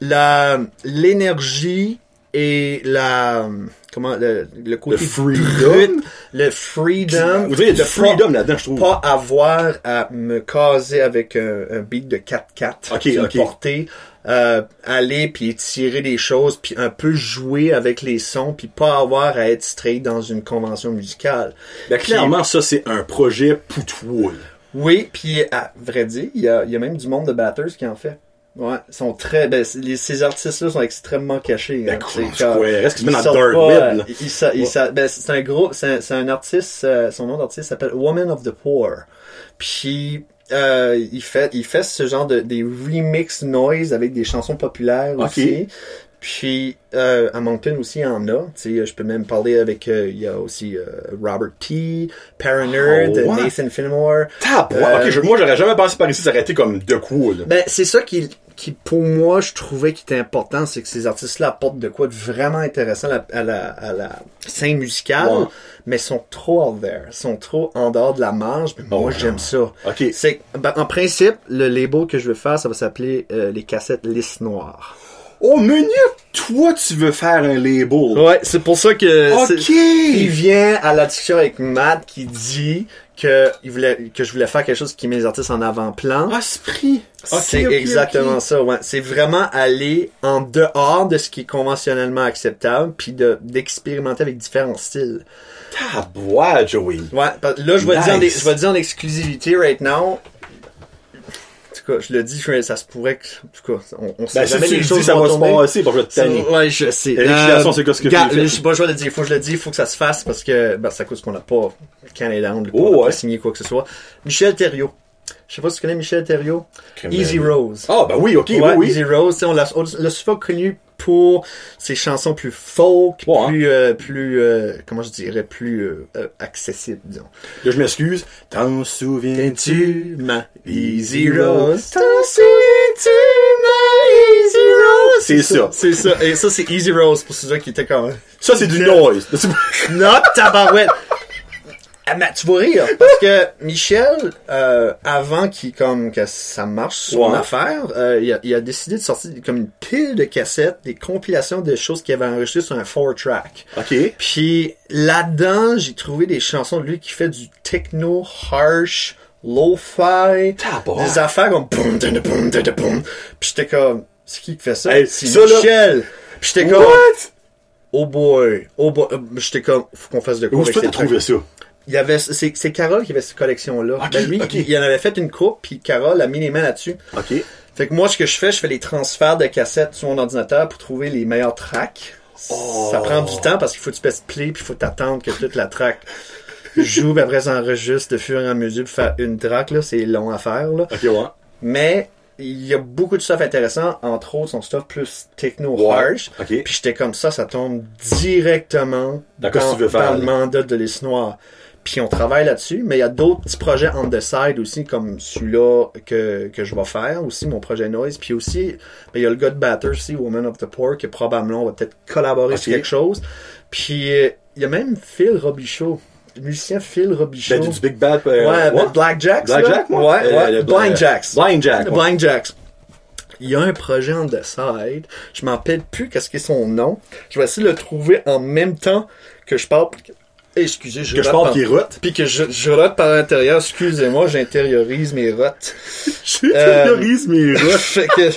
[SPEAKER 1] la, l'énergie et la, comment, le, le côté
[SPEAKER 2] Le freedom?
[SPEAKER 1] brut, le freedom.
[SPEAKER 2] Vous dites, du freedom là-dedans, je trouve.
[SPEAKER 1] pas avoir à me caser avec un, un beat de 4-4
[SPEAKER 2] Ok,
[SPEAKER 1] puis le
[SPEAKER 2] ok.
[SPEAKER 1] porter euh, aller puis tirer des choses puis un peu jouer avec les sons puis pas avoir à être straight dans une convention musicale
[SPEAKER 2] Ben, clairement, ça, c'est un projet pour toi, là.
[SPEAKER 1] oui puis à vrai dire il y a, il y a même du monde de batters qui en fait ouais ils sont très ben, les, ces artistes là sont extrêmement cachés
[SPEAKER 2] Ben,
[SPEAKER 1] hein.
[SPEAKER 2] quoi? Reste qu'ils se
[SPEAKER 1] ils
[SPEAKER 2] mettent dans dark
[SPEAKER 1] pas,
[SPEAKER 2] web,
[SPEAKER 1] euh,
[SPEAKER 2] là.
[SPEAKER 1] il- il sa- il sa- ben, c'est un gros, c'est un, un artiste, euh, son nom d'artiste s'appelle Woman of the Poor. Puis euh, il fait, il fait ce genre de des remix noise avec des chansons populaires
[SPEAKER 2] Ok.
[SPEAKER 1] aussi. Puis euh, à Moncton aussi il y en a. Tu sais, je peux même parler avec euh, il y a aussi euh, Robert P, Paranerd,
[SPEAKER 2] Oh, ouais.
[SPEAKER 1] Nathan Fillmore.
[SPEAKER 2] Tab, ok, je- moi, j'aurais jamais pensé par ici s'arrêter comme de là.
[SPEAKER 1] Ben, c'est ça qui, qui, pour moi, je trouvais qui était important, c'est que ces artistes-là apportent de quoi de vraiment intéressant à la, à la, à la scène musicale, mais sont trop out there, sont trop en dehors de la marge, mais moi, j'aime ça. C'est, ben, en principe, le label que je veux faire, ça va s'appeler euh, les cassettes lisse noires.
[SPEAKER 2] Oh, menu, toi, tu veux faire un label.
[SPEAKER 1] Ouais, c'est pour ça que
[SPEAKER 2] Ok.
[SPEAKER 1] il vient à la discussion avec Matt qui dit que il voulait que je voulais faire quelque chose qui met les artistes en avant-plan.
[SPEAKER 2] Esprit. Ok,
[SPEAKER 1] c'est
[SPEAKER 2] ok,
[SPEAKER 1] exactement ça, ouais. C'est vraiment aller en dehors de ce qui est conventionnellement acceptable, puis de d'expérimenter avec différents styles.
[SPEAKER 2] Tabois, Joey.
[SPEAKER 1] Ouais, là je vais le dire en,
[SPEAKER 2] Nice.
[SPEAKER 1] je vais le dire en exclusivité right now. En tout cas, je le dis, je- ça se pourrait que, en tout cas, on, on sait
[SPEAKER 2] Ben,
[SPEAKER 1] jamais les
[SPEAKER 2] le
[SPEAKER 1] choses
[SPEAKER 2] dis, ça
[SPEAKER 1] vont
[SPEAKER 2] va se
[SPEAKER 1] tomber.
[SPEAKER 2] passer, bon, je vais te
[SPEAKER 1] Ça-
[SPEAKER 2] tanner.
[SPEAKER 1] Ouais, je sais.
[SPEAKER 2] C'est quoi ce que
[SPEAKER 1] je sais pas, je vais le dire, faut que je le dise, faut que ça se fasse parce que, ben, à cause qu'on n'a pas Canada Down,
[SPEAKER 2] Oh,
[SPEAKER 1] on n'a
[SPEAKER 2] ouais.
[SPEAKER 1] pas signé quoi que ce soit. Michel Thériault. Je sais pas si tu connais Michel Thériault. Easy Rose.
[SPEAKER 2] Ah, ben oui, ok,
[SPEAKER 1] Ouais,
[SPEAKER 2] oui, oui.
[SPEAKER 1] Easy Rose, tu sais, on l'a on l'a souvent connu pour ses chansons plus folk,
[SPEAKER 2] Ouais, hein.
[SPEAKER 1] plus, euh, plus, euh, comment je dirais, plus euh, euh, accessibles, disons.
[SPEAKER 2] Là, je m'excuse. T'en souviens-tu?
[SPEAKER 1] Tu ma
[SPEAKER 2] Easy Rose?
[SPEAKER 1] T'en souviens-tu ma Easy Rose?
[SPEAKER 2] C'est ça.
[SPEAKER 1] C'est ça. Et ça, c'est Easy Rose pour ceux qui étaient comme...
[SPEAKER 2] Ça, c'est du noise. [LAUGHS]
[SPEAKER 1] Non, tabarouette! Ah, mais tu vas rire, parce que Michel, euh, avant qu'il comme que ça marche son
[SPEAKER 2] Ouais.
[SPEAKER 1] affaire, euh, il, a, il a décidé de sortir comme une pile de cassettes, des compilations de choses qu'il avait enregistrées sur un 4-track.
[SPEAKER 2] ok.
[SPEAKER 1] Puis là-dedans, j'ai trouvé des chansons de lui qui fait du techno harsh, lo-fi, des affaires comme boum, boum, dun, dun, boum. Puis j'étais comme, c'est qui qui fait ça?
[SPEAKER 2] Hey,
[SPEAKER 1] c'est
[SPEAKER 2] là-
[SPEAKER 1] Michel. Puis j'étais comme,
[SPEAKER 2] What?
[SPEAKER 1] oh boy, oh boy, Euh, j'étais comme, faut qu'on fasse de quoi
[SPEAKER 2] Où est-ce que t'as trouvé ça?
[SPEAKER 1] Il y avait, c'est, c'est Carole qui avait cette collection-là.
[SPEAKER 2] Ok,
[SPEAKER 1] Ben, lui, il, il en avait fait une coupe, puis Carole a mis les mains là-dessus.
[SPEAKER 2] Ok.
[SPEAKER 1] Fait que moi, ce que je fais, je fais les transferts de cassettes sur mon ordinateur pour trouver les meilleurs tracks.
[SPEAKER 2] Oh.
[SPEAKER 1] Ça prend du temps parce qu'il faut que tu pèses play, puis il faut t'attendre que toute la track joue, puis après ça enregistre de fur et à mesure pour faire une track, là. C'est long à faire, là.
[SPEAKER 2] Ok, ouais.
[SPEAKER 1] Mais, il y a beaucoup de stuff intéressant, entre autres son stuff plus techno
[SPEAKER 2] Ouais.
[SPEAKER 1] harsh.
[SPEAKER 2] Ok.
[SPEAKER 1] Puis j'étais comme ça, ça tombe directement
[SPEAKER 2] Dans quoi tu veux faire,
[SPEAKER 1] dans le
[SPEAKER 2] là?
[SPEAKER 1] mandat de l'Is Noir. Puis on travaille là-dessus, mais il y a d'autres petits projets on the side aussi, comme celui-là que, que je vais faire, aussi mon projet Noise. Puis aussi, ben, il y a le gars de Batter aussi, Woman of the Poor, que probablement on va peut-être collaborer sur quelque chose. Puis euh, il y a même Phil Robichaud, le musicien Phil Robichaud.
[SPEAKER 2] Ben, du Big Bad. euh,
[SPEAKER 1] ouais,
[SPEAKER 2] ouais.
[SPEAKER 1] ben, Black Jacks.
[SPEAKER 2] Black
[SPEAKER 1] là.
[SPEAKER 2] Jack, moi?
[SPEAKER 1] Ouais,
[SPEAKER 2] Euh,
[SPEAKER 1] ouais.
[SPEAKER 2] le-
[SPEAKER 1] Blind
[SPEAKER 2] euh,
[SPEAKER 1] Jacks.
[SPEAKER 2] Blind Jack,
[SPEAKER 1] Le
[SPEAKER 2] ouais.
[SPEAKER 1] Blind Jacks. Il y a un projet on the side. Je m'en rappelle plus qu'est-ce qu'est son nom. Je vais essayer de le trouver en même temps que je parle. Excusez, je
[SPEAKER 2] Que je parle
[SPEAKER 1] par-
[SPEAKER 2] qui rote.
[SPEAKER 1] Puis que je, je rote par l'intérieur. Excusez-moi, j'intériorise mes rotes. [LAUGHS]
[SPEAKER 2] J'intériorise mes rotes. [LAUGHS]
[SPEAKER 1] fait que,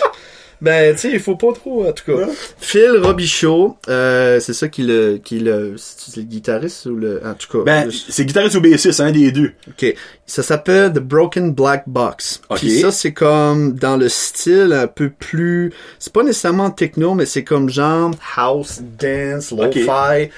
[SPEAKER 1] ben, tu sais, il faut pas trop, en tout cas.
[SPEAKER 2] Ouais.
[SPEAKER 1] Phil Robichaud, euh, c'est ça qui le, qui le, c'est le guitariste ou le, en tout cas.
[SPEAKER 2] Ben,
[SPEAKER 1] le-
[SPEAKER 2] c'est guitariste ou bassiste, un des deux.
[SPEAKER 1] Ok. Ça s'appelle The Broken Black Box.
[SPEAKER 2] Ok.
[SPEAKER 1] Puis ça, c'est comme dans le style un peu plus... C'est pas nécessairement techno, mais c'est comme genre house, dance, lo-fi.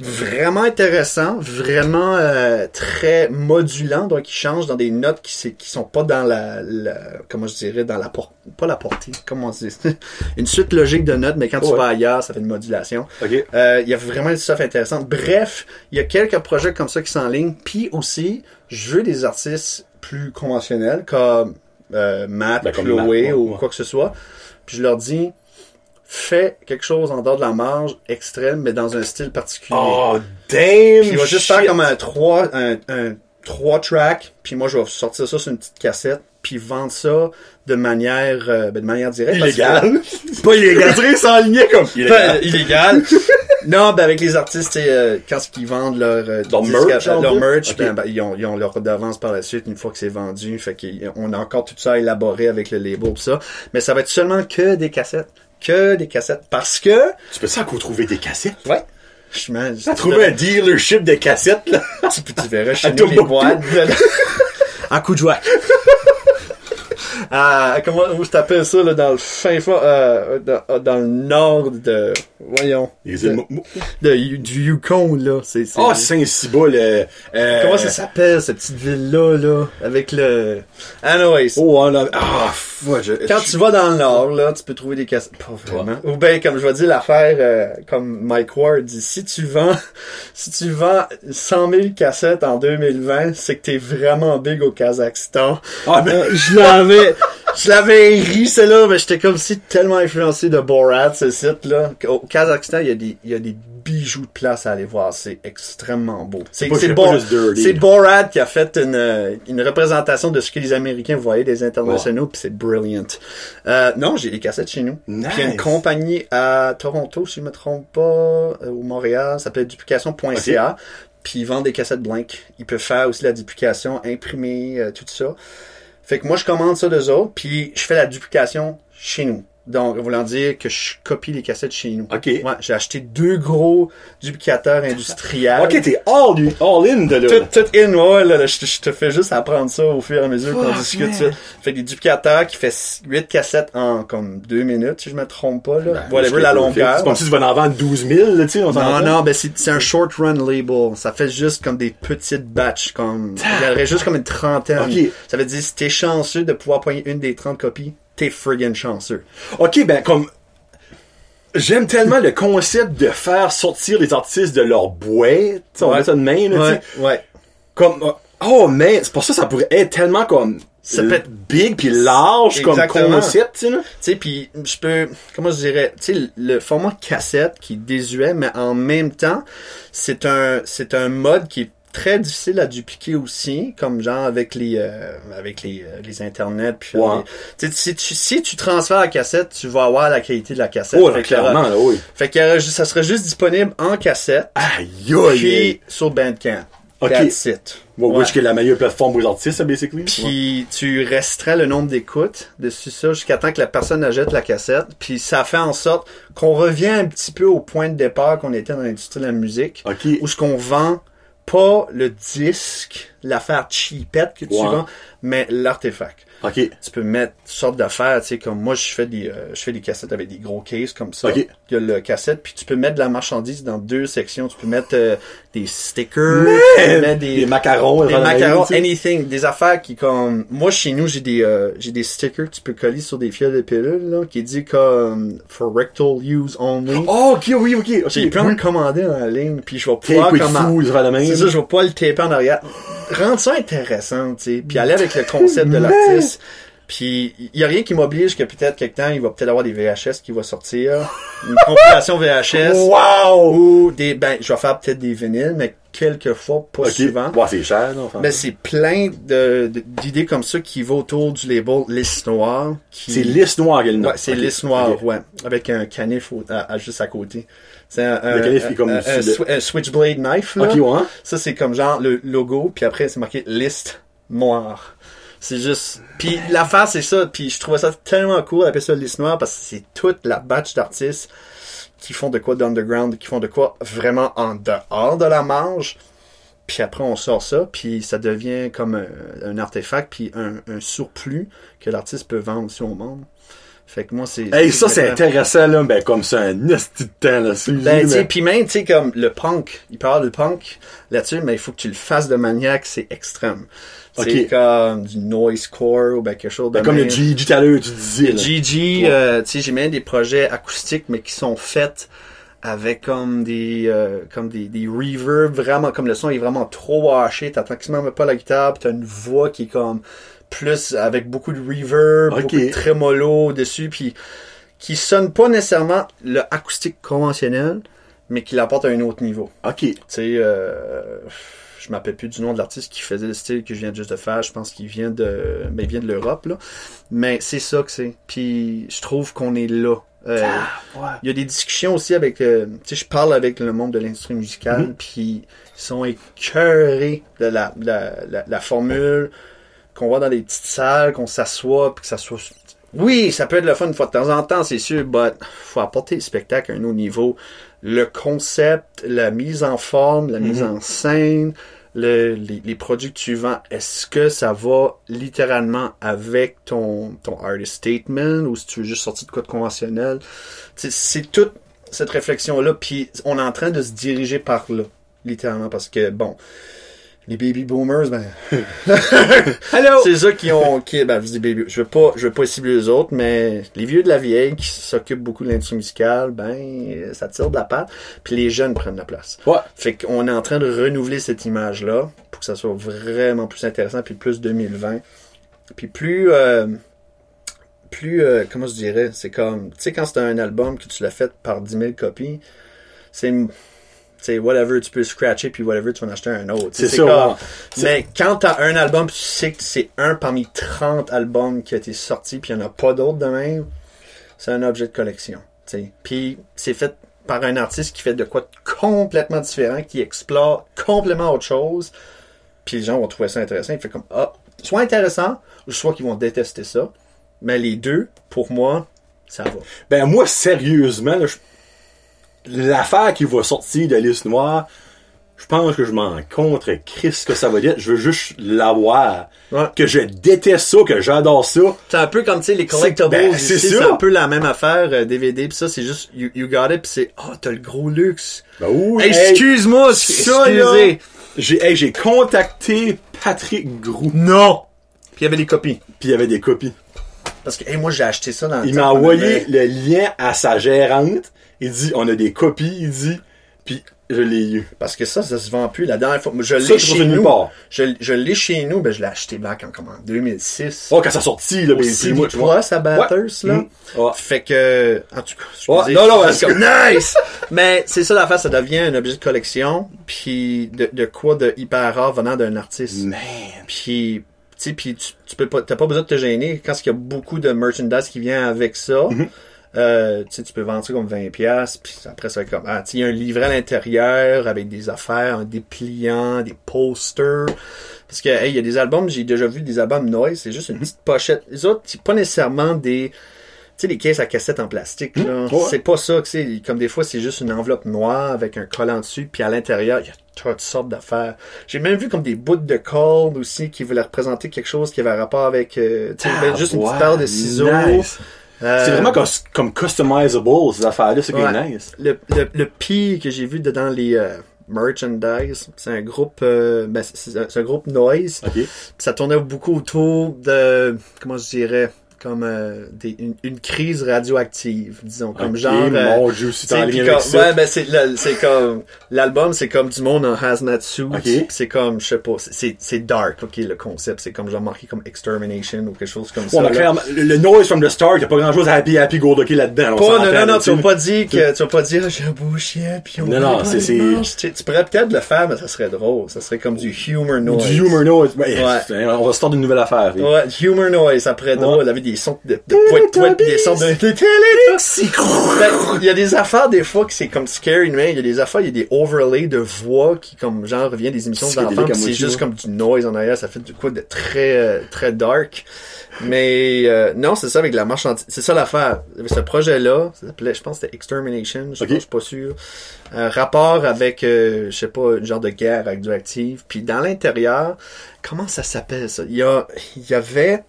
[SPEAKER 1] Vraiment intéressant, vraiment euh, très modulant, donc il change dans des notes qui, c'est- qui sont pas dans la, la- comment je dirais, dans la portée, pas la portée, comment on dit, [LAUGHS] une suite logique de notes, mais quand tu
[SPEAKER 2] Ouais.
[SPEAKER 1] vas ailleurs, ça fait une modulation.
[SPEAKER 2] Ok.
[SPEAKER 1] Euh, il y a vraiment du stuff intéressant. Bref, il y a quelques projets comme ça qui sont en ligne. Puis aussi, je veux des artistes plus conventionnels comme euh, Matt,
[SPEAKER 2] Ben, comme
[SPEAKER 1] Chloé
[SPEAKER 2] Matt, ouais,
[SPEAKER 1] ou
[SPEAKER 2] ouais.
[SPEAKER 1] quoi que ce soit. Puis je leur dis, fais quelque chose en dehors de la marge extrême, mais dans un style particulier.
[SPEAKER 2] Oh, damn!
[SPEAKER 1] Puis il va juste
[SPEAKER 2] shit.
[SPEAKER 1] faire comme un 3 un, un 3 track, puis moi je vais sortir ça sur une petite cassette, puis vendre ça de manière euh, ben, de manière directe. parce que-
[SPEAKER 2] Illégal. [LAUGHS]
[SPEAKER 1] Pas illégal.
[SPEAKER 2] Illégal. s'enlignait comme
[SPEAKER 1] Ben,
[SPEAKER 2] illégal.
[SPEAKER 1] illégal. [LAUGHS] non, ben avec les artistes, tu euh, quand ils vendent leur, euh,
[SPEAKER 2] Leur merch,
[SPEAKER 1] leur
[SPEAKER 2] fait?
[SPEAKER 1] merch, ben, ben, ils, ont, ils ont leur redevance par la suite une fois que c'est vendu. Fait qu'on a encore tout ça à élaborer avec le label pis ça. Mais ça va être seulement que des cassettes. Que des cassettes. Parce que,
[SPEAKER 2] Tu peux ça encore trouver des cassettes?
[SPEAKER 1] ouais, je m'en-
[SPEAKER 2] T'as trouvé un dealership de cassettes, là?
[SPEAKER 1] tu, tu verras [LAUGHS] chez
[SPEAKER 2] À
[SPEAKER 1] nous les boîtes. [LAUGHS] en coup de joie. Ah, comment vous t'appelles ça là, dans le fin fond, euh, dans, dans le nord de, voyons, de, du Yukon là, c'est
[SPEAKER 2] Oh, Saint-Ciboule, euh, euh,
[SPEAKER 1] comment ça s'appelle cette petite ville là là avec le anyways.
[SPEAKER 2] Oh, on a... Ah, ouais, je...
[SPEAKER 1] quand tu vas dans le nord là tu peux trouver des cassettes pas vraiment ou bien comme je vais dire l'affaire euh, comme Mike Ward dit si tu vends [LAUGHS] si tu vends 100 000 cassettes en 2020 c'est que t'es vraiment big au Kazakhstan.
[SPEAKER 2] Ah, ben,
[SPEAKER 1] Euh, [LAUGHS] je l'avais je l'avais ri celle-là mais j'étais comme si tellement influencé de Borat ce site là au Kazakhstan il y a des il y a des bijoux de place à aller voir. C'est extrêmement beau. C'est Bo-. Borat qui a fait une une représentation de ce que les Américains voyaient des internationaux puis c'est brilliant. Euh, non j'ai les cassettes chez nous.
[SPEAKER 2] Nice.
[SPEAKER 1] puis une compagnie à Toronto si je me trompe pas ou Montréal ça s'appelle duplication.ca puis ils vendent des cassettes blanques. Ils peuvent faire aussi la duplication imprimer euh, tout ça fait que moi, je commande ça d'eux autres, puis je fais la duplication chez nous. Donc, voulant dire que je copie les cassettes chez nous.
[SPEAKER 2] Ok.
[SPEAKER 1] Ouais, j'ai acheté deux gros duplicateurs industriels.
[SPEAKER 2] ok, t'es all, all in de là.
[SPEAKER 1] Tout, tout in, ouais, là, là, je, te- je te fais juste apprendre ça au fur et à mesure qu'on discute ça. Fait que des duplicateurs qui fait 8 cassettes en comme 2 minutes, si je me trompe pas, là.
[SPEAKER 2] Ben,
[SPEAKER 1] Whatever
[SPEAKER 2] je
[SPEAKER 1] la longueur.
[SPEAKER 2] C'est comme si tu vas en vendre 12 000, là, tu sais,
[SPEAKER 1] Non,
[SPEAKER 2] entend.
[SPEAKER 1] non, ben c'est c'est un short run label. Ça fait juste comme des petites batches, comme il y aurait juste comme une trentaine.
[SPEAKER 2] Ok.
[SPEAKER 1] Ça veut dire si t'es chanceux de pouvoir poigner une des 30 copies, t'es friggin' chanceux.
[SPEAKER 2] Ok, ben, comme, j'aime tellement le concept de faire sortir les artistes de leur boîte. On
[SPEAKER 1] Ouais.
[SPEAKER 2] met ça de main, là.
[SPEAKER 1] Ouais, ouais.
[SPEAKER 2] Comme, oh, mais, c'est pour ça que ça pourrait être tellement comme,
[SPEAKER 1] Ça peut être-
[SPEAKER 2] big puis large comme concept, tu sais, là.
[SPEAKER 1] Tu sais, puis je peux, comment je dirais, tu sais, le format cassette qui est désuet, mais en même temps, c'est un, c'est un mode qui est très difficile à dupliquer aussi, comme genre avec les, euh, avec les, euh, les internets. Puis si tu, si tu transfères la cassette, tu vas avoir la qualité de la cassette.
[SPEAKER 2] Oh, là, clairement, là, oui.
[SPEAKER 1] Fait juste- ça serait juste disponible en cassette,
[SPEAKER 2] Aïe, aïe,
[SPEAKER 1] puis sur Bandcamp.
[SPEAKER 2] Ok.
[SPEAKER 1] That's it.
[SPEAKER 2] Well,
[SPEAKER 1] Ouais.
[SPEAKER 2] Which est la meilleure plateforme pour les artistes, ça, basically. Ouais.
[SPEAKER 1] Puis tu restreins le nombre d'écoutes dessus ça jusqu'à temps que la personne achète la cassette. Puis ça fait en sorte qu'on revient un petit peu au point de départ qu'on était dans l'industrie de la musique.
[SPEAKER 2] Ok.
[SPEAKER 1] Où ce qu'on vend pas le disque l'affaire cheapette que tu
[SPEAKER 2] Ouais.
[SPEAKER 1] vends, mais l'artefact.
[SPEAKER 2] Ok.
[SPEAKER 1] Tu peux mettre toutes sortes d'affaires, tu sais, comme moi, je fais des, euh, je fais des cassettes avec des gros cases comme ça.
[SPEAKER 2] Ok.
[SPEAKER 1] Il y a le cassette, puis tu peux mettre de la marchandise dans deux sections. Tu peux mettre euh, des stickers, tu peux mettre
[SPEAKER 2] Des macarons,
[SPEAKER 1] des macarons,
[SPEAKER 2] tu sais.
[SPEAKER 1] anything, des affaires qui comme moi chez nous j'ai des euh, j'ai des stickers que tu peux coller sur des fioles de pilules là qui dit comme for rectal use only.
[SPEAKER 2] Oh, ok, oui, ok. ok.
[SPEAKER 1] J'ai plein de commandés en ligne puis je vais pouvoir comment c'est ça, je vais pas le taper en arrière. Rendre ça intéressant, tu sais, puis aller avec le [LAUGHS] concept de l'artiste. Puis il y a rien qui m'oblige que peut-être quelque temps il va peut-être avoir des VHS qui va sortir, une [LAUGHS] compilation VHS
[SPEAKER 2] Wow!
[SPEAKER 1] ou des ben je vais faire peut-être des vinyles mais quelquefois pas
[SPEAKER 2] Ok.
[SPEAKER 1] souvent.
[SPEAKER 2] Ouais, c'est cher, non? enfin.
[SPEAKER 1] Ben, c'est plein de, d'idées comme ça qui vont autour du label Liste Noire. Qui...
[SPEAKER 2] c'est liste noire qu'elle
[SPEAKER 1] Ouais, c'est
[SPEAKER 2] Ok.
[SPEAKER 1] Liste Noire,
[SPEAKER 2] Ok.
[SPEAKER 1] ouais. Avec un canif au- à- à- juste à côté. C'est un, un-
[SPEAKER 2] est comme
[SPEAKER 1] un- un un Switchblade Knife, là.
[SPEAKER 2] Ok, ouais.
[SPEAKER 1] Ça, c'est comme genre le logo, puis après, c'est marqué Liste Noire. C'est juste... Puis l'affaire, c'est ça. Puis je trouvais ça tellement cool d'appeler ça Liste Noire parce que c'est toute la batch d'artistes qui font de quoi d'underground, qui font de quoi vraiment en dehors de la marge. Puis après, on sort ça, puis ça devient comme un, un artefact, puis un, un surplus que l'artiste peut vendre aussi au monde. Fait que moi, c'est...
[SPEAKER 2] Hey, ça, c'est intéressant, là. Ben, comme ça, un esti de temps, là.
[SPEAKER 1] Ben, tu sais, puis même, tu sais, comme le punk, il parle de punk là-dessus, mais il faut que tu le fasses de manière que c'est extrême. C'est comme du noisecore ou ben quelque chose de
[SPEAKER 2] Ben, comme le. GG tout à l'heure, tu disais, là.
[SPEAKER 1] GG, euh, tu sais, j'ai même des projets acoustiques, mais qui sont faits avec comme des euh, comme des, des reverbs vraiment comme le son est vraiment trop haché t'entends quasiment même pas la guitare puis t'as une voix qui est comme plus avec beaucoup de reverb beaucoup de trémolo dessus puis qui sonne pas nécessairement le acoustique conventionnel mais qui l'apporte à un autre niveau
[SPEAKER 2] Ok.
[SPEAKER 1] tu sais, euh, je m'appelle plus du nom de l'artiste qui faisait le style que je viens juste de faire. Je pense qu'il vient de, ben, il vient de l'Europe, là. Mais c'est ça que c'est. Puis je trouve qu'on est là. Euh,
[SPEAKER 2] ouais.
[SPEAKER 1] il y a des discussions aussi avec, euh, tu sais, je parle avec le monde de l'industrie musicale,
[SPEAKER 2] Mhm.
[SPEAKER 1] puis ils sont écœurés de la, la, la, la formule qu'on va dans des petites salles, qu'on s'assoit, puis que ça soit... Oui, ça peut être le fun une fois de temps en temps, c'est sûr, but faut apporter le spectacle à un autre niveau. Le concept, la mise en forme, la mise en scène, le- les, les produits que tu vends, est-ce que ça va littéralement avec ton, ton artist statement ou si tu veux juste sortir de quoi de conventionnel? C'est toute cette réflexion-là, puis on est en train de se diriger par là, littéralement, parce que, bon, les baby boomers, ben, [LAUGHS]
[SPEAKER 2] Hello!
[SPEAKER 1] c'est ça qui ont, qui, ben, je dis baby, je veux pas, je veux pas cibler les autres, mais les vieux de la vieille qui s'occupent beaucoup de l'industrie musicale, ben, ça tire de la patte, puis les jeunes prennent la place.
[SPEAKER 2] Ouais.
[SPEAKER 1] Fait qu'on est en train de renouveler cette image-là pour que ça soit vraiment plus intéressant, puis plus 2020. Puis plus, euh, plus, euh, comment je dirais, c'est comme, tu sais, quand c'est un album que tu l'as fait par 10 000 copies, c'est, c'est whatever, tu peux scratcher, puis whatever, tu vas en acheter un autre. Sais,
[SPEAKER 2] C'est ça,
[SPEAKER 1] comme- mais quand t'as un album, tu sais que c'est un parmi 30 albums qui a été sorti, puis il n'y en a pas d'autres de même, c'est un objet de collection. tu sais. Puis c'est fait par un artiste qui fait de quoi de complètement différent, qui explore complètement autre chose, puis les gens vont trouver ça intéressant. Il fait comme, ah, soit intéressant, ou soit qu'ils vont détester ça. Mais les deux, pour moi, ça va.
[SPEAKER 2] Ben, moi, sérieusement, là, je- l'affaire qui va sortir de liste noire, je pense que je m'en contre Chris que ça va dire. Je veux juste l'avoir.
[SPEAKER 1] Ouais.
[SPEAKER 2] Que je déteste ça, que j'adore ça.
[SPEAKER 1] C'est un peu comme, tu sais, les collectibles,
[SPEAKER 2] ben, c'est
[SPEAKER 1] un peu la même affaire, euh, DVD, pis ça, c'est juste, you, you got it, pis c'est, oh, t'as le gros luxe.
[SPEAKER 2] Ben oui.
[SPEAKER 1] Hey, excuse-moi,
[SPEAKER 2] ça,
[SPEAKER 1] excusez.
[SPEAKER 2] là, J'ai, hey, contacté Patrick Grou.
[SPEAKER 1] Non! Puis il y avait les copies.
[SPEAKER 2] Puis il y avait des copies.
[SPEAKER 1] Parce que, hey, moi, j'ai acheté ça dans le
[SPEAKER 2] Il m'a envoyé le lien à sa gérante. Il dit, on a des copies, il dit. Puis je l'ai eu.
[SPEAKER 1] Parce que ça, ça se vend plus. La dernière fois, je l'ai chez nous. Je, je l'ai chez nous, ben, je l'ai acheté back en, comment, 2006.
[SPEAKER 2] Oh, quand ça sortit, là,
[SPEAKER 1] Au
[SPEAKER 2] ben, puis moi, tu vois.
[SPEAKER 1] Plus à Batters, là.
[SPEAKER 2] Mm. Ouais.
[SPEAKER 1] Fait que, en tout cas,
[SPEAKER 2] Ouais, non, non, parce
[SPEAKER 1] comme, nice! [LAUGHS] Mais c'est ça l'affaire, ça devient un objet de collection, puis de, de quoi de hyper rare venant d'un artiste.
[SPEAKER 2] Man.
[SPEAKER 1] Puis, tu sais, puis tu, tu peux pas, t'as pas besoin de te gêner quand il y a beaucoup de merchandise qui vient avec ça.
[SPEAKER 2] Mhm.
[SPEAKER 1] Euh, tu sais, tu peux vendre ça comme 20 pièces puis après ça va être comme ah, tu sais, il y a un livret à l'intérieur avec des affaires, un dépliant, des posters. Parce que hey, il y a des albums, j'ai déjà vu des albums noise, c'est juste une petite pochette. Les autres, c'est pas nécessairement des sais, les caisses à cassette en plastique, là,
[SPEAKER 2] ouais.
[SPEAKER 1] c'est pas ça que c'est. Comme des fois, c'est juste une enveloppe noire avec un collant dessus, puis à l'intérieur, il y a toutes sortes d'affaires. J'ai même vu comme des bouts de corde aussi qui voulaient représenter quelque chose qui avait rapport avec, euh, tu sais, ben, juste une petite
[SPEAKER 2] Ah,
[SPEAKER 1] paire de ciseaux.
[SPEAKER 2] nice.
[SPEAKER 1] Euh,
[SPEAKER 2] C'est vraiment comme, comme customizable, ces affaires-là, c'est
[SPEAKER 1] Ouais.
[SPEAKER 2] nice.
[SPEAKER 1] le, le, le pire que j'ai vu dedans les euh, merchandise, c'est un groupe, euh, ben, c'est un, un groupe noise.
[SPEAKER 2] Ok.
[SPEAKER 1] Puis ça tournait beaucoup autour de, comment je dirais, comme euh, des, une, une crise radioactive, disons, comme
[SPEAKER 2] Ok,
[SPEAKER 1] genre. euh,
[SPEAKER 2] mon Dieu, si t'es en
[SPEAKER 1] t'sais,
[SPEAKER 2] lien avec
[SPEAKER 1] comme-
[SPEAKER 2] ça.
[SPEAKER 1] ouais, ben c'est c'est comme l'album, c'est comme du monde en hazmat suit.
[SPEAKER 2] Ok.
[SPEAKER 1] C'est comme, je sais pas, c'est- c'est dark, ok, le concept, c'est comme genre marqué comme extermination ou quelque chose comme
[SPEAKER 2] Ouais,
[SPEAKER 1] ça.
[SPEAKER 2] mais clairement, le, noise from the start, il y a pas grand chose à happy, happy, go lucky là-dedans.
[SPEAKER 1] Pas, non, non, non, tu vas pas dire que, tu vas pas dire, j'ai un beau chien, puis on
[SPEAKER 2] Non, non, c'est- c'est-.
[SPEAKER 1] Tu, pourrais peut-être le faire, mais ça serait drôle. Ça serait comme du humor noise.
[SPEAKER 2] Du humor noise. Ouais, On va starter une nouvelle affaire.
[SPEAKER 1] Ouais, humor noise, être drôle. Il y avait des sons de, de des sons de, Ben, il y a des affaires, des fois, que c'est comme scary, mais il y a des affaires, il y a des overlays de voix qui, comme, genre, reviennent des émissions d'enfants, c'est juste comme du noise en arrière, ça fait du quoi de très, euh, très dark. Mais, euh, non, c'est ça avec la marchandise. C'est ça l'affaire. Avec ce projet-là, ça s'appelait, je pense que c'était Extermination, je,
[SPEAKER 2] Ok.
[SPEAKER 1] je suis pas sûr. Un rapport avec, euh, je sais pas, une genre de guerre radioactive. Puis dans l'intérieur, comment ça s'appelle ça? Il y a, il y avait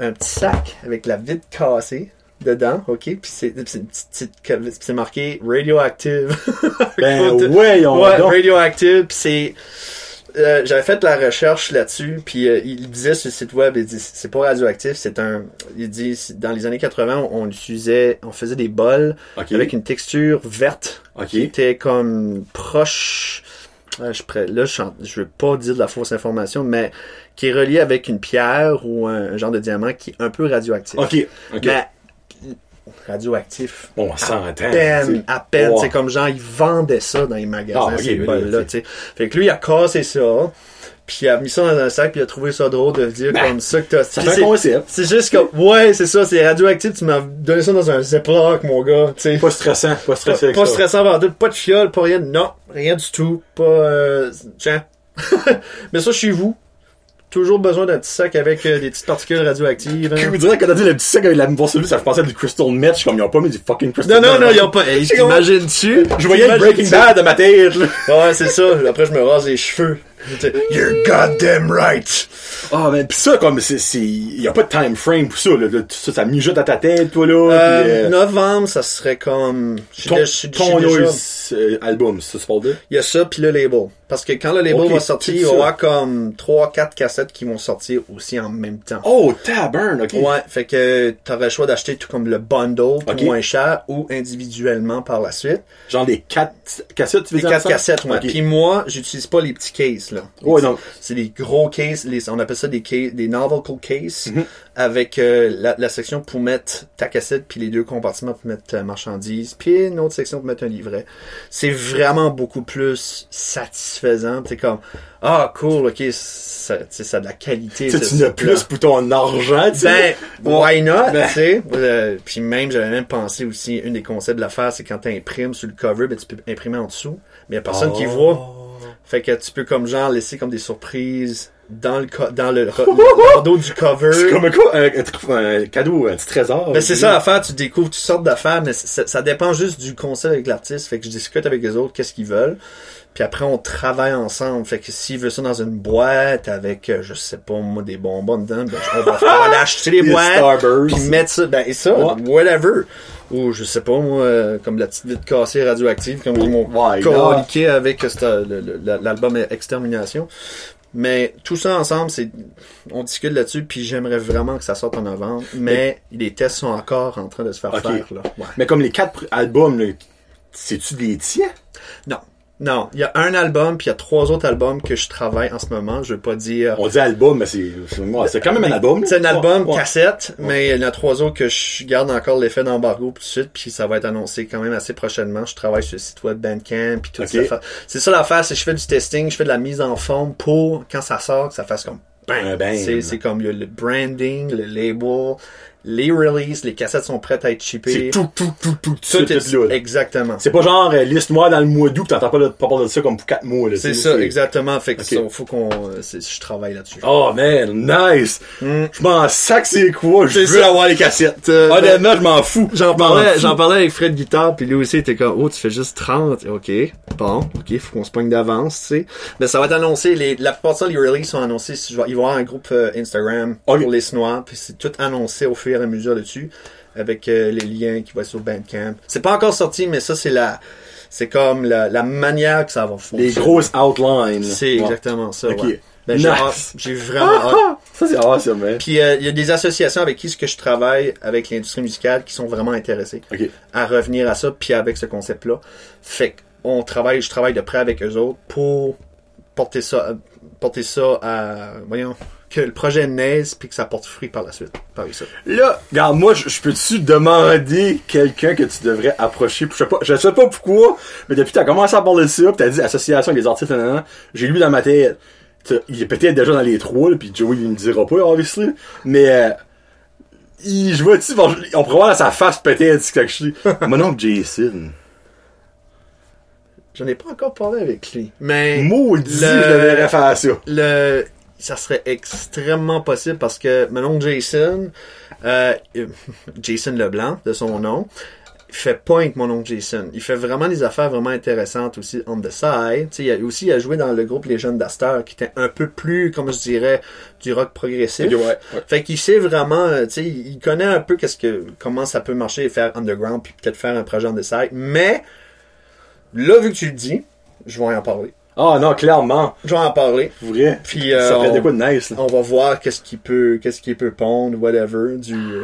[SPEAKER 1] un petit sac avec la vitre cassée dedans, ok? Puis c'est c'est une petite- petite- c'est marqué radioactive. [LAUGHS]
[SPEAKER 2] Ben, ouais, on
[SPEAKER 1] ouais,
[SPEAKER 2] donc.
[SPEAKER 1] radioactive. Puis c'est euh, j'avais fait la recherche là-dessus, puis euh, il disait sur le site web, il dit c'est pas radioactif, c'est un, il dit dans les années 80 on, on utilisait, on faisait des bols avec une texture verte qui était comme proche. Je, pré- là, je, je veux pas dire de la fausse information, mais qui est relié avec une pierre ou un, un genre de diamant qui est un peu radioactif.
[SPEAKER 2] Ok. Ok.
[SPEAKER 1] Mais radioactif.
[SPEAKER 2] On s'entend.
[SPEAKER 1] À peine, à peine.
[SPEAKER 2] Ouais.
[SPEAKER 1] C'est comme genre, ils vendaient ça dans les magasins,
[SPEAKER 2] Ah,
[SPEAKER 1] ces
[SPEAKER 2] oui,
[SPEAKER 1] sais. Fait que lui, il a cassé ça, puis il a mis ça dans un sac, puis il a trouvé ça drôle de dire
[SPEAKER 2] Ben,
[SPEAKER 1] comme ça que t'as... C'est-
[SPEAKER 2] un concept.
[SPEAKER 1] C'est juste comme, ouais, c'est ça, c'est radioactif, tu m'as donné ça dans un Ziploc, mon gars, tu sais.
[SPEAKER 2] Pas stressant. Pas
[SPEAKER 1] Pas,
[SPEAKER 2] stressé avec
[SPEAKER 1] pas stressant avant tout, pas de fiole, pas rien, non, rien du tout, pas, euh, tiens. [LAUGHS] Mais ça, chez vous, toujours besoin d'un petit sac avec euh, des petites particules radioactives.
[SPEAKER 2] Je
[SPEAKER 1] hein.
[SPEAKER 2] vous dirais quand t'as dit le petit sac avec la celui, ça me pensait à du crystal meth, je suis comme ils ont pas mis du fucking crystal
[SPEAKER 1] Non, non, non, ils ont pas, hey, t'imagines-tu?
[SPEAKER 2] Je voyais le? Breaking Bad de ma tête, là.
[SPEAKER 1] Ouais, c'est ça, après je me rase les cheveux. You're goddamn right!
[SPEAKER 2] Ah, mais pis ça, comme, c'est, c'est, y a pas de time frame pour ça, là. Ça, ça mijote à ta tête, toi, là.
[SPEAKER 1] Euh,
[SPEAKER 2] pis, euh,
[SPEAKER 1] novembre, ça serait comme...
[SPEAKER 2] ton,
[SPEAKER 1] dé- je suis- je suis
[SPEAKER 2] ton
[SPEAKER 1] déjà-
[SPEAKER 2] euh, album, ça, parles de?
[SPEAKER 1] Il y a ça, puis le label. Parce que quand le label va sortir, il va y avoir comme 3-4 cassettes qui vont sortir aussi en même temps.
[SPEAKER 2] Oh, taburn, ok.
[SPEAKER 1] Ouais, fait que t'aurais le choix d'acheter tout comme le bundle moins cher ou individuellement par la suite.
[SPEAKER 2] Genre des quatre cassettes, tu veux
[SPEAKER 1] quatre
[SPEAKER 2] ensemble?
[SPEAKER 1] cassettes, ouais.
[SPEAKER 2] Ok.
[SPEAKER 1] Puis moi, j'utilise pas les petits cases, là.
[SPEAKER 2] Ouais, donc.
[SPEAKER 1] C'est des gros cases, les, on appelle ça des cases, des novel cases,
[SPEAKER 2] Mhm.
[SPEAKER 1] avec euh, la, la section pour mettre ta cassette, puis les deux compartiments pour mettre ta marchandise, puis une autre section pour mettre un livret. C'est vraiment beaucoup plus satisfaisant. C'est comme, ah, cool, ok, ça, ça a de la qualité.
[SPEAKER 2] Tu sais,
[SPEAKER 1] ce
[SPEAKER 2] tu n'as plus pour ton argent, tu.
[SPEAKER 1] Ben, why not,
[SPEAKER 2] Ben.
[SPEAKER 1] tu sais? Euh, puis même, j'avais même pensé aussi, une des concepts de l'affaire, c'est quand tu imprimes sur le cover, ben, tu peux imprimer en dessous, mais il a personne qui
[SPEAKER 2] Oh.
[SPEAKER 1] voit. Fait que tu peux comme genre laisser comme des surprises dans le dans le, [LAUGHS] le bandeau du cover.
[SPEAKER 2] C'est comme un, un, cadeau, un petit trésor.
[SPEAKER 1] Ben c'est ça l'affaire, tu découvres toutes sortes d'affaires, mais ça, ça dépend juste du concept avec l'artiste. Fait que je discute avec les autres, qu'est-ce qu'ils veulent. Puis après, on travaille ensemble. Fait que s'il veut ça dans une boîte avec, euh, je sais pas moi, des bonbons dedans, ben, on va, [LAUGHS] aller acheter les boîtes. Puis mettre ça, ben et ça,
[SPEAKER 2] Ouais.
[SPEAKER 1] whatever. Ou je sais pas moi, euh, comme la petite vitre cassée radioactive, comme ils m'ont
[SPEAKER 2] Why
[SPEAKER 1] coliqué avec euh, l'album Extermination. Mais tout ça ensemble, c'est on discute là-dessus, puis j'aimerais vraiment que ça sorte en novembre. Mais les tests sont encore en train de se faire faire là. Ouais.
[SPEAKER 2] Mais comme les quatre albums, c'est-tu des tiens?
[SPEAKER 1] Non, non, il y a un album, puis il y a trois autres albums que je travaille en ce moment. Je veux pas dire.
[SPEAKER 2] On dit album, mais c'est, c'est, quand même un album.
[SPEAKER 1] C'est un album
[SPEAKER 2] Ouais, ouais.
[SPEAKER 1] cassette, mais il y en a trois autres que je garde encore l'effet d'embargo tout de suite, puis ça va être annoncé quand même assez prochainement. Je travaille sur le site web Bandcamp, puis tout ça. C'est ça l'affaire, c'est que je fais du testing, je fais de la mise en forme pour quand ça sort, que ça fasse comme
[SPEAKER 2] bang.
[SPEAKER 1] C'est, c'est comme il y a le branding, le label, les releases, les cassettes sont prêtes à être
[SPEAKER 2] C'est
[SPEAKER 1] shippées.
[SPEAKER 2] tout, tout, tout, tout, tout,
[SPEAKER 1] Tout
[SPEAKER 2] tout,
[SPEAKER 1] est-
[SPEAKER 2] là.
[SPEAKER 1] exactement.
[SPEAKER 2] C'est pas genre, euh, liste-moi dans le mois d'août, t'entends pas, pas parler de ça comme pour 4 mois.
[SPEAKER 1] C'est ça, exactement. Fait que ça, faut qu'on, euh, c'est- je travaille là-dessus.
[SPEAKER 2] Oh man, nice!
[SPEAKER 1] Mm.
[SPEAKER 2] Je m'en sac c'est quoi, je
[SPEAKER 1] C'est
[SPEAKER 2] veux
[SPEAKER 1] ça.
[SPEAKER 2] avoir les cassettes.
[SPEAKER 1] Euh,
[SPEAKER 2] Honnêtement, je m'en fous.
[SPEAKER 1] J'en parlais, j'en parlais avec Fred Guitare, puis lui aussi était comme, oh, tu fais juste 30. Ok, bon, ok, faut qu'on se pogne d'avance, tu sais. Mais ça va être annoncé, les, la plupart de ça, les releases sont annoncés, si je vais, il va y avoir un groupe euh, Instagram
[SPEAKER 2] Ok.
[SPEAKER 1] pour les Snois, puis c'est tout annoncé au fur à mesure dessus, avec euh, les liens qui vont sur Bandcamp. C'est pas encore sorti, mais ça, c'est la, c'est comme la, la manière que ça va fonctionner.
[SPEAKER 2] Les grosses outlines.
[SPEAKER 1] C'est
[SPEAKER 2] Ouais.
[SPEAKER 1] exactement ça,
[SPEAKER 2] Ok.
[SPEAKER 1] ouais. Ben, j'ai
[SPEAKER 2] Nice.
[SPEAKER 1] j'ai vraiment hâte.
[SPEAKER 2] Ah, ça c'est awesome, man.
[SPEAKER 1] Puis euh, il y a des associations avec qui ce que je travaille avec l'industrie musicale qui sont vraiment intéressées à revenir à ça puis avec ce concept là. Fait qu'on travaille je travaille de près avec eux autres pour porter ça euh, porter ça à voyons que le projet naisse puis que ça porte fruit par la suite par ça.
[SPEAKER 2] Là, regarde, moi, je, peux-tu demander quelqu'un que tu devrais approcher? Je sais pas, je sais pas pourquoi, mais depuis que t'as commencé à parler de ça, pis t'as dit association des artistes, j'ai lu dans ma tête. Il est peut-être déjà dans les trois, pis Joey, il me dira pas, obviously. Mais, euh, il, je vois-tu, bon, je- on pourrait voir dans sa face peut-être ce que je suis. [LAUGHS] Mon nom, Jason.
[SPEAKER 1] J'en ai pas encore parlé avec lui. Mais
[SPEAKER 2] Maudit,
[SPEAKER 1] le-
[SPEAKER 2] je devrais faire ça.
[SPEAKER 1] le ça serait extrêmement possible parce que mon oncle Jason euh, euh, [LAUGHS] Jason Leblanc de son nom il fait pas avec mon oncle Jason. Il fait vraiment des affaires vraiment intéressantes aussi on the side. Tu sais, il a aussi il a joué dans le groupe Les Jeunes d'Astor qui était un peu plus comme je dirais du rock progressif.
[SPEAKER 2] Ouais, ouais.
[SPEAKER 1] fait qu'il sait vraiment euh, tu sais il connaît un peu qu'est-ce que comment ça peut marcher et faire underground puis peut-être faire un projet on the side. Mais là vu que tu le dis je vais en parler
[SPEAKER 2] Ah, non, clairement.
[SPEAKER 1] je vais en parler
[SPEAKER 2] vrai.
[SPEAKER 1] puis euh,
[SPEAKER 2] ça ferait
[SPEAKER 1] on-
[SPEAKER 2] de quoi de nice, là.
[SPEAKER 1] on va voir qu'est-ce qu'il peut qu'est-ce qu'il peut pondre whatever du, euh,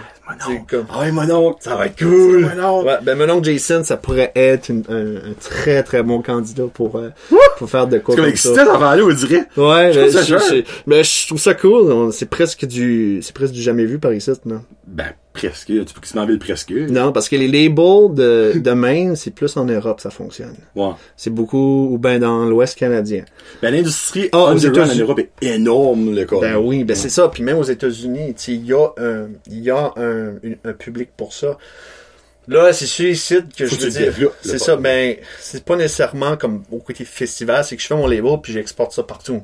[SPEAKER 1] du comme
[SPEAKER 2] Ah, ouais, mon oncle.
[SPEAKER 1] ça va être cool
[SPEAKER 2] Mon oncle.
[SPEAKER 1] ouais, ben mon oncle Jason ça pourrait être une- un, un très très bon candidat pour euh, pour faire de quoi
[SPEAKER 2] C'est comme
[SPEAKER 1] comme
[SPEAKER 2] excité, cet enfant-là, on dirait.
[SPEAKER 1] ouais
[SPEAKER 2] Je
[SPEAKER 1] ben,
[SPEAKER 2] trouve ça
[SPEAKER 1] je, je- ben, je trouve ça cool c'est presque du c'est presque du jamais vu par ici non?
[SPEAKER 2] Ben, presque. Tu peux m'en ville presque.
[SPEAKER 1] non parce que les labels de de Maine c'est plus en Europe ça fonctionne
[SPEAKER 2] Ouais.
[SPEAKER 1] c'est beaucoup ou ben dans l'Ouest canadien
[SPEAKER 2] Ben, l'industrie
[SPEAKER 1] Ah, aux
[SPEAKER 2] underground en. Europe est énorme, le cas.
[SPEAKER 1] Ben oui, ben c'est ça. Puis même aux États-Unis, il y a un, y a un, un public pour ça. Là, c'est sites que
[SPEAKER 2] Faut
[SPEAKER 1] je veux dire. C'est ça. Ben, c'est pas nécessairement comme au côté festival, c'est que je fais mon label puis j'exporte ça partout.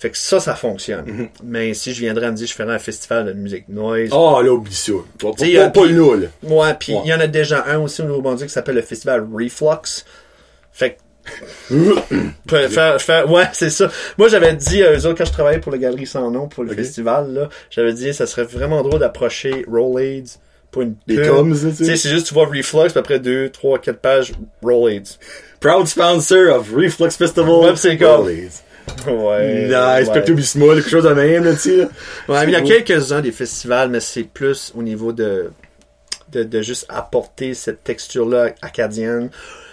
[SPEAKER 1] Fait que ça, ça fonctionne.
[SPEAKER 2] Mhm.
[SPEAKER 1] Mais si je viendrais à me dire, je ferais un festival de musique noise.
[SPEAKER 2] Ah, là, oublie ça. Pas, pas, pas, là, là.
[SPEAKER 1] Ouais, puis il
[SPEAKER 2] Ouais.
[SPEAKER 1] y en a déjà un aussi au Nouveau-Brunswick qui s'appelle le festival Reflux. Fait que [COUGHS] Faire- faire, faire- ouais, c'est ça. Moi, j'avais dit à eux autres, quand je travaillais pour la Galerie Sans Nom, pour le festival, là, j'avais dit, ça serait vraiment drôle d'approcher Rollades une
[SPEAKER 2] Des coms,
[SPEAKER 1] Tu sais, c'est juste, tu vois Reflux, puis après deux, trois, quatre pages, Rollades.
[SPEAKER 2] Proud sponsor of Reflux Festival.
[SPEAKER 1] Pis c'est comme-
[SPEAKER 2] Always.
[SPEAKER 1] Ouais.
[SPEAKER 2] Nice,
[SPEAKER 1] ouais.
[SPEAKER 2] Quelque chose de même, là, tu sais.
[SPEAKER 1] Ouais, mais il y a quelques-uns des festivals, mais c'est plus au niveau de, de, de juste apporter cette texture-là acadienne.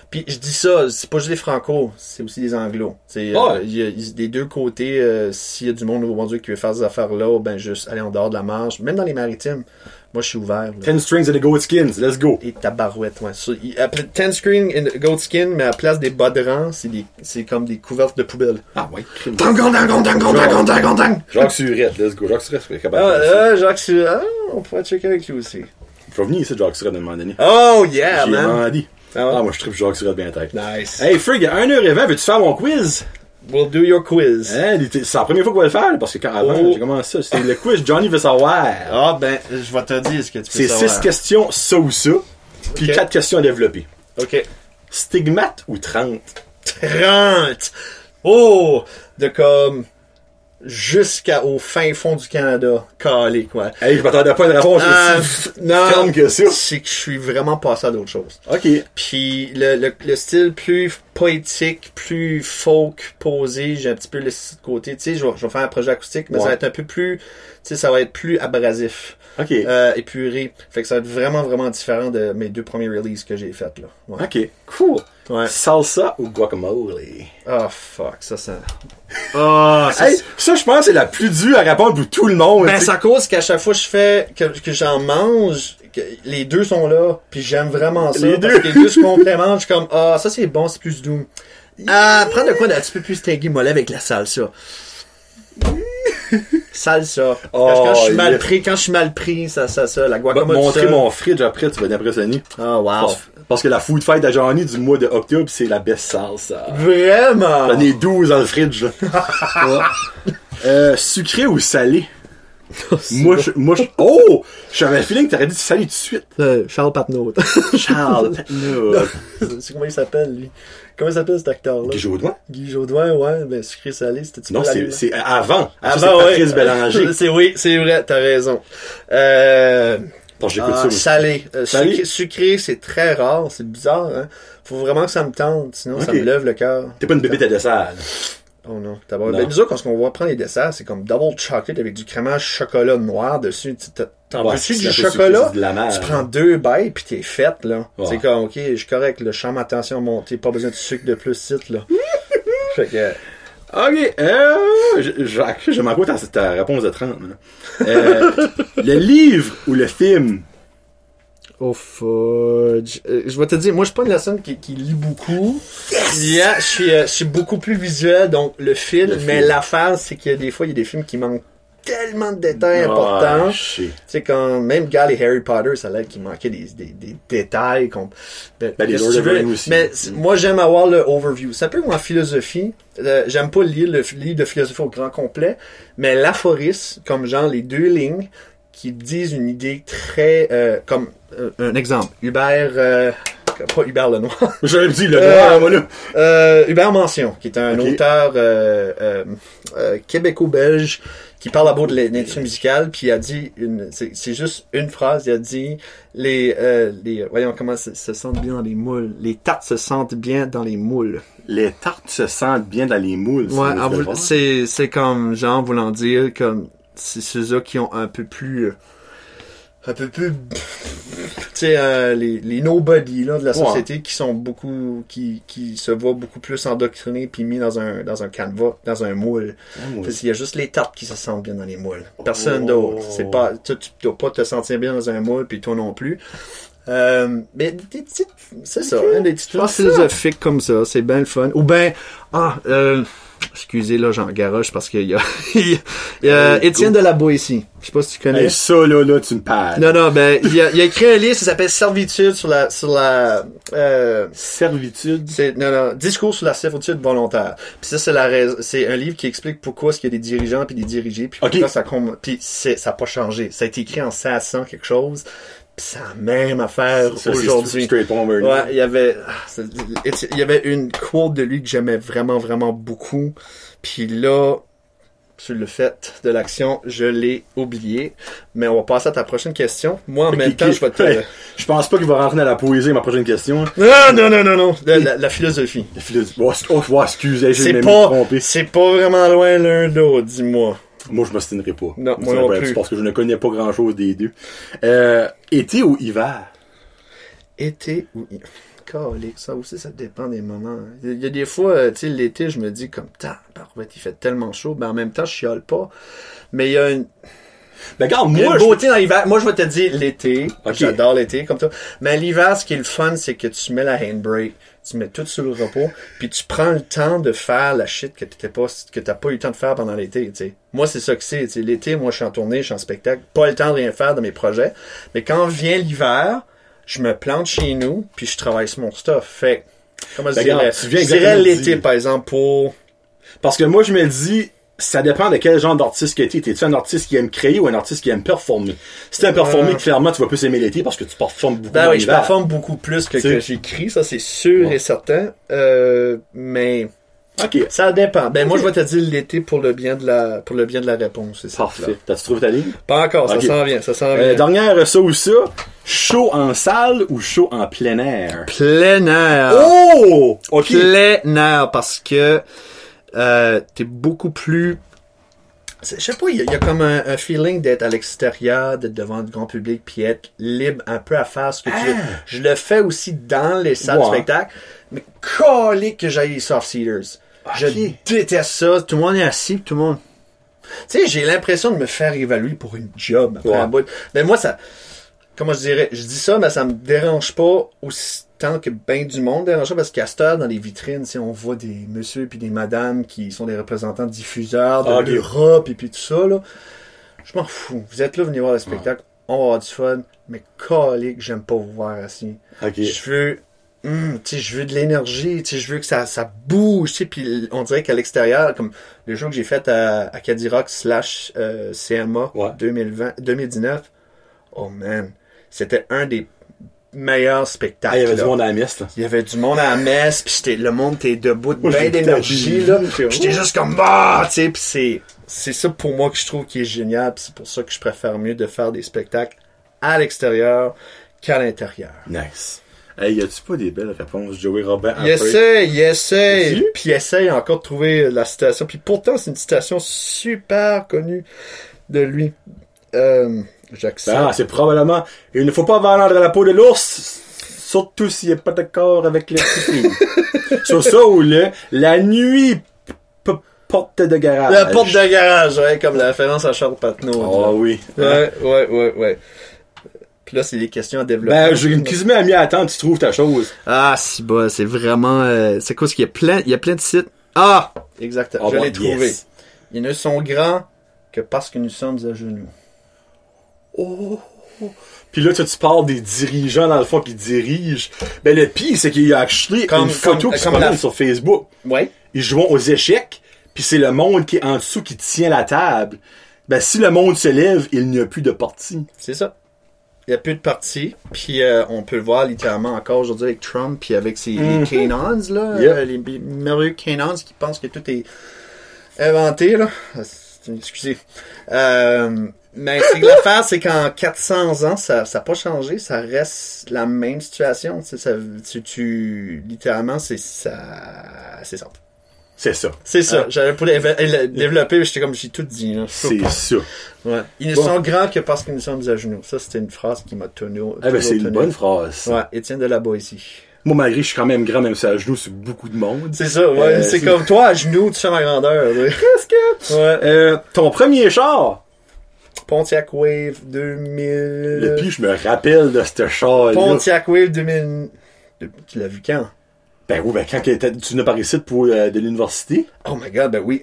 [SPEAKER 1] Puis je dis ça, c'est pas juste des franco, c'est aussi des anglos. C'est,
[SPEAKER 2] Ouais.
[SPEAKER 1] il y a des deux côtés, euh, s'il y a du monde au Nouveau-Brunswick qui veut faire ces affaires-là, ben juste aller en dehors de la marge. Même dans les maritimes, moi, je suis ouvert. Là.
[SPEAKER 2] Ten strings and a goat skins, let's go.
[SPEAKER 1] Et tabarouette, ouais. Ça, il, après, ten strings and a goat skin, mais à la place des bas de rang, c'est comme des couvertes de poubelle.
[SPEAKER 2] Ah ouais.
[SPEAKER 1] Dangon, dangon, dangon, dangon, dangon, dangon.
[SPEAKER 2] Jacques Surette, let's go. Jacques Surette, c'est capable. Ah,
[SPEAKER 1] euh, Jacques Surette, ah, on pourrait checker avec lui aussi.
[SPEAKER 2] Je vais venir ici, Jacques Surette, à un moment donné.
[SPEAKER 1] Oh yeah, man.
[SPEAKER 2] J'ai
[SPEAKER 1] ah demandé.
[SPEAKER 2] Ah, moi, je tripe Jacques Surette bien tête.
[SPEAKER 1] Nice.
[SPEAKER 2] Hey, Frig, à 1h20, veux-tu faire mon quiz?
[SPEAKER 1] We'll do your quiz.
[SPEAKER 2] Hein, c'est la première fois qu'on va le faire, parce que quand avant,
[SPEAKER 1] Oh.
[SPEAKER 2] j'ai commencé ça. C'était le quiz Johnny veut savoir.
[SPEAKER 1] Ah ben, je vais te dire ce que tu peux
[SPEAKER 2] C'est
[SPEAKER 1] savoir.
[SPEAKER 2] six questions, ça ou ça, puis quatre questions à développer.
[SPEAKER 1] Ok.
[SPEAKER 2] Stigmate ou 30?
[SPEAKER 1] 30. Oh! De comme jusqu'au fin fond du Canada. Calé, quoi.
[SPEAKER 2] Hey, je m'attendais pas à une réponse
[SPEAKER 1] Ah,
[SPEAKER 2] aussi
[SPEAKER 1] non.
[SPEAKER 2] ferme que ça.
[SPEAKER 1] C'est que je suis vraiment passé à d'autres choses.
[SPEAKER 2] Ok.
[SPEAKER 1] Puis le, le, le style plus poétique, plus folk, posé, j'ai un petit peu laissé de côté. Tu sais, je vais, je vais faire un projet acoustique, mais ça va être un peu plus, tu sais, ça va être plus abrasif,
[SPEAKER 2] Ok.
[SPEAKER 1] euh, épuré. Fait que ça va être vraiment, vraiment différent de mes deux premiers releases que j'ai faites, là. Ouais.
[SPEAKER 2] Ok. Cool.
[SPEAKER 1] Ouais.
[SPEAKER 2] Salsa ou guacamole?
[SPEAKER 1] Oh, fuck, ça, ça... Oh, [LAUGHS] ça,
[SPEAKER 2] Hey, ça, je pense c'est la plus dure à répondre pour tout le monde.
[SPEAKER 1] Ben, c'est à cause qu'à chaque fois que je fais, que, que j'en mange, que les deux sont là, puis j'aime vraiment ça.
[SPEAKER 2] Les
[SPEAKER 1] parce
[SPEAKER 2] deux.
[SPEAKER 1] que les deux se [LAUGHS] complémentent, je suis comme, ah, ça c'est bon, c'est plus doux. Ah, prends de quoi d'un petit peu plus stinky mollet avec la salsa. Salsa. [LAUGHS]
[SPEAKER 2] Oh,
[SPEAKER 1] quand, quand je suis mal pris, quand je suis mal pris, ça, ça, ça, la guacamole.
[SPEAKER 2] montrer mon fridge après, tu vas être impressionné.
[SPEAKER 1] Ah, wow.
[SPEAKER 2] Parce, parce que la food fight à Johnny du mois de octobre, c'est la best salsa.
[SPEAKER 1] Vraiment?
[SPEAKER 2] J'en ai 12 dans le fridge. [LAUGHS] Ouais. Euh, sucré ou salé? [LAUGHS] moi, je, moi, je, oh! J'avais le feeling que t'aurais dit salé tout de suite.
[SPEAKER 1] Euh, Charles Patnaud. [LAUGHS]
[SPEAKER 2] Charles [LAUGHS] Patnaud.
[SPEAKER 1] c'est comment il s'appelle, lui? Comment il s'appelle, cet acteur-là?
[SPEAKER 2] Guy Jodoin?
[SPEAKER 1] Guy Jodoin, ouais, ben, sucré salé, c'était
[SPEAKER 2] Non, c'est, c'est avant. Ça,
[SPEAKER 1] Avant,
[SPEAKER 2] c'est
[SPEAKER 1] ouais.
[SPEAKER 2] Patrice Bélanger.
[SPEAKER 1] C'est, oui, c'est vrai, t'as raison. Euh,
[SPEAKER 2] j'écoute
[SPEAKER 1] ah,
[SPEAKER 2] ça
[SPEAKER 1] salé. Euh,
[SPEAKER 2] Salé?
[SPEAKER 1] Sucré, sucré, c'est très rare, c'est bizarre, hein. Faut vraiment que ça me tente, sinon ça me lève le cœur.
[SPEAKER 2] T'es pas une bébête à dessert.
[SPEAKER 1] Oh non, d'abord.
[SPEAKER 2] Non.
[SPEAKER 1] Ben, disons, quand on va prendre les desserts, c'est comme double chocolate avec du crémage chocolat noir dessus. T'en-
[SPEAKER 2] Ouais,
[SPEAKER 1] veux-tu du chocolat? Tu prends deux bails pis t'es faite, là.
[SPEAKER 2] Ouais.
[SPEAKER 1] C'est comme, ok, je suis correct, le champ attention monté, pas besoin de sucre de plus site, là. [LAUGHS] fait que,
[SPEAKER 2] Ok, euh, je- Jacques, j'aime encore ta, ta réponse de 30. là. Euh, [LAUGHS] le livre ou le film?
[SPEAKER 1] Oh fudge. Euh, je vais te dire, moi je suis pas une personne qui, qui lit beaucoup. Yeah, je suis, euh, je suis beaucoup plus visuel, donc le film,
[SPEAKER 2] Le
[SPEAKER 1] mais
[SPEAKER 2] film.
[SPEAKER 1] l'affaire, c'est que des fois, il y a des films qui manquent tellement de détails importants.
[SPEAKER 2] Ah, sais.
[SPEAKER 1] Tu sais, quand même Gal et Harry Potter, ça l'air qu'il manquait des, des, des détails. qu'on- Ben,
[SPEAKER 2] Ben, les Lord of
[SPEAKER 1] veux?
[SPEAKER 2] Aussi.
[SPEAKER 1] Mais moi, j'aime avoir le overview. C'est un peu comme en philosophie. Euh, j'aime pas lire le livre de philosophie au grand complet, mais l'aphorisme, comme genre les deux lignes, qui disent une idée très... euh, comme euh, un exemple. Hubert... euh, pas Hubert Lenoir. [LAUGHS]
[SPEAKER 2] J'avais dit le
[SPEAKER 1] Euh,
[SPEAKER 2] noir, moi, là.
[SPEAKER 1] Euh, Hubert Mention, qui est un
[SPEAKER 2] Ok.
[SPEAKER 1] auteur euh, euh, euh, québéco-belge qui parle à propos de l'industrie musicale, puis il a dit une, c'est juste une phrase, il a dit les, euh, les, voyons comment se, se sentent bien dans les moules, les tartes se sentent bien dans les moules.
[SPEAKER 2] Les tartes se sentent bien dans les moules.
[SPEAKER 1] Ouais,
[SPEAKER 2] c'est
[SPEAKER 1] c'est comme genre voulant dire comme c'est ceux-là qui ont un peu plus euh, un peu plus tu sais euh, les les nobody là de la
[SPEAKER 2] Ouais.
[SPEAKER 1] société qui sont beaucoup qui qui se voient beaucoup plus endoctrinés puis mis dans un dans un canevas dans un moule. Parce qu'il y a juste les tartes qui se sentent bien dans les moules. Personne
[SPEAKER 2] Oh.
[SPEAKER 1] d'autre. C'est pas tu, tu dois pas te sentir bien dans un moule puis toi non plus. Euh, mais des petites, c'est ça, hein, des petites philosophiques comme ça, c'est bien le fun. Ou ben, ah, euh, excusez là, j'en garoche parce qu'il y a, [LAUGHS] il y a
[SPEAKER 2] Hey,
[SPEAKER 1] Étienne de la Boétie. Je sais pas si tu connais.
[SPEAKER 2] Hey, ça, là, là, tu me parles.
[SPEAKER 1] Non, non, ben, il a, il a écrit un livre, ça s'appelle Servitude sur la, sur la, euh,
[SPEAKER 2] Servitude.
[SPEAKER 1] c'est, non, non, discours sur la servitude volontaire. Puis ça, c'est la raison, c'est un livre qui explique pourquoi est-ce qu'il y a des dirigeants puis des dirigés, puis
[SPEAKER 2] Ok.
[SPEAKER 1] pourquoi ça puis c'est, ça a pas changé. Ça a été écrit en 500 quelque chose, la même affaire
[SPEAKER 2] Ça,
[SPEAKER 1] aujourd'hui. Ouais, il y avait, ah, il y avait une quote de lui que j'aimais vraiment, vraiment beaucoup. Puis là, sur le fait de l'action, je l'ai oublié. Mais on va passer à ta prochaine question. Moi, en même temps, je vais te... [LAUGHS]
[SPEAKER 2] Je pense pas qu'il va rentrer dans la poésie, ma prochaine question.
[SPEAKER 1] Non, non, non, non, non. La, la- la philosophie.
[SPEAKER 2] La philosophie. Oh, c'est- oh, oh, excusez, j'ai
[SPEAKER 1] pas, c'est pas vraiment loin l'un de l'autre, dis-moi.
[SPEAKER 2] Moi, je m'ostinerai pas.
[SPEAKER 1] Non, moi non plus.
[SPEAKER 2] Parce que je ne connais pas grand chose des deux. Euh, été ou hiver?
[SPEAKER 1] Été ou... Calé, ça aussi, ça dépend des moments. Il y a des fois, euh, tu sais, l'été, je me dis comme, tabarouette, il fait tellement chaud, mais en même temps, je chiale pas. Mais il y a une,
[SPEAKER 2] Ben,
[SPEAKER 1] Il y a
[SPEAKER 2] moi,
[SPEAKER 1] une
[SPEAKER 2] je...
[SPEAKER 1] beauté dans l'hiver. Moi, je vais te dire l'été. J'adore l'été, comme toi. Mais l'hiver, ce qui est le fun, c'est que tu mets la handbrake, tu mets tout sur le repos, puis tu prends le temps de faire la shit que t'étais pas, que t'as pas eu le temps de faire pendant l'été, tu sais. Moi, c'est ça que c'est, tu sais. L'été, moi, je suis en tournée, je suis en spectacle, pas le temps de rien faire de mes projets. Mais quand vient l'hiver, je me plante chez nous, puis je travaille sur mon stuff. Fait, comment je
[SPEAKER 2] Ben,
[SPEAKER 1] dirais?
[SPEAKER 2] regarde, tu viens
[SPEAKER 1] je dirais l'été, par exemple, pour,
[SPEAKER 2] Parce que moi, je me dis, ça dépend de quel genre d'artiste que t'es. T'es-tu un artiste qui aime créer ou un artiste qui aime performer? Si t'aimes performer,
[SPEAKER 1] Euh.
[SPEAKER 2] clairement, tu vas plus aimer l'été parce que tu performes beaucoup
[SPEAKER 1] Ben oui, je performe beaucoup plus que, que j'écris, ça c'est sûr
[SPEAKER 2] Ouais.
[SPEAKER 1] et certain. Euh, mais
[SPEAKER 2] Ok.
[SPEAKER 1] ça dépend. Ben moi je vais te dire l'été pour le bien de la pour le bien de la réponse. c'est ça,
[SPEAKER 2] Parfait. T'as-tu trouvé ta ligne?
[SPEAKER 1] Pas encore, ça s'en vient, ça s'en
[SPEAKER 2] Euh,
[SPEAKER 1] vient.
[SPEAKER 2] dernière, ça ou ça? Chaud en salle ou chaud en plein air?
[SPEAKER 1] Plein air.
[SPEAKER 2] Oh! Ok.
[SPEAKER 1] Plein air parce que euh, t'es beaucoup plus je sais pas, il y, a- il y a comme un, un feeling d'être à l'extérieur, d'être devant le grand public, puis être libre un peu à faire ce que tu veux. Je le fais aussi dans les salles de
[SPEAKER 2] Ah!
[SPEAKER 1] Spectacle, mais calé que j'aille les soft seaters. Je déteste ça. Tout le monde est assis, tout le monde. Tu sais, j'ai l'impression de me faire évaluer pour une job après
[SPEAKER 2] Ouais.
[SPEAKER 1] un bout. Mais moi, ça. Comment je dirais Je dis ça, mais ça me dérange pas aussi tant que ben du monde dérangeant parce qu'à cette heure, dans les vitrines, sais, on voit des messieurs puis des madames qui sont des représentants diffuseurs de
[SPEAKER 2] Ah,
[SPEAKER 1] l'Europe et puis tout ça, là. Je m'en fous. Vous êtes là, venez voir le spectacle. On va avoir du fun. Mais calique, j'aime pas vous voir assis.
[SPEAKER 2] Ok.
[SPEAKER 1] Je veux, sais, je veux de l'énergie, je veux que ça, ça bouge, puis on dirait qu'à l'extérieur, comme le show que j'ai fait à, à Cadillac slash euh, CMA
[SPEAKER 2] Ouais.
[SPEAKER 1] 2020, 2019, oh man, c'était un des meilleurs spectacles.
[SPEAKER 2] Ah, il y avait du monde à la messe, là.
[SPEAKER 1] Il y avait du monde à la messe, puis j'étais- le monde était debout, de
[SPEAKER 2] j'ai
[SPEAKER 1] d'énergie, là. J'étais juste comme, bah, tu sais, puis c'est, c'est ça pour moi que je trouve qui est génial, puis c'est pour ça que je préfère mieux de faire des spectacles à l'extérieur qu'à l'intérieur.
[SPEAKER 2] Nice. Hey, y a-tu pas des belles réponses, Joey Robin?
[SPEAKER 1] Il essaie, il essaie,
[SPEAKER 2] As-tu?
[SPEAKER 1] puis il essaie encore de trouver la citation, puis pourtant c'est une citation super connue de lui. Euh, j'accepte.
[SPEAKER 2] Ah, c'est probablement. Il ne faut pas vendre la peau de l'ours, surtout s'il n'est pas d'accord avec le petit [LAUGHS] [LAUGHS] Sur ça ou le, la nuit porte de garage.
[SPEAKER 1] la porte de garage, ouais, comme la référence à Charles Patnaud.
[SPEAKER 2] Oh oui.
[SPEAKER 1] Ouais, ouais, ouais, ouais. Puis là, c'est des questions à développer.
[SPEAKER 2] Ben, j'ai à mis à attendre, tu trouves ta chose.
[SPEAKER 1] Ah, si bas, c'est vraiment... euh, c'est quoi ce qu'il y a plein... Il y a plein de sites. Ah! Exactement,
[SPEAKER 2] Oh,
[SPEAKER 1] je
[SPEAKER 2] bon,
[SPEAKER 1] l'ai trouvé. Ils ne sont grands que parce que nous sommes à genoux.
[SPEAKER 2] Oh. Puis là, tu, tu parles des dirigeants, dans le fond, qui dirigent. Ben, le pire, c'est qu'il y a
[SPEAKER 1] Comme-
[SPEAKER 2] une photo
[SPEAKER 1] comme-
[SPEAKER 2] qui se
[SPEAKER 1] comme la-
[SPEAKER 2] sur Facebook.
[SPEAKER 1] Ouais.
[SPEAKER 2] Ils jouent aux échecs, puis c'est le monde qui est en dessous qui tient la table. Ben, si le monde se lève, il n'y a plus de parti.
[SPEAKER 1] C'est ça. Il n'y a plus de parti. Puis euh, on peut le voir littéralement encore aujourd'hui avec Trump, puis avec ses les
[SPEAKER 2] Mhm.
[SPEAKER 1] Canons, là.
[SPEAKER 2] Yep.
[SPEAKER 1] euh, les merveilleux Canons qui pensent que tout est inventé, là. Ah, Excusez. Euh, mais c'est que l'affaire, c'est qu'en 400 ans, ça n'a pas changé. Ça reste la même situation. Tu ça, tu, tu- littéralement, c'est ça. C'est ça.
[SPEAKER 2] C'est ça.
[SPEAKER 1] C'est ça.
[SPEAKER 2] Ah.
[SPEAKER 1] J'avais pour le développer, mais j'étais comme, j'ai tout dit,
[SPEAKER 2] C'est ça.
[SPEAKER 1] Ouais. Ils ne
[SPEAKER 2] Bon.
[SPEAKER 1] sont grands que parce que nous sommes à genoux. Ça, c'était une phrase qui m'a tenu. au-
[SPEAKER 2] Eh ben, c'est une bonne phrase.
[SPEAKER 1] Ouais, Étienne de la Boétie.
[SPEAKER 2] Moi, malgré je suis quand même grand, même si à genoux, c'est beaucoup de monde.
[SPEAKER 1] C'est ça, ouais.
[SPEAKER 2] Euh,
[SPEAKER 1] c'est
[SPEAKER 2] c'est-
[SPEAKER 1] comme toi, à genoux, tu fais ma grandeur.
[SPEAKER 2] Qu'est-ce que...
[SPEAKER 1] Ouais.
[SPEAKER 2] Euh, ton premier char?
[SPEAKER 1] Pontiac Wave 2000.
[SPEAKER 2] Le pire, je me rappelle de ce char-là.
[SPEAKER 1] Pontiac Wave 2000. De- Tu l'as vu quand?
[SPEAKER 2] Ben oui, ben quand tu n'as pas ici pour euh, de l'université.
[SPEAKER 1] Oh my god, ben oui.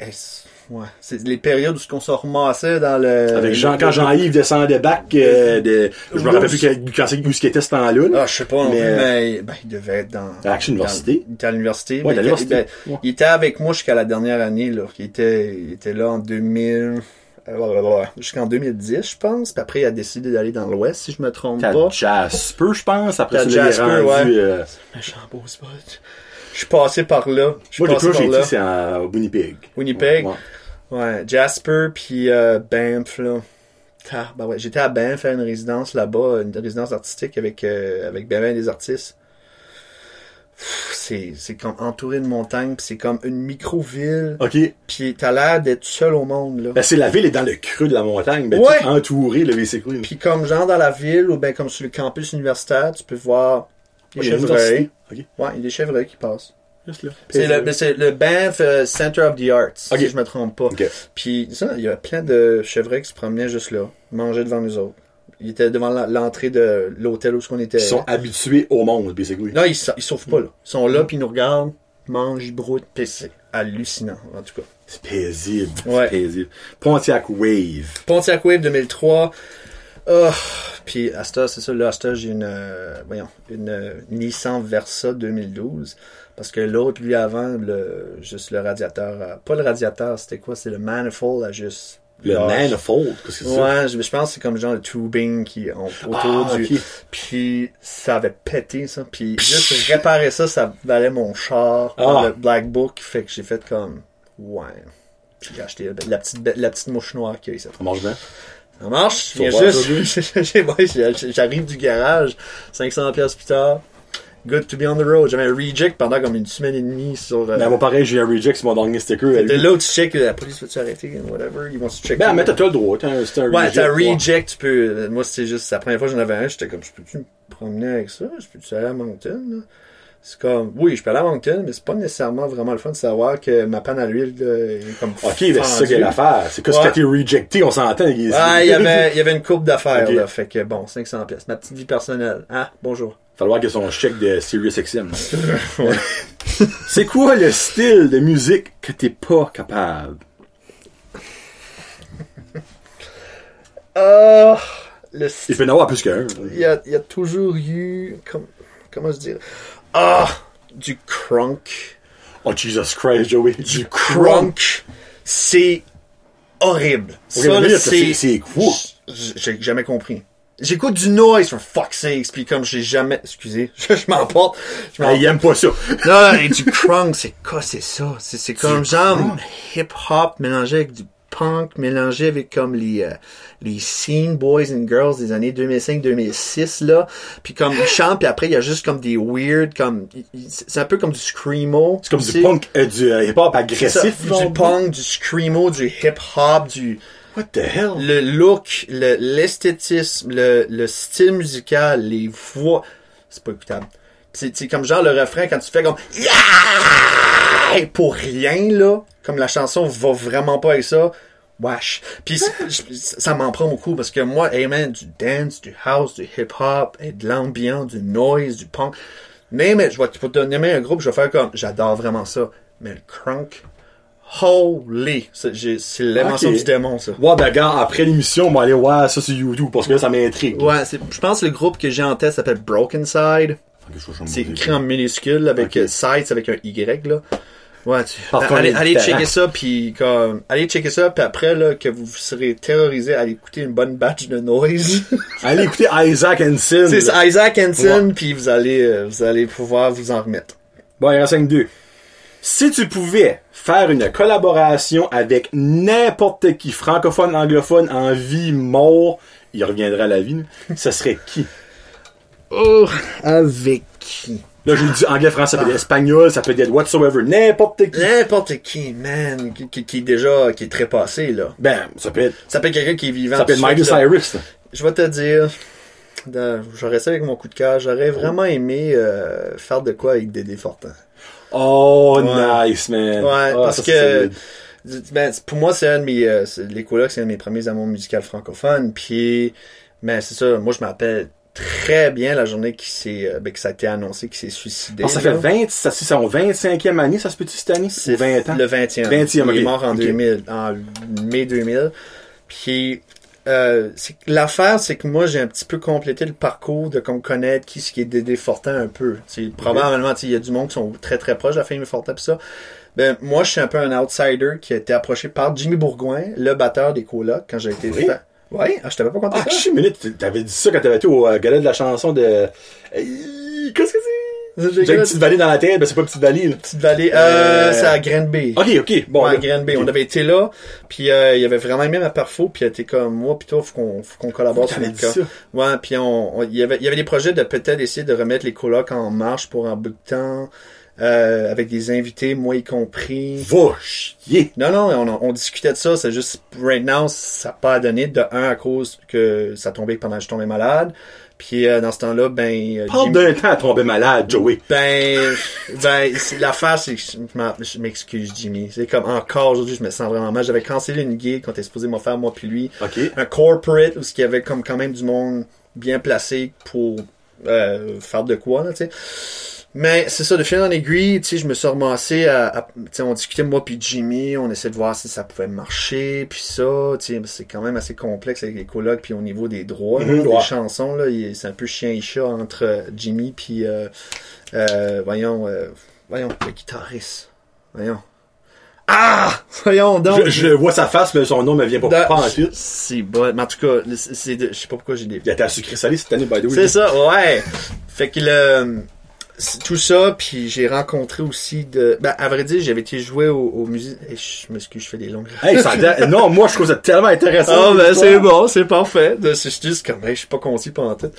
[SPEAKER 1] ouais. C'est les périodes où on se ramassait dans le.
[SPEAKER 2] Avec Jean, quand Jean-Yves descendait back, euh, de, je me rappelle plus quand où ce qu'il était ce temps-là. là.
[SPEAKER 1] Ah, je sais pas
[SPEAKER 2] Mais-
[SPEAKER 1] ben, il devait être dans.
[SPEAKER 2] À Action Université.
[SPEAKER 1] dans- Il était à l'université.
[SPEAKER 2] Ouais,
[SPEAKER 1] il-
[SPEAKER 2] l'université.
[SPEAKER 1] ben,
[SPEAKER 2] Ouais.
[SPEAKER 1] Il était avec moi jusqu'à la dernière année, là. Il était, il était là en 2000. Euh, Jusqu'en 2010, je pense. Puis après, il a décidé d'aller dans l'Ouest, si je me trompe
[SPEAKER 2] T'as
[SPEAKER 1] pas.
[SPEAKER 2] Jasper, je pense. Après ça, là, il est
[SPEAKER 1] Jasper,
[SPEAKER 2] rendu,
[SPEAKER 1] ouais.
[SPEAKER 2] euh,
[SPEAKER 1] Méchant beau spot. Je suis passé par là. Je suis
[SPEAKER 2] Moi, le
[SPEAKER 1] passé
[SPEAKER 2] plus
[SPEAKER 1] par
[SPEAKER 2] j'ai c'est en Winnipeg.
[SPEAKER 1] Winnipeg?
[SPEAKER 2] Ouais.
[SPEAKER 1] Ouais, Jasper puis euh, Banff là. Ah, ben ouais, j'étais à Banff à une résidence là-bas, une résidence artistique avec euh, avec ben ben des artistes. C'est c'est comme entouré de montagnes, puis c'est comme une micro-ville,
[SPEAKER 2] OK.
[SPEAKER 1] puis t'as l'air d'être seul au monde là.
[SPEAKER 2] Ben, c'est la ville est dans le creux de la montagne. Ben,
[SPEAKER 1] Ouais.
[SPEAKER 2] entouré, le VC
[SPEAKER 1] Puis comme genre dans la ville ou ben comme sur le campus universitaire, tu peux voir des chevreuils.
[SPEAKER 2] OK.
[SPEAKER 1] Ouais, il y a des chevreuils qui passent. C'est le, c'est le Banff euh, Center of the Arts,
[SPEAKER 2] Ok.
[SPEAKER 1] si je me trompe pas.
[SPEAKER 2] OK.
[SPEAKER 1] Puis ça, il y a plein de chevreuils qui se promenaient juste là, mangeaient devant nous autres. Ils étaient devant l'entrée de l'hôtel où on était.
[SPEAKER 2] Ils sont habitués au monde, basically.
[SPEAKER 1] Non, ils, ils sauvent pas là. Ils sont là, puis ils nous regardent, mangent, ils broutent, puis c'est hallucinant, en tout cas.
[SPEAKER 2] C'est paisible.
[SPEAKER 1] Ouais.
[SPEAKER 2] C'est paisible. Pontiac Wave.
[SPEAKER 1] Pontiac Wave 2003. Oh, puis à cette heure, c'est ça, là, heure, j'ai une, euh, voyons, une euh, Nissan Versa 2012. Parce que l'autre, lui, avant, le, juste le radiateur, euh, pas le radiateur, c'était quoi? C'est le manifold à juste...
[SPEAKER 2] Le. Manifold. Qu'est-ce que c'est ça?
[SPEAKER 1] Ouais, je, je pense que c'est comme genre le tubing qui ont autour
[SPEAKER 2] Ah,
[SPEAKER 1] du. Puis ça avait pété ça. Puis juste réparer ça, ça valait mon char.
[SPEAKER 2] Ah.
[SPEAKER 1] Le Black Book. Fait que j'ai fait comme. Ouais. Puis j'ai acheté la petite, la petite mouche noire qu'il y a ici.
[SPEAKER 2] Ça marche bien?
[SPEAKER 1] Ça marche. [LAUGHS] J'arrive du garage. 500 pièces plus tard. Good to be on the road. J'avais un reject pendant comme une semaine et demie sur. euh,
[SPEAKER 2] Ben, moi, pareil, j'ai un reject sur mon dernier sticker.
[SPEAKER 1] de là où tu check, la police va-tu arrêter, whatever. Ils vont se checker.
[SPEAKER 2] Ben, mais t'as le droit. T'as un, un
[SPEAKER 1] Ouais, t'as
[SPEAKER 2] ouais.
[SPEAKER 1] reject, tu peux. Moi, c'était juste. La première fois que j'en avais un, j'étais comme, je peux-tu me promener avec ça? Je peux-tu aller à Moncton? C'est comme, oui, je peux aller à Moncton, mais c'est pas nécessairement vraiment le fun de savoir que ma panne à l'huile là, est comme.
[SPEAKER 2] Ok, ben, c'est ça qu'il y a l'affaire. C'est que
[SPEAKER 1] Ouais.
[SPEAKER 2] quand t'es rejecté, on s'entend.
[SPEAKER 1] Ah, il y avait, il y avait une coupe d'affaires, là. Fait que bon, 500 pièces. Ma petite vie personnelle. Ah, bonjour.
[SPEAKER 2] Falloir que son chèque de SiriusXM. [LAUGHS] [LAUGHS] C'est quoi le style de musique que t'es pas capable? [LAUGHS]
[SPEAKER 1] Ah, le
[SPEAKER 2] Il peut y en avoir plus qu'un.
[SPEAKER 1] il y a, il y a toujours eu, comme, comment je dire, ah, du crunk.
[SPEAKER 2] Oh Jesus Christ, Joey.
[SPEAKER 1] Du crunk, c'est horrible.
[SPEAKER 2] Ok,
[SPEAKER 1] Ça,
[SPEAKER 2] mais
[SPEAKER 1] là,
[SPEAKER 2] c'est- quoi?
[SPEAKER 1] J'ai jamais compris. J'écoute du noise, for fuck's sake, puis comme j'ai jamais, excusez, [LAUGHS] je, m'emporte. Je
[SPEAKER 2] Ah,
[SPEAKER 1] m'emporte.
[SPEAKER 2] il aime pas ça. [LAUGHS]
[SPEAKER 1] Non, et du crunk, c'est quoi, c'est ça? C'est, c'est comme genre hip-hop mélangé avec du punk, mélangé avec comme les, euh, les scene boys and girls des années 2005-2006, là. Puis comme ils chantent, puis après, il y a juste comme des weird, comme, c'est un peu comme du screamo.
[SPEAKER 2] C'est comme du
[SPEAKER 1] sais.
[SPEAKER 2] punk, euh, du euh, hip-hop
[SPEAKER 1] ça,
[SPEAKER 2] agressif.
[SPEAKER 1] du punk, du screamo, du hip-hop, du,
[SPEAKER 2] What the hell?
[SPEAKER 1] le look, le- l'esthétisme, le, le style musical, les voix, c'est pas écoutable. C'est comme genre le refrain quand tu fais comme Yeah! pour rien là, comme la chanson va vraiment pas avec ça. Wesh. Puis [LAUGHS] ça m'en prend beaucoup parce que moi, hey man, du dance, du house, du hip hop, et de l'ambiance, du noise, du punk. Mais mais je vais te donner un groupe, je vais faire comme j'adore vraiment ça. Mais le crunk, holy, c'est l'invention du démon ça.
[SPEAKER 2] Ouais, ben, gars, après l'émission, on va aller voir ça sur YouTube parce que là, ça m'intrigue.
[SPEAKER 1] Ouais, c'est- je pense que le groupe que j'ai en tête s'appelle Broken Side. C'est écrit en minuscule avec
[SPEAKER 2] Ok.
[SPEAKER 1] euh, Side c'est avec un Y là. Ouais, tu... Allez, allez checker ça puis comme allez checker ça puis après là que vous serez terrorisé allez écouter une bonne batch de noise. [LAUGHS]
[SPEAKER 2] Allez écouter Isaac Hansen.
[SPEAKER 1] c'est Isaac Hansen puis vous allez euh, vous allez pouvoir vous en remettre.
[SPEAKER 2] Bon, il reste 5-2. Si tu pouvais faire une collaboration avec n'importe qui, francophone, anglophone, en vie, mort, il reviendra à la vie, ce serait qui?
[SPEAKER 1] Oh, avec qui?
[SPEAKER 2] Là, je vous dis anglais, français, ça peut être espagnol, ça peut être whatsoever, n'importe qui.
[SPEAKER 1] N'importe qui, man, qui, qui, qui est déjà qui est très passé là.
[SPEAKER 2] Ben, ça peut être,
[SPEAKER 1] Ça peut être quelqu'un qui est vivant.
[SPEAKER 2] ça peut être
[SPEAKER 1] là.
[SPEAKER 2] Cyrus. là.
[SPEAKER 1] Je vais te dire, j'aurais ça avec mon coup de cœur, j'aurais vraiment aimé euh, faire de quoi avec Dédé Fortin.
[SPEAKER 2] Oh,
[SPEAKER 1] Ouais.
[SPEAKER 2] nice, man.
[SPEAKER 1] Ouais,
[SPEAKER 2] Ah,
[SPEAKER 1] parce
[SPEAKER 2] ça,
[SPEAKER 1] que ben, pour moi, c'est un de mes euh, c'est- les colocs, c'est un de mes premiers amours musicaux francophones. Puis, ben c'est ça. Moi, je m'appelle très bien la journée qui s'est, euh, ben, que ça a été annoncé, qu'il s'est suicidé.
[SPEAKER 2] Ah, ça fait
[SPEAKER 1] là.
[SPEAKER 2] 20, ça, c'est son 25e année, ça se peut-tu cette année?
[SPEAKER 1] C'est
[SPEAKER 2] Ou 20 ans?
[SPEAKER 1] Le 20e.
[SPEAKER 2] 20e,
[SPEAKER 1] Il est mort en
[SPEAKER 2] Ok.
[SPEAKER 1] 2000, en mai 2000. Puis, euh, l'affaire, c'est que moi, j'ai un petit peu complété le parcours de comme connaître qui ce qui est Dédé Fortin un peu. C'est probablement, il y a du monde qui sont très très proches de la famille Fortin pis ça. Ben, moi, je suis un peu un outsider qui a été approché par Jimmy Bourgoin, le batteur des colocs, quand j'ai été
[SPEAKER 2] Oui?
[SPEAKER 1] Ouais, ah, je t'avais pas conté
[SPEAKER 2] Ah,
[SPEAKER 1] ça?
[SPEAKER 2] je suis minute, t'avais dit ça quand t'avais été au euh, gala de la chanson de... Qu'est-ce que c'est?
[SPEAKER 1] J'ai
[SPEAKER 2] une petite vallée dans la tête, ben c'est pas une petite vallée, là.
[SPEAKER 1] petite vallée. Euh,
[SPEAKER 2] Euh,
[SPEAKER 1] c'est à Granby.
[SPEAKER 2] Ok, ok, bon.
[SPEAKER 1] ouais,
[SPEAKER 2] là.
[SPEAKER 1] Grand B.
[SPEAKER 2] Ok.
[SPEAKER 1] On avait été là, puis euh, il avait vraiment aimé ma perfo, puis il était comme moi, puis toi, faut qu'on faut qu'on collabore sur
[SPEAKER 2] dit
[SPEAKER 1] cas.
[SPEAKER 2] ça.
[SPEAKER 1] Ouais, puis on, on- il y avait il y avait des projets de peut-être essayer de remettre les colocs en marche pour un bout de temps, euh, avec des invités, moi y compris.
[SPEAKER 2] Va chier.
[SPEAKER 1] Non, non, on, on discutait de ça, c'est juste, right now, ça n'a pas donné, de un, à cause que ça tombait pendant que je tombais malade, puis euh, dans ce temps-là, ben... euh,
[SPEAKER 2] Parle d'un temps à tomber malade, Joey.
[SPEAKER 1] ben, ben, l'affaire, c'est que je m'excuse, Jimmy. C'est comme encore aujourd'hui, je me sens vraiment mal. J'avais cancellé une gig quand était supposé m'en faire, moi puis lui.
[SPEAKER 2] Ok.
[SPEAKER 1] Un corporate où il y avait comme quand même du monde bien placé pour euh, faire de quoi, là, tu sais. Mais c'est ça, de fil en aiguille, tu sais, je me suis ramassé à, à- tu sais, on discutait moi puis Jimmy, on essayait de voir si ça pouvait marcher, puis ça, tu sais, c'est quand même assez complexe avec les colocs, puis au niveau des droits, là,
[SPEAKER 2] Mhm,
[SPEAKER 1] des chansons, là, c'est un peu chien et chat entre euh, Jimmy puis, euh, euh, voyons, euh, voyons, le guitariste, voyons. Ah! Voyons donc!
[SPEAKER 2] Je, je vois sa face, mais son nom me vient pas,
[SPEAKER 1] Da-
[SPEAKER 2] pas en tête.
[SPEAKER 1] C'est bon, mais en tout cas, c'est, de- je sais pas pourquoi j'ai des
[SPEAKER 2] Il a été à sucré salé cette année, by the way.
[SPEAKER 1] c'est ça, ouais. Fait que le tout ça, puis j'ai rencontré aussi de. Ben, à vrai dire, j'avais été jouer au, au musée. Et je m'excuse, je fais des longues.
[SPEAKER 2] Hey, ça non, moi, je trouve ça tellement intéressant.
[SPEAKER 1] Ah ben c'est bon, c'est parfait. De- C'est juste comme, hey, je suis pas concis pendant tout.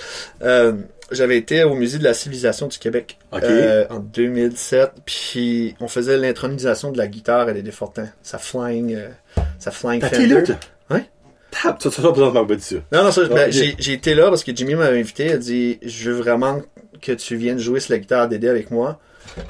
[SPEAKER 1] Euh, j'avais été au musée de la civilisation du Québec
[SPEAKER 2] Ok.
[SPEAKER 1] euh, en 2007, puis on faisait l'intronisation de la guitare à Dédé Fortin, sa flying, euh, sa flying Fender.
[SPEAKER 2] ça, ça, ça, ça, m'a pas dit ça.
[SPEAKER 1] Non, non, ça, ben, j'ai été là parce que Jimmy m'avait invité. Il a dit Je veux vraiment que tu viennes jouer sur la guitare d'Édé avec moi.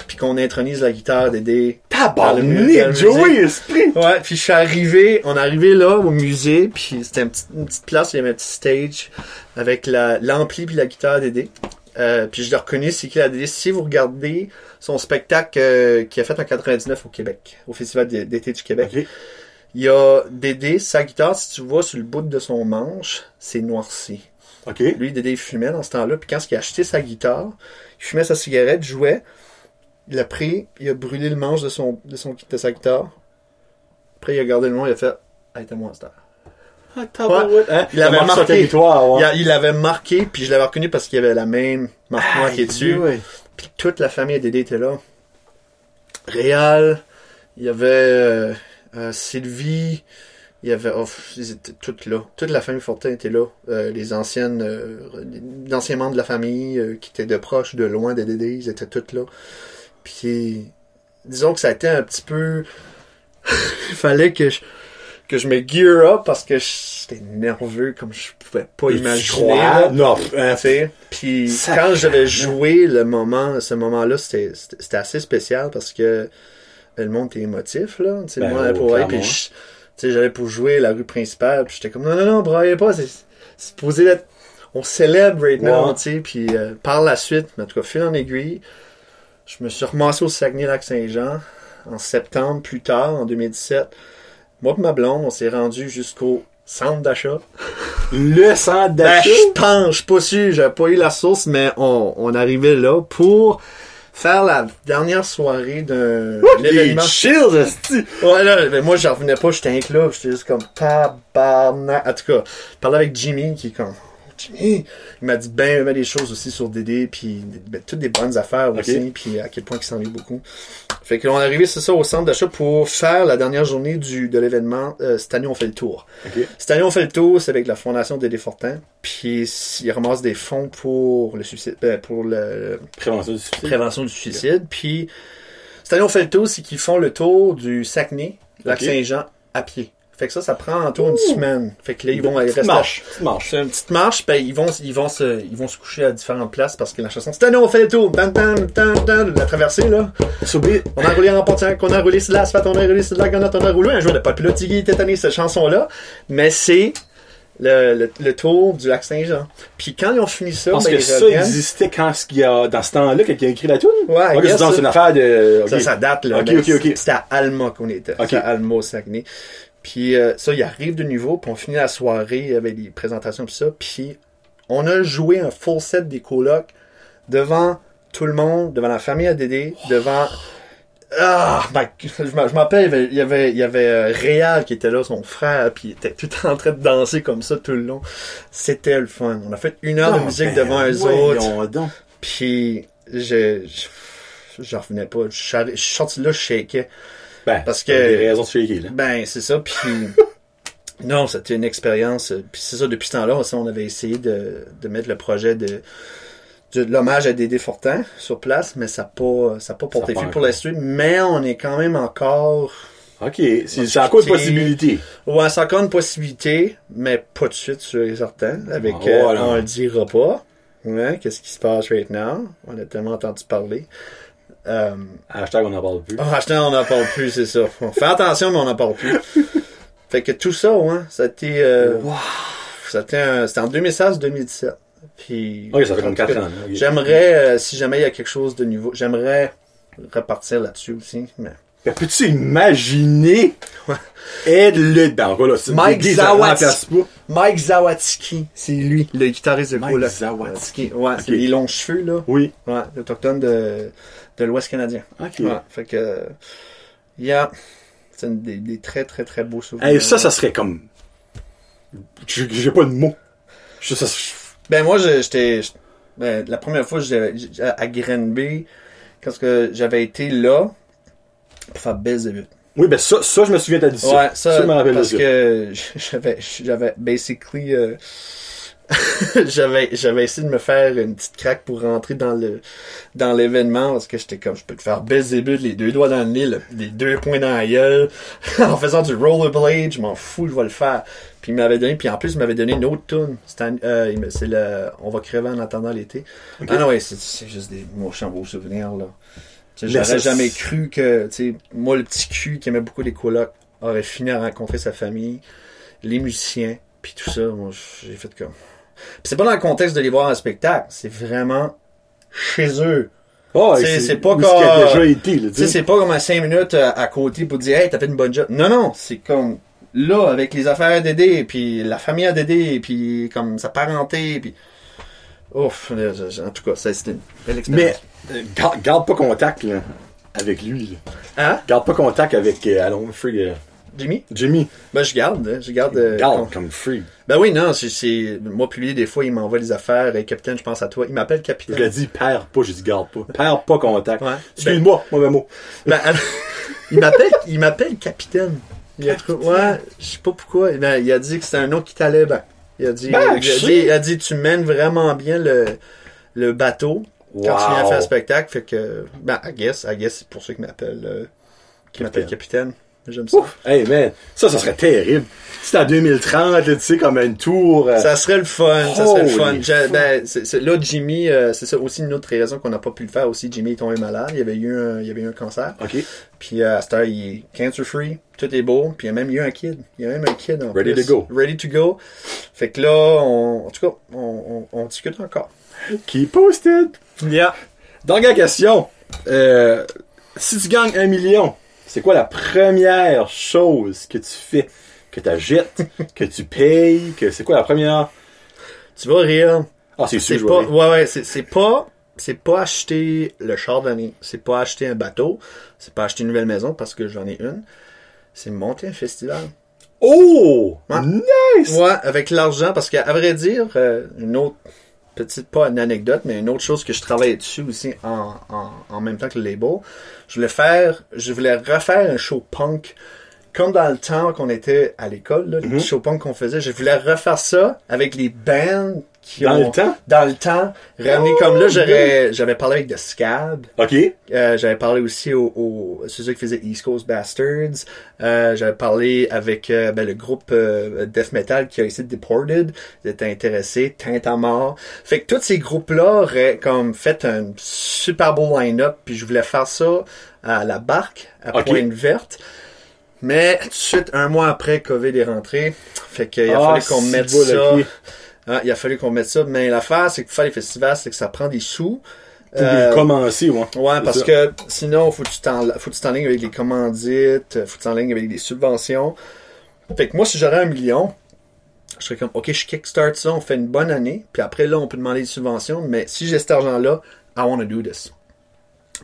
[SPEAKER 1] Puis qu'on intronise la guitare d'Édé. Le le
[SPEAKER 2] Tabarnak, Joey, esprit!
[SPEAKER 1] Ouais, puis je suis arrivé, on est arrivé là au musée, puis c'était une petite, une petite place, il y avait un petit stage avec la, l'ampli puis la guitare d'Édé. Euh, puis je l'ai reconnu, c'est qu'il a dit, si vous regardez son spectacle euh, qu'il a fait en 99 au Québec, au Festival d'é- d'été du Québec, il y a Dédé, sa guitare, si tu vois sur le bout de son manche, c'est noirci. Lui, Dédé, il fumait dans ce temps-là. Puis quand il a acheté sa guitare, il fumait sa cigarette, jouait. Il a pris, il a brûlé le manche de, son, de, son, de sa guitare. Après, il a gardé le nom, il a fait Hey, t'es moi, Star.
[SPEAKER 2] Ah, hein?
[SPEAKER 1] Il avait
[SPEAKER 2] marqué ouais.
[SPEAKER 1] Il, l'avait marqué, puis je l'avais reconnu parce qu'il y avait la même marque noire qui est dessus. Puis toute la famille de Dédé était là. Réal, il y avait euh, euh, Sylvie, il y avait. Oh, ils étaient toutes là. Toute la famille Fortin était là. Euh, les anciennes. Euh, les anciens membres de la famille euh, qui étaient de proche, de loin de Dédé, ils étaient toutes là. Puis disons que ça a été un petit peu. [LAUGHS] il fallait que je que je me gear up parce que j'étais nerveux comme je pouvais pas imaginer. là.
[SPEAKER 2] Non, hein,
[SPEAKER 1] Puis quand j'avais joué le moment, ce moment-là, c'était c'était- c'était assez spécial parce que le monde était émotif, là.
[SPEAKER 2] Ben,
[SPEAKER 1] allait
[SPEAKER 2] oh,
[SPEAKER 1] pour puis tu sais, j'allais pour jouer la rue principale, puis j'étais comme, non, non, non, braillez pas, c'est c'est supposé être... On célèbre right now,
[SPEAKER 2] Ouais.
[SPEAKER 1] tu sais, puis euh, par la suite, mais en tout cas, fil en aiguille, je me suis ramassé au Saguenay-Lac-Saint-Jean en septembre, plus tard, en 2017. Moi et ma blonde, on s'est rendu jusqu'au centre d'achat.
[SPEAKER 2] Le centre
[SPEAKER 1] Ben,
[SPEAKER 2] d'achat.
[SPEAKER 1] je pense, je suis pas sûr, j'avais pas eu la source, mais on, on arrivait là pour faire la dernière soirée d'un événement.
[SPEAKER 2] chills.
[SPEAKER 1] Ouais, là, ben, moi, j'en revenais pas, j'étais un club, j'étais juste comme tabarnak. En tout cas, je parlais avec Jimmy, qui est comme, Jimmy, il m'a dit ben, ben des choses aussi sur Dédé, puis ben, toutes des bonnes affaires aussi, puis à quel point il s'en est beaucoup. Fait qu'on est arrivé, c'est ça, au centre d'achat pour faire la dernière journée du, de l'événement. Euh, cette année, on fait le tour. Cette année, on fait le tour, c'est avec la Fondation Dédé Fortin, puis ils ramassent des fonds pour le suicide, ben, pour le,
[SPEAKER 2] Prévention du suicide.
[SPEAKER 1] prévention du suicide. Puis, cette année, on fait le tour, c'est qu'ils font le tour du Saguenay, Lac-Saint-Jean, à pied. Fait que ça, ça prend en tout une semaine. Fait que là, ils vont aller rester.
[SPEAKER 2] marche. Petite marche.
[SPEAKER 1] C'est une petite marche, ben, ils vont, ils vont se, ils vont se coucher à différentes places parce que la chanson, année, on fait le tour. La traversée, là. On a roulé en portant, qu'on a roulé sur l'asphalte, on a roulé sur la on a roulé un jour de pas. Puis là, Tiggy était tanné, cette chanson-là. Mais c'est le, le, le tour du lac Saint-Jean. Puis quand ils ont fini ça,
[SPEAKER 2] Parce
[SPEAKER 1] ben,
[SPEAKER 2] que ça
[SPEAKER 1] reviennent.
[SPEAKER 2] existait quand ce qu'il y a, dans ce temps-là, quelqu'un a écrit la tune?
[SPEAKER 1] Ouais, I
[SPEAKER 2] Ok,
[SPEAKER 1] guess
[SPEAKER 2] c'est c'est une affaire de.
[SPEAKER 1] Ça, ça date, là.
[SPEAKER 2] Ok,
[SPEAKER 1] Ben,
[SPEAKER 2] ok, ok.
[SPEAKER 1] C'était à Alma qu'on était. À Alma au Saguenay. Puis euh, ça, il arrive de nouveau, puis on finit la soirée avec des présentations pis ça. Puis on a joué un full set des colocs devant tout le monde, devant la famille à Dédé, devant... Ah, ben, je rappelle, il y avait, il y avait, il y avait euh, Réal qui était là, son frère, puis il était tout en train de danser comme ça tout le long. C'était le fun. On a fait une heure de
[SPEAKER 2] Ah,
[SPEAKER 1] musique
[SPEAKER 2] ben,
[SPEAKER 1] devant eux autres. Puis je, je, j'en revenais pas. Je je suis sorti là, je shakeais.
[SPEAKER 2] Ben,
[SPEAKER 1] Parce que-
[SPEAKER 2] Des raisons de shaker, là.
[SPEAKER 1] Ben, c'est ça. Puis [LAUGHS] non, c'était une expérience. euh, Puis c'est ça, depuis ce temps-là, on avait essayé de, de mettre le projet de, de l'hommage à Dédé Fortin sur place, mais ça n'a pas, ça pas porté fruit pour la suite. Mais on est quand même encore...
[SPEAKER 2] Ok, c'est encore une possibilité?
[SPEAKER 1] Ouais, c'est encore une possibilité, mais pas de suite, sûr et certain. Avec,
[SPEAKER 2] Ah,
[SPEAKER 1] euh,
[SPEAKER 2] voilà.
[SPEAKER 1] on le dira pas. Ouais, qu'est-ce qui se passe right now? On a tellement entendu parler. Euh,
[SPEAKER 2] Hashtag, on n'en parle plus.
[SPEAKER 1] Oh, acheter, on n'en parle plus, c'est ça. [LAUGHS] On fait attention, mais on n'en parle plus. fait que tout ça, ouais, ça a été, euh,
[SPEAKER 2] Wow.
[SPEAKER 1] c'était en 2016-2017. Puis,
[SPEAKER 2] Ok, ça fait comme 4 ans.
[SPEAKER 1] j'aimerais, euh, si jamais il y a quelque chose de nouveau, j'aimerais repartir là-dessus aussi, mais.
[SPEAKER 2] Mais peux-tu imaginer
[SPEAKER 1] Ouais.
[SPEAKER 2] être le... Ben, encore là, c'est-
[SPEAKER 1] Mike
[SPEAKER 2] pas.
[SPEAKER 1] Mike Zawadzki, c'est lui, le guitariste de
[SPEAKER 2] Mike. Zawadzki.
[SPEAKER 1] Ouais, c'est
[SPEAKER 2] Ok.
[SPEAKER 1] les longs cheveux, là.
[SPEAKER 2] Oui.
[SPEAKER 1] Ouais, autochtone de, de l'Ouest canadien.
[SPEAKER 2] Ok.
[SPEAKER 1] Ouais, fait que, yeah, c'est une des, des très très très beaux souvenirs.
[SPEAKER 2] Hey, ça, ça serait comme... J'ai pas de mots. Je- ça-
[SPEAKER 1] Ben moi j'étais ben, la première fois j'- à Grenby quand que j'avais été là pour faire baisse de but.
[SPEAKER 2] Oui, ben ça, ça, je me souviens t'as dit ça.
[SPEAKER 1] Ouais, ça,
[SPEAKER 2] je me rappelle de
[SPEAKER 1] parce que [LAUGHS] j'avais j'avais basically euh, [LAUGHS] j'avais j'avais essayé de me faire une petite craque pour rentrer dans le dans l'événement parce que j'étais comme je peux te faire buts, les deux doigts dans le nez, le- les deux points dans la gueule [LAUGHS] en faisant du rollerblade, je m'en fous, je vais le faire. Puis il m'avait donné puis en plus il m'avait donné une autre tune, euh, c'est le on va crever en attendant l'été. Ah non ouais, c'est c'est juste des méchants beaux souvenirs là. J'aurais jamais cru que, tu sais, moi, le petit cul qui aimait beaucoup les colocs, aurait fini à rencontrer sa famille, les musiciens, puis tout ça. Moi, j'ai fait comme. Puis c'est pas dans le contexte de les voir en spectacle, c'est vraiment chez eux.
[SPEAKER 2] Oh,
[SPEAKER 1] c'est pas comme-
[SPEAKER 2] déjà été,
[SPEAKER 1] c'est pas comme à 5 minutes euh, à côté pour dire, hey, t'as fait une bonne job. Non, non, c'est comme là, avec les affaires à Dédé, puis la famille à Dédé, puis comme sa parenté, puis. Ouf, en tout cas, ça, c'était une belle
[SPEAKER 2] Mais,
[SPEAKER 1] expérience.
[SPEAKER 2] euh, garde, garde pas contact, là, avec lui, là.
[SPEAKER 1] Hein?
[SPEAKER 2] Garde pas contact avec, euh, free, euh,
[SPEAKER 1] Jimmy?
[SPEAKER 2] Jimmy.
[SPEAKER 1] Ben, je garde, hein, je garde.
[SPEAKER 2] Garde comme free.
[SPEAKER 1] Ben oui, non, c'est-. Moi, puis lui, des fois, il m'envoie des affaires. Et capitaine, je pense à toi. Il m'appelle
[SPEAKER 2] Je
[SPEAKER 1] capitaine.
[SPEAKER 2] l'ai dit, perds pas, j'ai dit garde pas. Perds pas contact.
[SPEAKER 1] Ouais.
[SPEAKER 2] Excuse-moi, mauvais mot.
[SPEAKER 1] Ben, [LAUGHS] il m'appelle, il m'appelle capitaine. Il a trouvé- ouais, je sais pas pourquoi. Ben, il a dit que c'était un nom qui t'allait bien. Il a dit,
[SPEAKER 2] Ben,
[SPEAKER 1] il,
[SPEAKER 2] je
[SPEAKER 1] a dit, il a dit, tu mènes vraiment bien le, le bateau quand tu viens faire un spectacle. Fait que, ben, I guess, I guess, c'est pour ceux qui m'appellent, euh, qui m'appellent capitaine. J'aime ça.
[SPEAKER 2] Ouf. Hey, man, ça, ça serait terrible. Si c'était en 2030, là, tu sais, comme une tour. euh,
[SPEAKER 1] Ça serait le fun, ça serait le fun. Ben, c'est, c'est- là, Jimmy, euh, c'est ça aussi une autre raison qu'on n'a pas pu le faire aussi. Jimmy est tombé malade, il y avait eu un, il y avait eu un cancer.
[SPEAKER 2] OK.
[SPEAKER 1] Puis euh, à cette heure, il est cancer free, tout est beau, puis il y a même eu un kid. Il y a même un kid en
[SPEAKER 2] Ready
[SPEAKER 1] plus.
[SPEAKER 2] to go.
[SPEAKER 1] Ready to go. Fait que là, on, en tout cas, on, on, on discute encore.
[SPEAKER 2] Keep posted.
[SPEAKER 1] Yeah.
[SPEAKER 2] Dernière question. Euh, si tu gagnes un million, c'est quoi la première chose que tu fais? Que tu jettes, [LAUGHS] que tu payes, que c'est quoi la première?
[SPEAKER 1] Tu vas rire.
[SPEAKER 2] Ah, c'est sûr,
[SPEAKER 1] pas, ouais, ouais, c'est, c'est pas, c'est pas acheter le char de l'année. C'est pas acheter un bateau. C'est pas acheter une nouvelle maison parce que j'en ai une. C'est monter un festival.
[SPEAKER 2] Oh!
[SPEAKER 1] Ouais.
[SPEAKER 2] Nice!
[SPEAKER 1] Ouais, avec l'argent, parce qu'à vrai dire, euh, une autre petite, pas une anecdote, mais une autre chose que je travaillais dessus aussi en, en, en même temps que le label, je voulais faire, je voulais refaire un show punk comme dans le temps qu'on était à l'école, là, les
[SPEAKER 2] Mhm.
[SPEAKER 1] show punk qu'on faisait, je voulais refaire ça avec les bands qui
[SPEAKER 2] Dans
[SPEAKER 1] ont...
[SPEAKER 2] le temps?
[SPEAKER 1] Dans le temps. Ramener
[SPEAKER 2] Oh,
[SPEAKER 1] comme là, j'aurais, j'avais parlé avec The Scab.
[SPEAKER 2] OK.
[SPEAKER 1] Euh, j'avais parlé aussi aux au, ceux qui faisaient East Coast Bastards. Euh, j'avais parlé avec euh, ben, le groupe euh, death metal qui a essayé de Deported. Ils étaient intéressés. Teinte à mort. Fait que tous ces groupes-là auraient comme fait un super beau line-up. Puis je voulais faire ça à la barque, à
[SPEAKER 2] Ok.
[SPEAKER 1] Pointe-Verte. Mais tout de suite, un mois après, COVID est rentré. Fait qu'il a
[SPEAKER 2] Ah,
[SPEAKER 1] fallu qu'on mette ça. Ah, il a fallu qu'on mette ça. Mais l'affaire, c'est que pour faire les festivals, c'est que ça prend des sous.
[SPEAKER 2] Pour
[SPEAKER 1] Euh,
[SPEAKER 2] commencer, ouais.
[SPEAKER 1] Ouais, parce
[SPEAKER 2] ça.
[SPEAKER 1] que sinon, faut que tu t'en, faut que tu t'enlignes avec les commandites, faut que tu t'enlignes avec des subventions. Fait que moi, si j'aurais un million, je serais comme, ok, je kickstart ça, on fait une bonne année, puis après là, on peut demander des subventions, mais si j'ai cet argent-là, I want to do this.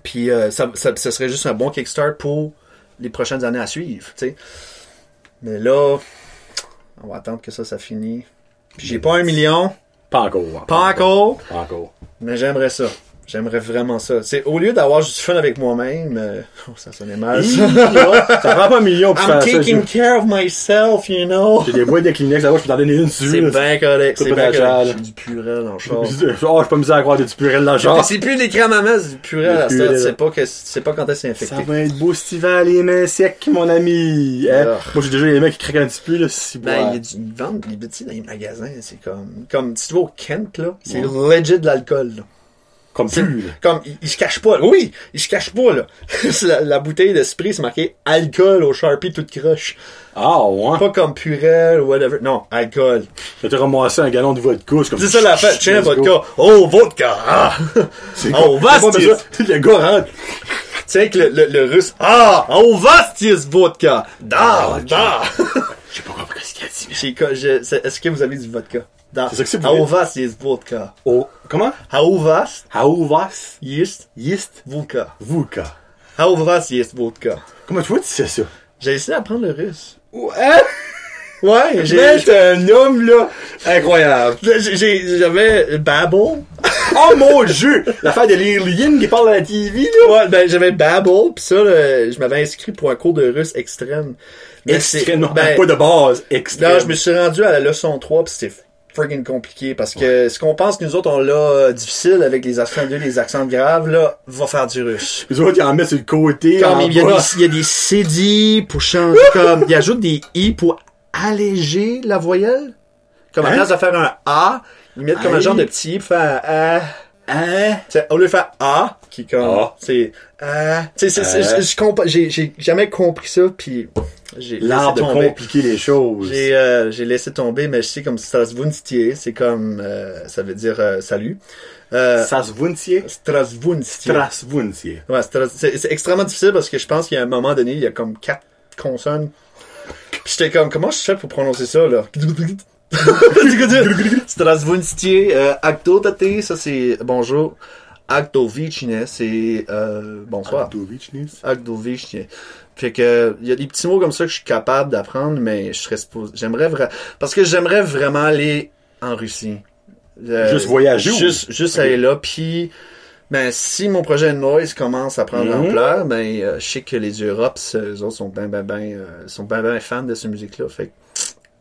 [SPEAKER 1] Puis euh, ça, ça, ça serait juste un bon kickstart pour les prochaines années à suivre, tu sais. Mais là, on va attendre que ça, ça finisse. Puis j'ai pas un million,
[SPEAKER 2] Pas encore.
[SPEAKER 1] pas encore,
[SPEAKER 2] Pas encore.
[SPEAKER 1] mais j'aimerais ça. J'aimerais vraiment ça. C'est au lieu d'avoir juste du fun avec moi-même, euh, [LAUGHS] oh, ça sonnait mal. Ça.
[SPEAKER 2] ça prend pas un million pour
[SPEAKER 1] I'm
[SPEAKER 2] faire ça.
[SPEAKER 1] taking care of myself, you know.
[SPEAKER 2] j'ai des boîtes de Kleenex là-bas, je peux t'en donner une dessus.
[SPEAKER 1] C'est bien correct, c'est bien correct. J'ai du purel dans le char.
[SPEAKER 2] Oh, je suis pas misé à croire du purel dans le genre.
[SPEAKER 1] C'est plus des crèmes à masse, c'est du purel à ça. Tu sais pas que, sais pas quand c'est
[SPEAKER 2] Ça
[SPEAKER 1] infecté.
[SPEAKER 2] va être beau hiver, les mains secs, mon ami. Hein?
[SPEAKER 1] Ah.
[SPEAKER 2] Moi, j'ai déjà les mains qui craquent un petit peu, là, si
[SPEAKER 1] Ben, il y a du, vendent, les petits dans les magasins, c'est comme, comme, si tu vas au Kent, là, c'est legit de l'alcool, là.
[SPEAKER 2] Comme plus.
[SPEAKER 1] Comme, il, il se cache pas. Oui, il se cache pas, là. [LAUGHS] La, la bouteille d'esprit, c'est marqué alcool au Sharpie toute croche.
[SPEAKER 2] Ah, ouais.
[SPEAKER 1] Pas comme Purel ou whatever. Non, alcool.
[SPEAKER 2] Je te ramasser un gallon de vodka, c'est comme
[SPEAKER 1] C'est ça la fête. Tiens, vodka. Oh, vodka. [LAUGHS] Ah.
[SPEAKER 2] C'est
[SPEAKER 1] Oh, vastis.
[SPEAKER 2] Le gars rentre.
[SPEAKER 1] Tiens, que le, le, le russe. Ah, oh, vastis vodka. Da, da.
[SPEAKER 2] J'ai pas compris ce qu'il a dit.
[SPEAKER 1] Est-ce que vous avez du vodka? Da.
[SPEAKER 2] C'est ça que c'est
[SPEAKER 1] How vast vodka?
[SPEAKER 2] Oh, comment?
[SPEAKER 1] How vast?
[SPEAKER 2] How was
[SPEAKER 1] is
[SPEAKER 2] ist
[SPEAKER 1] vodka?
[SPEAKER 2] vodka?
[SPEAKER 1] How vast vodka?
[SPEAKER 2] Comment tu vois, tu sais ça?
[SPEAKER 1] J'ai essayé d'apprendre le russe.
[SPEAKER 2] Ouais!
[SPEAKER 1] Ouais, [LAUGHS] j'ai,
[SPEAKER 2] Mais t'es un homme, là! Incroyable!
[SPEAKER 1] j'avais Babel. [LAUGHS]
[SPEAKER 2] Oh mon dieu! L'affaire de l'Irlien qui parle à la TV, là!
[SPEAKER 1] Ouais, ben, j'avais Babel, pis ça, là, je m'avais inscrit pour un cours de russe extrême. Mais
[SPEAKER 2] Extrême, non,
[SPEAKER 1] ben,
[SPEAKER 2] pas de base, extrême.
[SPEAKER 1] Non, je me suis rendu à la leçon 3 pis c'était friggin' compliqué parce que ce qu'on pense que nous autres on l'a euh, difficile avec les accents aigus, les accents graves, là, va faire du russe. [LAUGHS]
[SPEAKER 2] Les autres, ils en mettent sur le côté, en
[SPEAKER 1] il y, y a des CD pour changer, comme, il ajoute des I pour alléger la voyelle. Comme à
[SPEAKER 2] Hein?
[SPEAKER 1] place de faire un A, ils mettent comme un genre de petit I pour faire un A.
[SPEAKER 2] Hein?
[SPEAKER 1] Sais, au lieu de faire A, qui comme,
[SPEAKER 2] Ah.
[SPEAKER 1] c'est, ah, tu sais, c'est- c'est-
[SPEAKER 2] Ah.
[SPEAKER 1] je- je compa- j'ai, jamais compris ça, puis j'ai
[SPEAKER 2] L'art de
[SPEAKER 1] tomber.
[SPEAKER 2] compliquer les choses.
[SPEAKER 1] J'ai, euh, j'ai laissé tomber, mais je sais comme Strasvunstier, c'est comme, euh, ça veut dire euh, salut. Euh,
[SPEAKER 2] Sasvuntier?
[SPEAKER 1] Strasvunstier.
[SPEAKER 2] Strasvuntier.
[SPEAKER 1] Ouais, c'est extrêmement difficile parce que je pense qu'il y a un moment donné, il y a comme quatre consonnes. Puis j'étais comme, comment je fais pour prononcer ça, là? [LAUGHS] Strasvunstier, euh, Actotate, ça c'est bonjour. Actovicine, c'est euh, bonsoir.
[SPEAKER 2] Adovichness.
[SPEAKER 1] Agdovicine. Fait que il y a des petits mots comme ça que je suis capable d'apprendre, mais je serais supposé, j'aimerais vraiment, parce que j'aimerais vraiment aller en Russie. Euh,
[SPEAKER 2] Juste voyager ou-
[SPEAKER 1] Juste, juste aller là, puis ben si mon projet de Noise commence à prendre
[SPEAKER 2] Mhm.
[SPEAKER 1] l'ampleur, ben euh, je sais que les Europes, eux autres sont ben ben ben euh, sont ben ben fans de cette musique-là. Fait que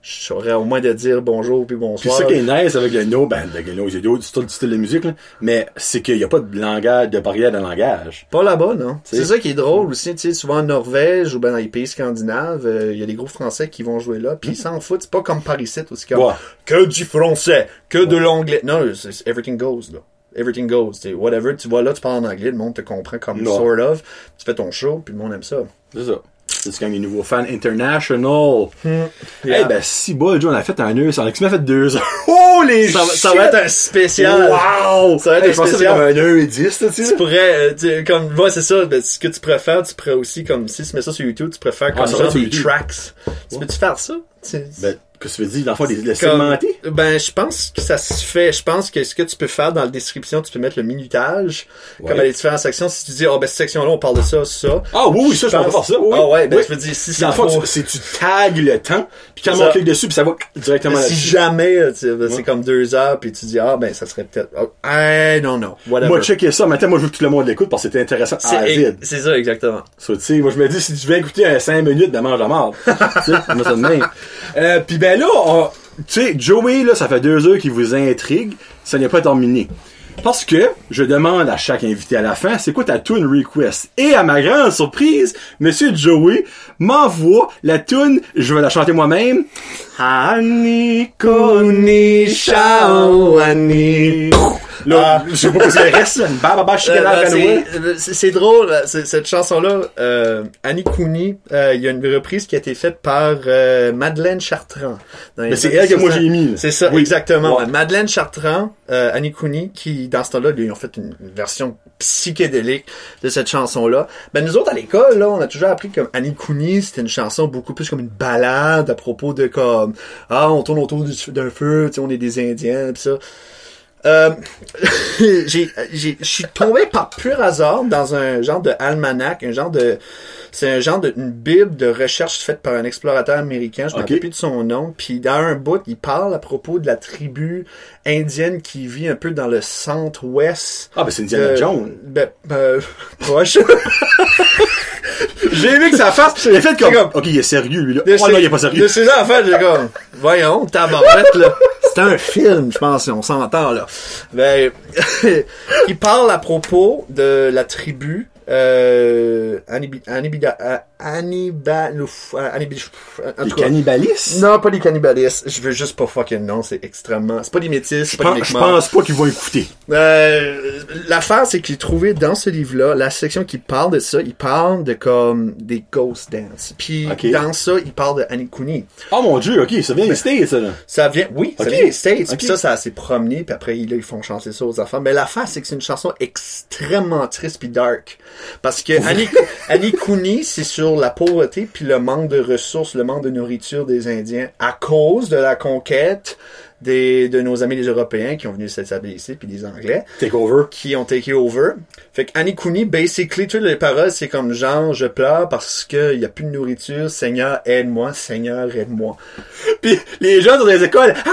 [SPEAKER 1] je saurais au moins de dire bonjour puis bonsoir.
[SPEAKER 2] ça qui est nice avec le no, ben, avec le no, a d'autres styles, style de musique, là, mais c'est qu'il n'y a pas de langage, de barrière de langage.
[SPEAKER 1] Pas là-bas, non. C'est ça qui est drôle aussi. Tu sais, souvent en Norvège ou ben dans les pays scandinaves, euh, il y a des groupes français qui vont jouer là, puis ils s'en foutent. C'est pas comme Paris 7 aussi comme
[SPEAKER 2] Ouais.
[SPEAKER 1] que du français, que de l'anglais. Non, c'est c'est everything goes là. Everything goes. C'est whatever. Tu vois là, tu parles en anglais, le monde te comprend comme
[SPEAKER 2] Non.
[SPEAKER 1] sort of. Tu fais ton show, puis le monde aime ça.
[SPEAKER 2] C'est ça. C'est quand même les nouveaux fans international.
[SPEAKER 1] Yeah.
[SPEAKER 2] Eh ben, si bol, Joe, on a fait un heure, en a fait deux heures. [LAUGHS] Oh, les
[SPEAKER 1] ça, va- ça va être un spécial.
[SPEAKER 2] Wow!
[SPEAKER 1] Ça va être
[SPEAKER 2] Hey,
[SPEAKER 1] un
[SPEAKER 2] je
[SPEAKER 1] spécial.
[SPEAKER 2] comme un heure et dix, tu
[SPEAKER 1] Tu
[SPEAKER 2] sais.
[SPEAKER 1] pourrais, euh, tu- comme, ouais, c'est ça, ben, ce que tu préfères, tu pourrais aussi, comme, si tu mets ça sur YouTube, tu préfères comme
[SPEAKER 2] Ah, ça
[SPEAKER 1] genre des
[SPEAKER 2] YouTube.
[SPEAKER 1] tracks. Tu peux-tu faire ça? Tu-
[SPEAKER 2] Ben, que tu veux dire? Dans le fond, les, segmenter?
[SPEAKER 1] Ben, je pense que ça se fait. Je pense que ce que tu peux faire dans la description, tu peux mettre le minutage.
[SPEAKER 2] Ouais.
[SPEAKER 1] Comme à les différentes sections. Si tu dis, oh, ben, cette section-là, on parle de ça, ça.
[SPEAKER 2] Ah oui, oui, ça, je peux faire ça. Oui.
[SPEAKER 1] Ah ouais, ben,
[SPEAKER 2] Oui.
[SPEAKER 1] je veux dire, si
[SPEAKER 2] Dans
[SPEAKER 1] c'est
[SPEAKER 2] le fond,
[SPEAKER 1] trop-
[SPEAKER 2] tu, c'est tu tags le temps, puis quand
[SPEAKER 1] Ça.
[SPEAKER 2] on clique dessus, puis ça va directement
[SPEAKER 1] si
[SPEAKER 2] là-dessus.
[SPEAKER 1] jamais, euh, tu- ben, c'est comme deux heures, puis tu dis, ah, ben, ça serait peut-être, oh, don't know, whatever.
[SPEAKER 2] Moi, checker ça. Maintenant, moi, je veux que tout le monde l'écoute parce que c'était intéressant à
[SPEAKER 1] c'est,
[SPEAKER 2] vide.
[SPEAKER 1] c'est ça, exactement.
[SPEAKER 2] So, tu sais, moi, je me dis, si tu veux écouter un 5 minutes de mange à marde. [LAUGHS] tu sais, moi, ça de même. Euh, pis ben là, on- tu sais, Joey, là, ça fait deux heures qu'il vous intrigue. Ça n'est pas terminé. Parce que je demande à chaque invité à la fin, c'est quoi ta tune request? Et à ma grande surprise, Monsieur Joey m'envoie la tune, je vais la chanter moi-même. Là, je sais pas reste,
[SPEAKER 1] c'est- c'est drôle, euh, cette chanson-là, euh, Annie Cooney, euh, il y a une reprise qui a été faite par euh, Madeleine Chartrand.
[SPEAKER 2] Mais c'est elle que moi
[SPEAKER 1] 60.
[SPEAKER 2] j'ai mis.
[SPEAKER 1] C'est ça,
[SPEAKER 2] Oui.
[SPEAKER 1] exactement.
[SPEAKER 2] Ouais.
[SPEAKER 1] Madeleine Chartrand, euh, Annie Cooney, qui, dans ce temps-là, ils ont fait une, version psychédélique de cette chanson-là. Ben, nous autres, à l'école, là, on a toujours appris comme Annie Cooney, c'était une chanson beaucoup plus comme une balade à propos de comme, ah, on tourne autour du- d'un feu, tu sais, on est des Indiens, pis ça. Euh, [LAUGHS] j'ai, j'ai, je suis tombé par pur hasard dans un genre de almanach, un genre de, c'est un genre de, une bible de recherche faite par un explorateur américain, je me
[SPEAKER 2] Ok.
[SPEAKER 1] rappelle plus de son nom, puis dans un bout, il parle à propos de la tribu indienne qui vit un peu dans le centre-ouest.
[SPEAKER 2] Ah, ben c'est Indiana Jones.
[SPEAKER 1] Ben, ben, [LAUGHS] proche.
[SPEAKER 2] J'ai aimé que ça fasse. Il a fait comme.
[SPEAKER 1] C'est comme-
[SPEAKER 2] Ok, il est sérieux, lui, là. Oh il est pas sérieux.
[SPEAKER 1] De ces en fait, j'ai comme, voyons, tabarette, là. C'est un film, je pense, on s'entend, là. Ben, [LAUGHS] il parle à propos de la tribu, euh, Anibi, Anibida, euh, Annibal, ouf, euh,
[SPEAKER 2] Les
[SPEAKER 1] tout cas.
[SPEAKER 2] cannibalistes?
[SPEAKER 1] Non, pas les cannibalistes. Je veux juste pas fucking non, c'est extrêmement, c'est pas des métis, c'est
[SPEAKER 2] Je
[SPEAKER 1] pas des
[SPEAKER 2] pense, je
[SPEAKER 1] Mi'kmaq.
[SPEAKER 2] pense pas qu'ils vont écouter.
[SPEAKER 1] Euh, l'affaire, c'est que j'ai trouvé dans ce livre-là, la section qui parle de ça, il parle de comme des ghost dance. Puis dans ça, il parle de Anikuni.
[SPEAKER 2] Oh mon dieu, ok, ça vient des States, ça, là.
[SPEAKER 1] Ça vient, oui, ça
[SPEAKER 2] Ok.
[SPEAKER 1] vient des States.
[SPEAKER 2] Ok.
[SPEAKER 1] Puis ça, ça s'est promené. Puis après, là, ils font chanter ça aux enfants. Mais l'affaire, c'est que c'est une chanson extrêmement triste puis dark. Parce que Annie, Annie Cooney, c'est sur la pauvreté puis le manque de ressources, le manque de nourriture des Indiens à cause de la conquête des, de nos amis les Européens qui ont venu s'établir ici puis des Anglais
[SPEAKER 2] Take over.
[SPEAKER 1] qui ont take over. Fait que Annie Cooney, basically, toutes les paroles, c'est comme genre, je pleure parce qu'il y a plus de nourriture. Seigneur, aide-moi. Seigneur, aide-moi. [LAUGHS]
[SPEAKER 2] Puis les gens dans les écoles,
[SPEAKER 1] Puis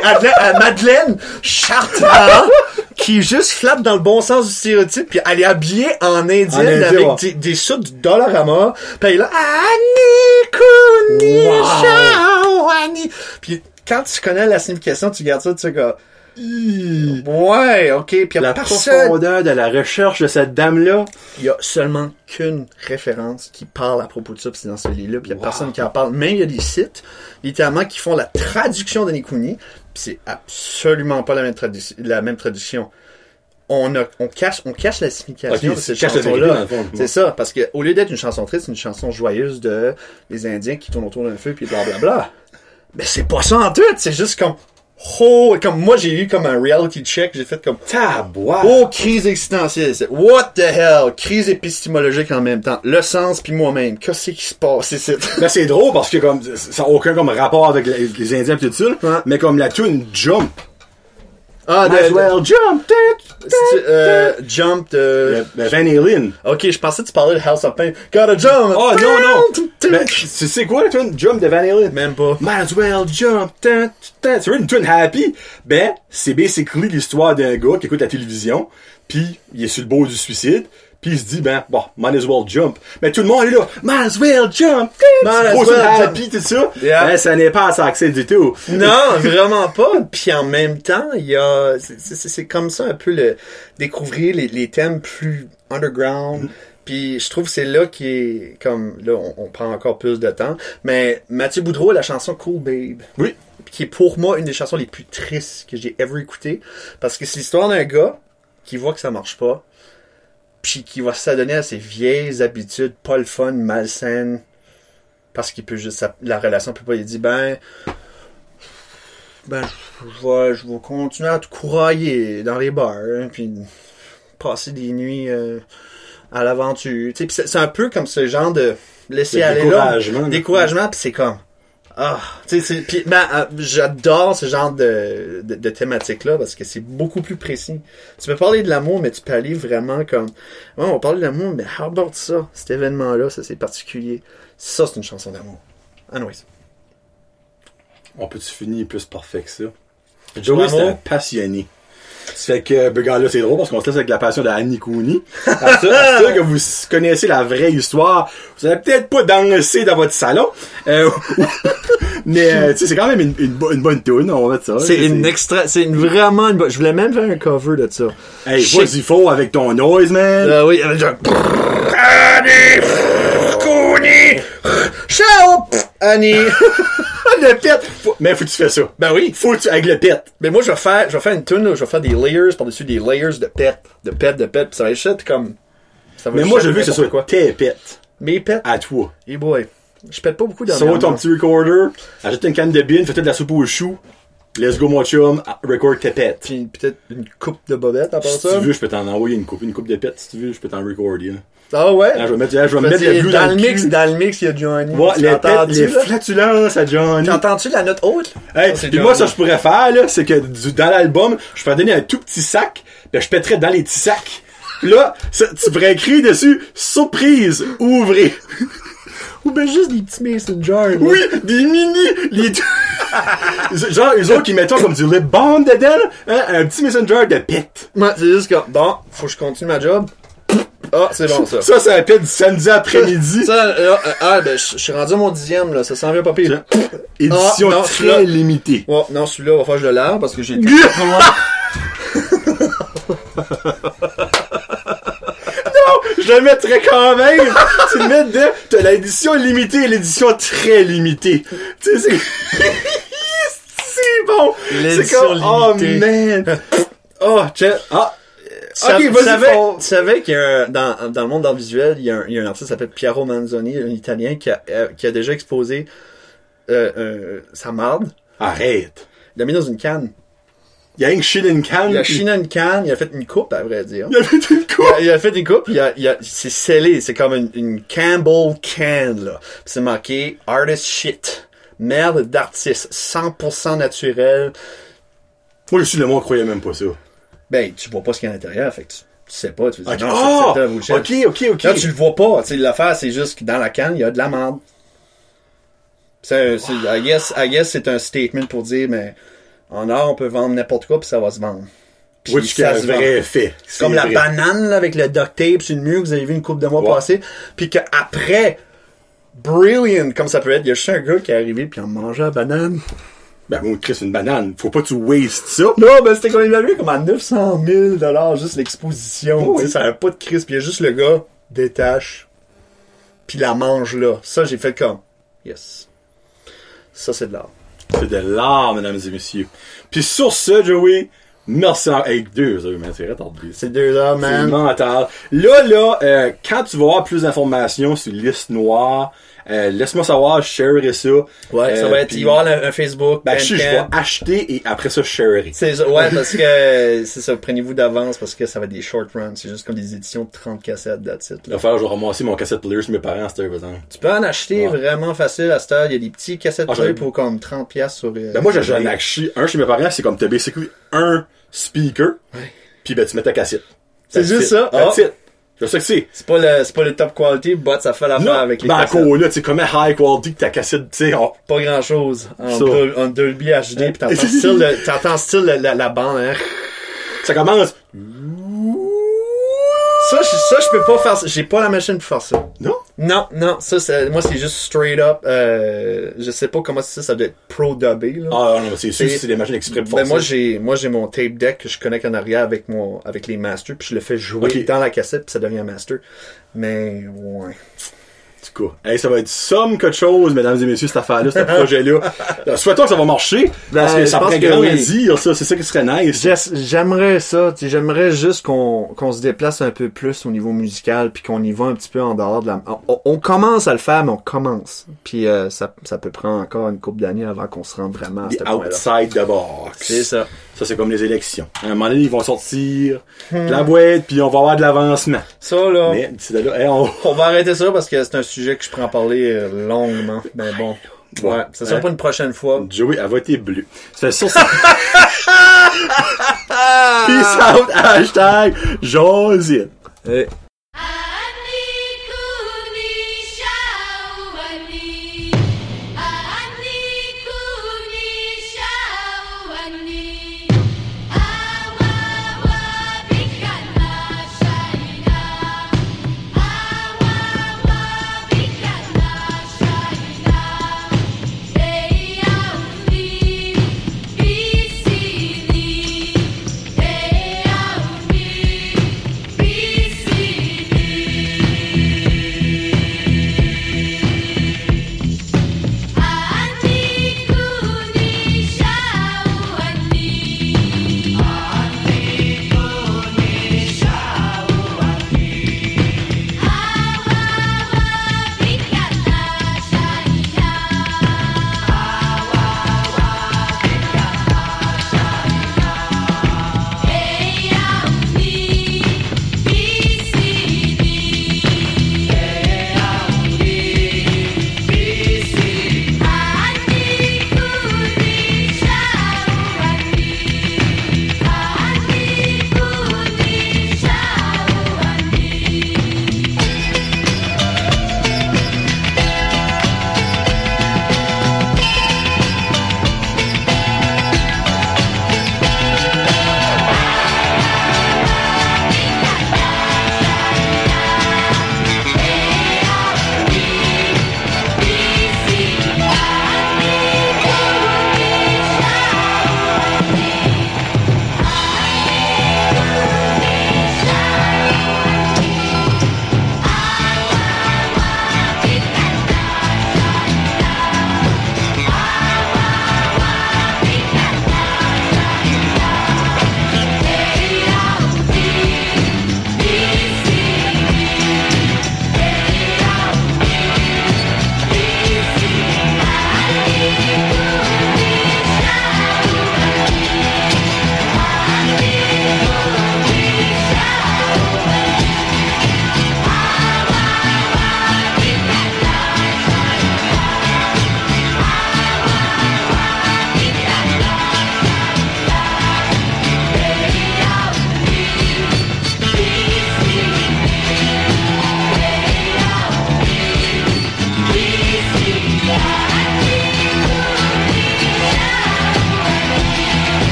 [SPEAKER 1] [LAUGHS] Madeleine, euh, Madeleine Chartrand, qui juste flatte dans le bon sens du stéréotype, puis elle est habillée en indienne
[SPEAKER 2] En indien,
[SPEAKER 1] avec
[SPEAKER 2] ouais.
[SPEAKER 1] des, des sous du Dollarama, puis elle est là, Annie
[SPEAKER 2] Wow.
[SPEAKER 1] ciao, Annie. Puis quand tu connais la signification, tu gardes ça, tu sais, comme, Ouais, ok. Puis
[SPEAKER 2] La
[SPEAKER 1] personne.
[SPEAKER 2] profondeur de la recherche de cette dame-là.
[SPEAKER 1] Il y a seulement qu'une référence qui parle à propos de ça, c'est dans ce livre-là, puis il y a
[SPEAKER 2] Wow.
[SPEAKER 1] personne qui en parle. Même il y a des sites, littéralement, qui font la traduction de Nikuni, c'est absolument pas la même, la même traduction. On, a, on, cache, on cache la signification de cette chanson-là. C'est ça, parce que au lieu d'être une chanson triste, c'est une chanson joyeuse de les Indiens qui tournent autour d'un feu, puis blablabla. Mais c'est pas ça en tout, c'est juste comme... Oh, comme moi j'ai eu comme un reality check, j'ai fait comme
[SPEAKER 2] Tabois.
[SPEAKER 1] Oh, crise existentielle. c'est- What the hell? Crise épistémologique en même temps. Le sens puis moi-même. Qu'est-ce qui se passe ici?
[SPEAKER 2] Mais [LAUGHS] c'est drôle parce que comme ça n'a aucun comme rapport avec les, les Indiens pis tout ça,
[SPEAKER 1] Ouais.
[SPEAKER 2] mais comme la tune Jump.
[SPEAKER 1] Ah,
[SPEAKER 2] Might as
[SPEAKER 1] de,
[SPEAKER 2] well jump.
[SPEAKER 1] euh, Jump de...
[SPEAKER 2] Ben, Van Halen.
[SPEAKER 1] Ok, je pensais que tu parlais de House of Pain. Gotta jump!
[SPEAKER 2] Oh non, non! Ben, tu sais quoi la tune Jump de Van Halen?
[SPEAKER 1] Même pas.
[SPEAKER 2] Might as well jump. C'est une tune happy? Ben, c'est basically l'histoire d'un gars qui écoute la télévision, puis il est sur le bord du suicide, puis il se dit, ben, bon, might as well jump. Mais tout le monde est là, might as well jump.
[SPEAKER 1] Might as well
[SPEAKER 2] happy, tout ça.
[SPEAKER 1] Yeah.
[SPEAKER 2] Ben, ça n'est pas à accès du tout.
[SPEAKER 1] Non, vraiment pas. Puis en même temps, il y a, c'est- comme ça un peu le découvrir les, les thèmes plus underground. Puis je trouve que c'est là qui est comme là on, on prend encore plus de temps. Mais Mathieu Boudreau a la chanson Cool Babe.
[SPEAKER 2] Oui.
[SPEAKER 1] qui est pour moi une des chansons les plus tristes que j'ai ever écoutées. Parce que c'est l'histoire d'un gars qui voit que ça marche pas, puis qui va s'adonner à ses vieilles habitudes, pas le fun, malsaines, parce qu'il peut juste, la relation peut pas, il dit, ben, ben, je vais, je vais continuer à te courailler dans les bars, hein, puis passer des nuits euh, à l'aventure. C'est un peu comme ce genre de laisser
[SPEAKER 2] Le
[SPEAKER 1] aller
[SPEAKER 2] découragement.
[SPEAKER 1] là. Découragement, puis c'est comme, ah, tu sais, puis ben, euh, j'adore ce genre de, de, de thématique-là parce que c'est beaucoup plus précis. Tu peux parler de l'amour, mais tu peux aller vraiment comme, ouais, on parle de l'amour, mais how about ça, cet événement-là, ça c'est particulier. Ça, c'est une chanson d'amour. Anyways.
[SPEAKER 2] On peut-tu finir plus parfait que ça? Joey, un passionné. Ça fait que, ben, là, c'est drôle parce qu'on se laisse avec la passion de Annie Cooney. À ça que vous connaissez la vraie histoire, vous allez peut-être pas danser dans votre salon, euh, [LAUGHS] mais, euh, tu sais, c'est quand même une, une, bo- une bonne tune, on va mettre ça.
[SPEAKER 1] C'est une extra, c'est une vraiment une bonne, je voulais même faire un cover de ça.
[SPEAKER 2] Hey, vas-y fort avec ton noise, man.
[SPEAKER 1] Euh, oui, avec genre, Annie, Cooney, ciao, Annie. [LAUGHS] le pet.
[SPEAKER 2] Faut- mais faut que tu fais ça.
[SPEAKER 1] Ben oui.
[SPEAKER 2] Faut que tu, avec le pet.
[SPEAKER 1] Mais moi, je vais faire, je vais faire une tune, je vais faire des layers par-dessus des layers de pet, de pet, de pet, pis ça va être comme, ça va
[SPEAKER 2] Mais moi, je veux que ce soit tes pets.
[SPEAKER 1] Mes pets,
[SPEAKER 2] À toi.
[SPEAKER 1] hey boy. Je pète pas beaucoup dans
[SPEAKER 2] Sauve ton petit recorder, achète une canne de bin, fais de la soupe aux choux. Let's go, mon chum, record tes pets.
[SPEAKER 1] Puis peut-être une coupe de bobette à part
[SPEAKER 2] Si
[SPEAKER 1] ça.
[SPEAKER 2] tu veux, je peux t'en envoyer une coupe, une coupe de pets, si tu veux, je peux t'en recorder. là.
[SPEAKER 1] Ah ouais?
[SPEAKER 2] Là, je vais mettre, là, je vais mettre le blue
[SPEAKER 1] dans,
[SPEAKER 2] dans,
[SPEAKER 1] le mix,
[SPEAKER 2] cul.
[SPEAKER 1] dans le mix, il y a Johnny.
[SPEAKER 2] Ouais,
[SPEAKER 1] Tu
[SPEAKER 2] les pets, les flatulences à Johnny.
[SPEAKER 1] T'entends-tu la note haute? là?
[SPEAKER 2] Hey,
[SPEAKER 1] c'est
[SPEAKER 2] puis moi,
[SPEAKER 1] Johnny.
[SPEAKER 2] ça, je pourrais faire, là, c'est que du- dans l'album, je pourrais donner un tout petit sac, puis je pèterais dans les petits sacs. Puis là, ça- tu pourrais écrire dessus, surprise, ouvrez.
[SPEAKER 1] Ou ben juste des petits là.
[SPEAKER 2] Oui, des mini, les [LAUGHS] Genre, eux autres qui mettent comme du lip balm dedans, hein, un petit messenger de pet.
[SPEAKER 1] Ouais, c'est juste comme, bon, faut que je continue ma job. Ah, c'est bon, ça.
[SPEAKER 2] Ça, c'est un pet du samedi après-midi.
[SPEAKER 1] Ça, euh, euh, ah, ben, je suis rendu à mon dixième, là. Ça s'en vient pas pire.
[SPEAKER 2] Édition
[SPEAKER 1] Ah, non,
[SPEAKER 2] très limitée.
[SPEAKER 1] Ouais, non, celui-là, va falloir que je le lave parce que j'ai. [LAUGHS] [LAUGHS]
[SPEAKER 2] Je le mettrais quand même. [LAUGHS] tu le mets dedans. T'as l'édition limitée et l'édition très limitée. Tu sais, c'est... [LAUGHS] c'est bon. C'est
[SPEAKER 1] L'édition
[SPEAKER 2] comme, oh
[SPEAKER 1] limitée.
[SPEAKER 2] man. [LAUGHS] Oh, tiens. Ah.
[SPEAKER 1] Ça-
[SPEAKER 2] ok,
[SPEAKER 1] tu
[SPEAKER 2] vas-y,
[SPEAKER 1] savais, tu savais qu'il y a un, dans, dans le monde d'art visuel, il y, a un, il y a un artiste qui s'appelle Piero Manzoni, un Italien, qui a, euh, qui a déjà exposé euh, euh, sa marde.
[SPEAKER 2] Arrête.
[SPEAKER 1] Il l'a mis dans une canne.
[SPEAKER 2] Il y a une shit in can.
[SPEAKER 1] Il a canne, il a fait une coupe, à vrai dire.
[SPEAKER 2] Il a fait une
[SPEAKER 1] Il
[SPEAKER 2] coupe.
[SPEAKER 1] a, il a fait une coupe, il a, il a, c'est scellé, c'est comme une, une Campbell can, là. C'est marqué artist shit. Merde d'artiste, 100% naturel.
[SPEAKER 2] Moi, je suis le monde croyait même pas ça.
[SPEAKER 1] Ben, tu vois pas ce qu'il y a à l'intérieur, fait que tu, tu sais pas, tu veux dire,
[SPEAKER 2] Ok.
[SPEAKER 1] non,
[SPEAKER 2] Oh!
[SPEAKER 1] un bullshit.
[SPEAKER 2] ok, ok, ok.
[SPEAKER 1] Là, tu le vois pas. Tu sais, l'affaire, c'est juste que dans la canne, il y a de la merde. C'est, c'est, I guess, I guess c'est un statement pour dire, mais en art, on peut vendre n'importe quoi puis ça va se vendre. Puis ça se
[SPEAKER 2] vrai fait.
[SPEAKER 1] C'est comme la banane, là, avec le duct tape sur le mur que vous avez vu une couple de mois
[SPEAKER 2] Ouais.
[SPEAKER 1] passés. Puis qu'après, brilliant comme ça peut être, il y a juste un gars qui est arrivé puis a mangé la banane.
[SPEAKER 2] Ben, bon, Chris, une banane. Faut pas que tu waste ça.
[SPEAKER 1] Non, ben c'était comme évalué comme à 900 000 juste l'exposition.
[SPEAKER 2] Oh, oui.
[SPEAKER 1] Ça avait pas de crise. Puis il y a juste le gars, détache, puis la mange là. Ça, j'ai fait comme, yes. Ça, c'est de l'art.
[SPEAKER 2] C'est de l'art, mesdames et messieurs. Puis sur ce, Joey, merci. Hey, deux heures, man, c'est retardé.
[SPEAKER 1] C'est deux heures,
[SPEAKER 2] C'est
[SPEAKER 1] man.
[SPEAKER 2] mental. Là, là, euh, quand tu vas avoir plus d'informations sur liste noire, euh, laisse-moi savoir, je sharerai ça.
[SPEAKER 1] Ouais, ça
[SPEAKER 2] Euh,
[SPEAKER 1] va être,
[SPEAKER 2] puis-
[SPEAKER 1] il va y avoir un, un Facebook.
[SPEAKER 2] Ben, je je vais acheter et après ça, je sharerai.
[SPEAKER 1] C'est ça, ouais, parce que [LAUGHS] c'est ça, prenez-vous d'avance parce que ça va être des short runs. C'est juste comme des éditions de 30 cassettes, that's it.
[SPEAKER 2] Il
[SPEAKER 1] Là.
[SPEAKER 2] va falloir que je vais ramasser mon cassette player sur mes parents à cette heure, exemple.
[SPEAKER 1] Tu peux en acheter
[SPEAKER 2] Ouais.
[SPEAKER 1] vraiment facile à cette heure. Il y a des petits cassettes
[SPEAKER 2] Ah,
[SPEAKER 1] pour comme 30 pièces sur euh,
[SPEAKER 2] Ben, moi, un
[SPEAKER 1] les-
[SPEAKER 2] acheté, un chez mes parents, c'est comme t'as basically un speaker,
[SPEAKER 1] Ouais.
[SPEAKER 2] puis ben, tu mets ta cassette.
[SPEAKER 1] C'est juste
[SPEAKER 2] it.
[SPEAKER 1] ça?
[SPEAKER 2] That's Je sais que c'est.
[SPEAKER 1] C'est pas le, c'est pas le top quality, but ça fait l'affaire avec les
[SPEAKER 2] ben,
[SPEAKER 1] cassettes.
[SPEAKER 2] encore là, tu sais, comment high quality que ta cassette, tu sais, on-
[SPEAKER 1] Pas grand chose. En,
[SPEAKER 2] Ça.
[SPEAKER 1] En Dolby HD, pis t'entends [LAUGHS] style, le- t'entends style la, la, la bande, hein.
[SPEAKER 2] ça commence.
[SPEAKER 1] Ça, je, ça, je peux pas faire ça. J'ai pas la machine pour faire ça.
[SPEAKER 2] Non?
[SPEAKER 1] Non, non, ça, c'est, moi, c'est juste straight up, euh, je sais pas comment c'est ça, ça doit être pro dubbé, là.
[SPEAKER 2] Ah, non, c'est sûr,
[SPEAKER 1] C'est-
[SPEAKER 2] c'est des machines exprès pour
[SPEAKER 1] Ben,
[SPEAKER 2] faire
[SPEAKER 1] moi, j'ai, moi, j'ai mon tape deck que je connecte en arrière avec mon, avec les masters, puis je le fais jouer dans la cassette, puis ça devient un master. Mais, ouais.
[SPEAKER 2] En tout cas, hey, ça va être somme quelque chose, mesdames et messieurs, cette affaire-là, ce [LAUGHS] projet-là. Euh, Souhaitons que ça va marcher, parce
[SPEAKER 1] Ben,
[SPEAKER 2] que
[SPEAKER 1] je
[SPEAKER 2] ça pourrait
[SPEAKER 1] que oui.
[SPEAKER 2] grandir, ça, c'est ça qui serait nice.
[SPEAKER 1] J'aimerais ça, j'aimerais juste qu'on se déplace un peu plus au niveau musical, puis qu'on y va un petit peu en dehors de la... On, on commence à le faire, mais on commence. Puis euh, ça, ça peut prendre encore une couple d'années avant qu'on se rende vraiment à ce point-là.
[SPEAKER 2] outside the box.
[SPEAKER 1] C'est ça.
[SPEAKER 2] Ça, c'est comme les élections. À un moment donné, ils vont sortir de la boîte, puis on va avoir de l'avancement.
[SPEAKER 1] Ça, là,
[SPEAKER 2] Mais là, hey, on...
[SPEAKER 1] on va arrêter ça parce que c'est un sujet que je pourrais en parler euh, longuement. Mais bon, ouais, ça sera
[SPEAKER 2] Hein?
[SPEAKER 1] pas une prochaine fois.
[SPEAKER 2] Joey, va être bleue. Ça fait sur ça. Peace out, hashtag Josine.